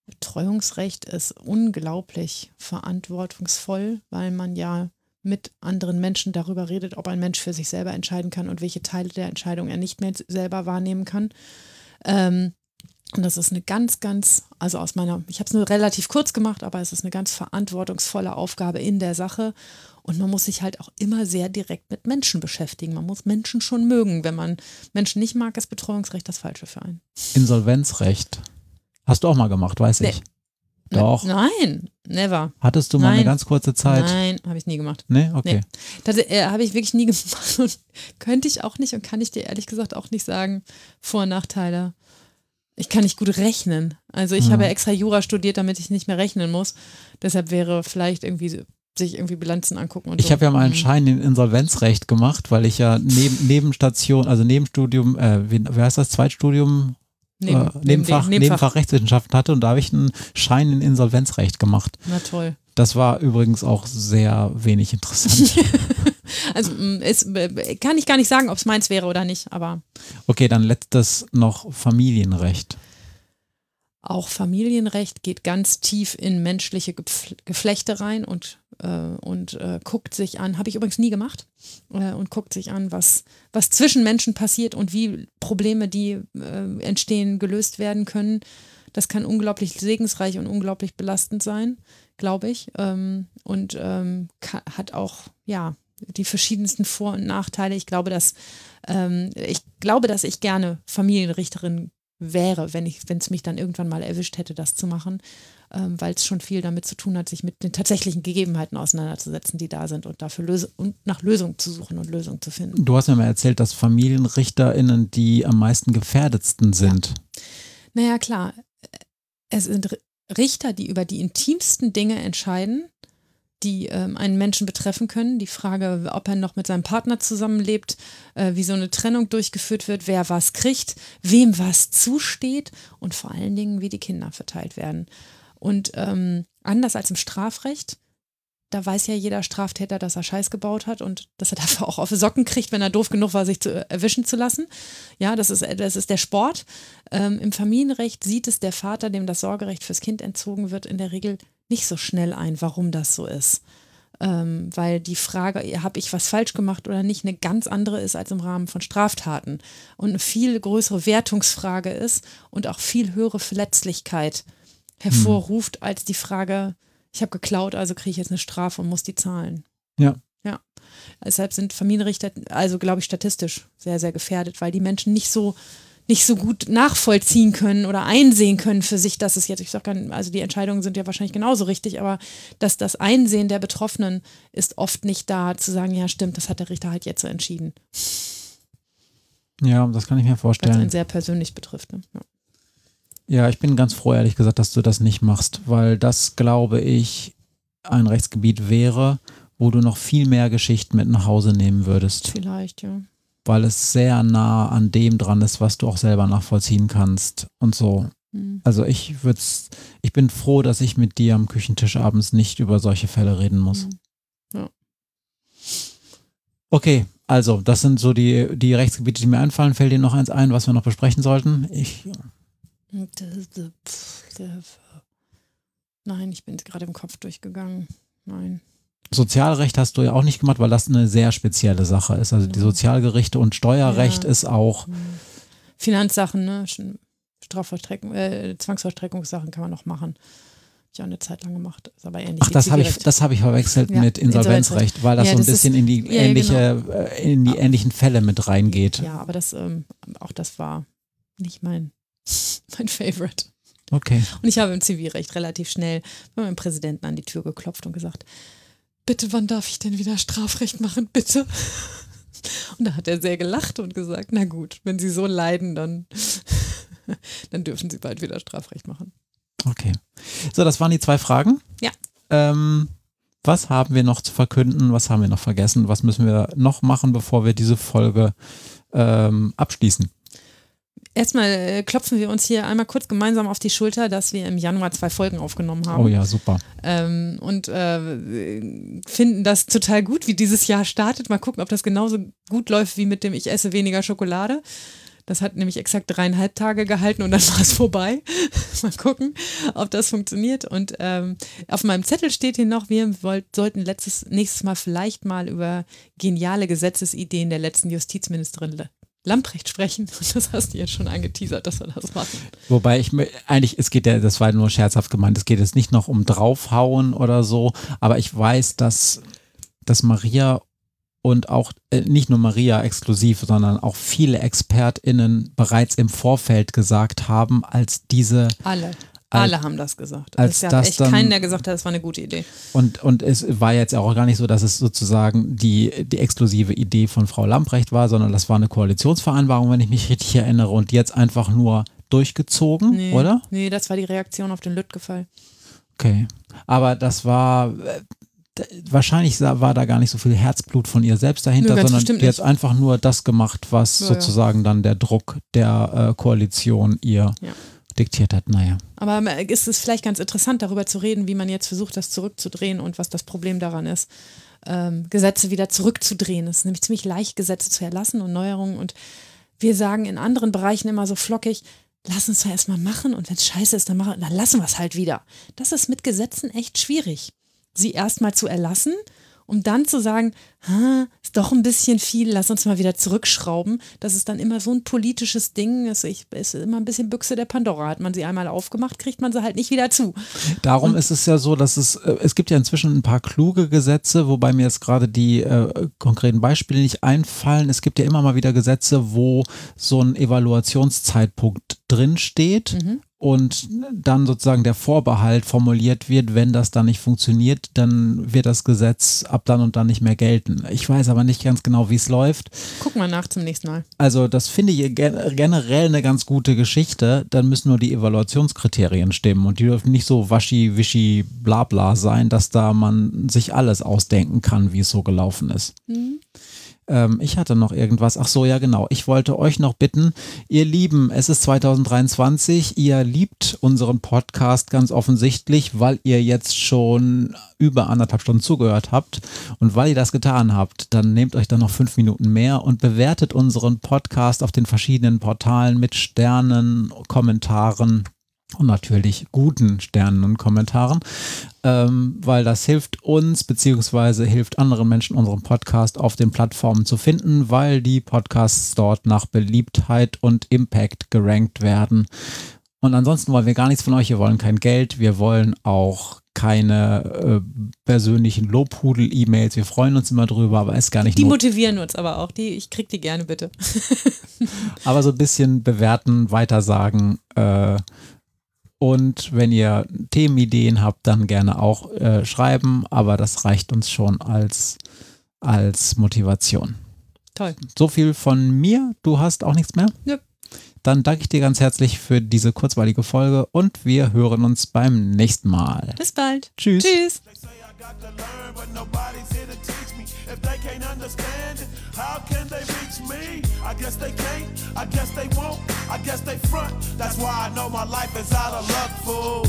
Betreuungsrecht ist unglaublich verantwortungsvoll, weil man ja mit anderen Menschen darüber redet, ob ein Mensch für sich selber entscheiden kann und welche Teile der Entscheidung er nicht mehr selber wahrnehmen kann. Ähm, und das ist eine ganz, ganz, also aus meiner, ich habe es nur relativ kurz gemacht, aber es ist eine ganz verantwortungsvolle Aufgabe in der Sache. Und man muss sich halt auch immer sehr direkt mit Menschen beschäftigen. Man muss Menschen schon mögen. Wenn man Menschen nicht mag, ist Betreuungsrecht das Falsche für einen. Insolvenzrecht. Hast du auch mal gemacht, weiß nee. ich. Doch. Nein, never. Hattest du mal Nein. eine ganz kurze Zeit? Nein, habe ich nie gemacht. Nee, okay. Nee. Das äh, habe ich wirklich nie gemacht und könnte ich auch nicht und kann ich dir ehrlich gesagt auch nicht sagen, Vor- und Nachteile. Ich kann nicht gut rechnen. Also ich hm. habe ja extra Jura studiert, damit ich nicht mehr rechnen muss. Deshalb wäre vielleicht irgendwie sich irgendwie Bilanzen angucken und Ich so. habe ja mal einen Mhm. Schein in Insolvenzrecht gemacht, weil ich ja neben, Nebenstation, also Nebenstudium, äh, wie, wie heißt das, Zweitstudium, Neben, äh, Nebenfach, Nebenfach. Nebenfach Rechtswissenschaften hatte und da habe ich einen Schein in Insolvenzrecht gemacht. Na toll. Das war übrigens auch sehr wenig interessant. Also mm, äh, kann ich gar nicht sagen, ob es meins wäre oder nicht, aber okay, dann letztes noch Familienrecht. Auch Familienrecht geht ganz tief in menschliche Geflechte rein und, äh, und äh, guckt sich an, habe ich übrigens nie gemacht, äh, und guckt sich an, was, was zwischen Menschen passiert und wie Probleme, die äh, entstehen, gelöst werden können. Das kann unglaublich segensreich und unglaublich belastend sein, glaube ich. Ähm, und ähm, hat auch, ja, die verschiedensten Vor- und Nachteile. Ich glaube, dass ähm, ich glaube, dass ich gerne Familienrichterin wäre, wenn ich, wenn es mich dann irgendwann mal erwischt hätte, das zu machen, ähm, weil es schon viel damit zu tun hat, sich mit den tatsächlichen Gegebenheiten auseinanderzusetzen, die da sind und dafür Lös und nach Lösungen zu suchen und Lösungen zu finden. Du hast mir mal erzählt, dass FamilienrichterInnen die am meisten gefährdetsten sind. Naja, klar. Es sind Richter, die über die intimsten Dinge entscheiden, die ähm, einen Menschen betreffen können. Die Frage, ob er noch mit seinem Partner zusammenlebt, äh, wie so eine Trennung durchgeführt wird, wer was kriegt, wem was zusteht und vor allen Dingen, wie die Kinder verteilt werden. Und ähm, anders als im Strafrecht, da weiß ja jeder Straftäter, dass er Scheiß gebaut hat und dass er dafür auch auf Socken kriegt, wenn er doof genug war, sich zu erwischen zu lassen. Ja, das ist, das ist der Sport. Ähm, Im Familienrecht sieht es der Vater, dem das Sorgerecht fürs Kind entzogen wird, in der Regel nicht so schnell ein, warum das so ist. Ähm, weil die Frage, habe ich was falsch gemacht oder nicht, eine ganz andere ist als im Rahmen von Straftaten und eine viel größere Wertungsfrage ist und auch viel höhere Verletzlichkeit hervorruft als die Frage, ich habe geklaut, also kriege ich jetzt eine Strafe und muss die zahlen. Ja. Ja. Deshalb sind Familienrichter, also glaube ich, statistisch sehr, sehr gefährdet, weil die Menschen nicht so nicht so gut nachvollziehen können oder einsehen können für sich, dass es jetzt, ich sage gar also die Entscheidungen sind ja wahrscheinlich genauso richtig, aber dass das Einsehen der Betroffenen ist oft nicht da, zu sagen, ja stimmt, das hat der Richter halt jetzt so entschieden, Ja, das kann ich mir weil es vorstellen. einen sehr persönlich betrifft. Ne? Ja. Ja, ich bin ganz froh, ehrlich gesagt, dass du das nicht machst, weil das, glaube ich, ein Rechtsgebiet wäre, wo du noch viel mehr Geschichten mit nach Hause nehmen würdest, Vielleicht, ja. Weil es sehr nah an dem dran ist, was du auch selber nachvollziehen kannst und so. Hm. Also ich würd's, ich bin froh, dass ich mit dir am Küchentisch abends nicht über solche Fälle reden muss. Hm. Ja. Okay, also das sind so die, die Rechtsgebiete, die mir einfallen. Fällt dir noch eins ein, was wir noch besprechen sollten? Ich, Nein, ich bin gerade im Kopf durchgegangen. Nein. Sozialrecht hast du ja auch nicht gemacht, weil das eine sehr spezielle Sache ist. Also die Sozialgerichte und Steuerrecht Ja. ist auch, Finanzsachen, ne? Strafvollstreckung, äh, Zwangsvollstreckungssachen kann man noch machen. Hab ich auch eine Zeit lang gemacht. Ist aber ähnlich. ach, das habe ich, das habe ich verwechselt Ja, mit Insolvenzrecht, weil das Ja, so ein das ist- bisschen in die ähnliche, äh, in die ähnlichen Fälle mit reingeht. Ja, aber das, ähm, auch das war nicht mein, mein Favorite. Okay. Und ich habe im Zivilrecht relativ schnell bei meinem Präsidenten an die Tür geklopft und gesagt, bitte, wann darf ich denn wieder Strafrecht machen, bitte? Und da hat er sehr gelacht und gesagt, na gut, wenn Sie so leiden, dann, dann dürfen Sie bald wieder Strafrecht machen. Okay. So, das waren die zwei Fragen. Ja. Ähm, was haben wir noch zu verkünden? Was haben wir noch vergessen? Was müssen wir noch machen, bevor wir diese Folge ähm, abschließen? Erstmal äh, klopfen wir uns hier einmal kurz gemeinsam auf die Schulter, dass wir im Januar zwei Folgen aufgenommen haben. Oh ja, super. ähm, und äh, finden das total gut, wie dieses Jahr startet. Mal gucken, ob das genauso gut läuft wie mit dem Ich esse weniger Schokolade. Das hat nämlich exakt dreieinhalb Tage gehalten und dann war es vorbei. Mal gucken, ob das funktioniert. Und ähm, auf meinem Zettel steht hier noch, wir wollt, sollten letztes, nächstes Mal vielleicht mal über geniale Gesetzesideen der letzten Justizministerin Le- Lamprecht sprechen. Das hast du jetzt schon angeteasert, dass wir das machen. Wobei ich mir- eigentlich, es geht ja, das war nur scherzhaft gemeint, es geht jetzt nicht noch um draufhauen oder so, aber ich weiß, dass, dass Maria und auch äh, nicht nur Maria exklusiv, sondern auch viele ExpertInnen bereits im Vorfeld gesagt haben, als diese Alle. Alle haben das gesagt. als es gab das echt dann- keinen, der gesagt hat, das war eine gute Idee. Und, und es war jetzt auch gar nicht so, dass es sozusagen die, die exklusive Idee von Frau Lamprecht war, sondern das war eine Koalitionsvereinbarung, wenn ich mich richtig erinnere, und jetzt einfach nur durchgezogen, Nee, oder? Nee, das war die Reaktion auf den Lüttgefall. Okay. Aber das war, äh, wahrscheinlich war da gar nicht so viel Herzblut von ihr selbst dahinter, Nö, sondern hat einfach nur das gemacht, was Ja, ja. sozusagen dann der Druck der äh, Koalition ihr Ja. Diktiert hat. Naja. Aber äh, ist es vielleicht ganz interessant, darüber zu reden, wie man jetzt versucht, das zurückzudrehen und was das Problem daran ist, ähm, Gesetze wieder zurückzudrehen. Es ist nämlich ziemlich leicht, Gesetze zu erlassen und Neuerungen. Und wir sagen in anderen Bereichen immer so flockig, lass uns doch erstmal machen und wenn es scheiße ist, dann, machen, dann lassen wir es halt wieder. Das ist mit Gesetzen echt schwierig. Sie erstmal zu erlassen, um dann zu sagen, ist doch ein bisschen viel, lass uns mal wieder zurückschrauben. Das ist dann immer so ein politisches Ding. Es ist ist immer ein bisschen Büchse der Pandora. Hat man sie einmal aufgemacht, kriegt man sie halt nicht wieder zu. Darum ist es ja so, dass es, äh, es gibt ja inzwischen ein paar kluge Gesetze, wobei mir jetzt gerade die äh, konkreten Beispiele nicht einfallen. Es gibt ja immer mal wieder Gesetze, wo so ein Evaluationszeitpunkt drinsteht und dann sozusagen der Vorbehalt formuliert wird, wenn das dann nicht funktioniert, dann wird das Gesetz ab dann und dann nicht mehr gelten. Ich weiß aber nicht ganz genau, wie es läuft. Gucken wir nach zum nächsten Mal. Also das finde ich gen generell eine ganz gute Geschichte. Dann müssen nur die Evaluationskriterien stimmen und die dürfen nicht so waschi, wischi, bla bla sein, dass da man sich alles ausdenken kann, wie es so gelaufen ist. Ähm, ich hatte noch irgendwas. Ach so, ja genau. Ich wollte euch noch bitten, ihr Lieben, es ist 2023. Ihr liebt unseren Podcast ganz offensichtlich, weil ihr jetzt schon über anderthalb Stunden zugehört habt. Und weil ihr das getan habt, dann nehmt euch dann noch fünf Minuten mehr und bewertet unseren Podcast auf den verschiedenen Portalen mit Sternen, Kommentaren und natürlich guten Sternen und Kommentaren, ähm, weil das hilft uns beziehungsweise hilft anderen Menschen unseren Podcast auf den Plattformen zu finden, weil die Podcasts dort nach Beliebtheit und Impact gerankt werden. Und ansonsten wollen wir gar nichts von euch. Wir wollen kein Geld. Wir wollen auch keine äh, persönlichen Lobhudel-E-Mails. Wir freuen uns immer drüber, aber ist gar nicht Die motivieren uns aber auch. Die, ich krieg die gerne bitte. aber so ein bisschen bewerten, weitersagen. Äh, und wenn ihr Themenideen habt, dann gerne auch äh, schreiben, aber das reicht uns schon als, als Motivation. Toll. So viel von mir. Du hast auch nichts mehr? Nö. Dann danke ich dir ganz herzlich für diese kurzweilige Folge und wir hören uns beim nächsten Mal. Bis bald. Tschüss. Tschüss. How can they reach me? I guess they can't, I guess they won't, I guess they front. That's why I know my life is out of luck, fool.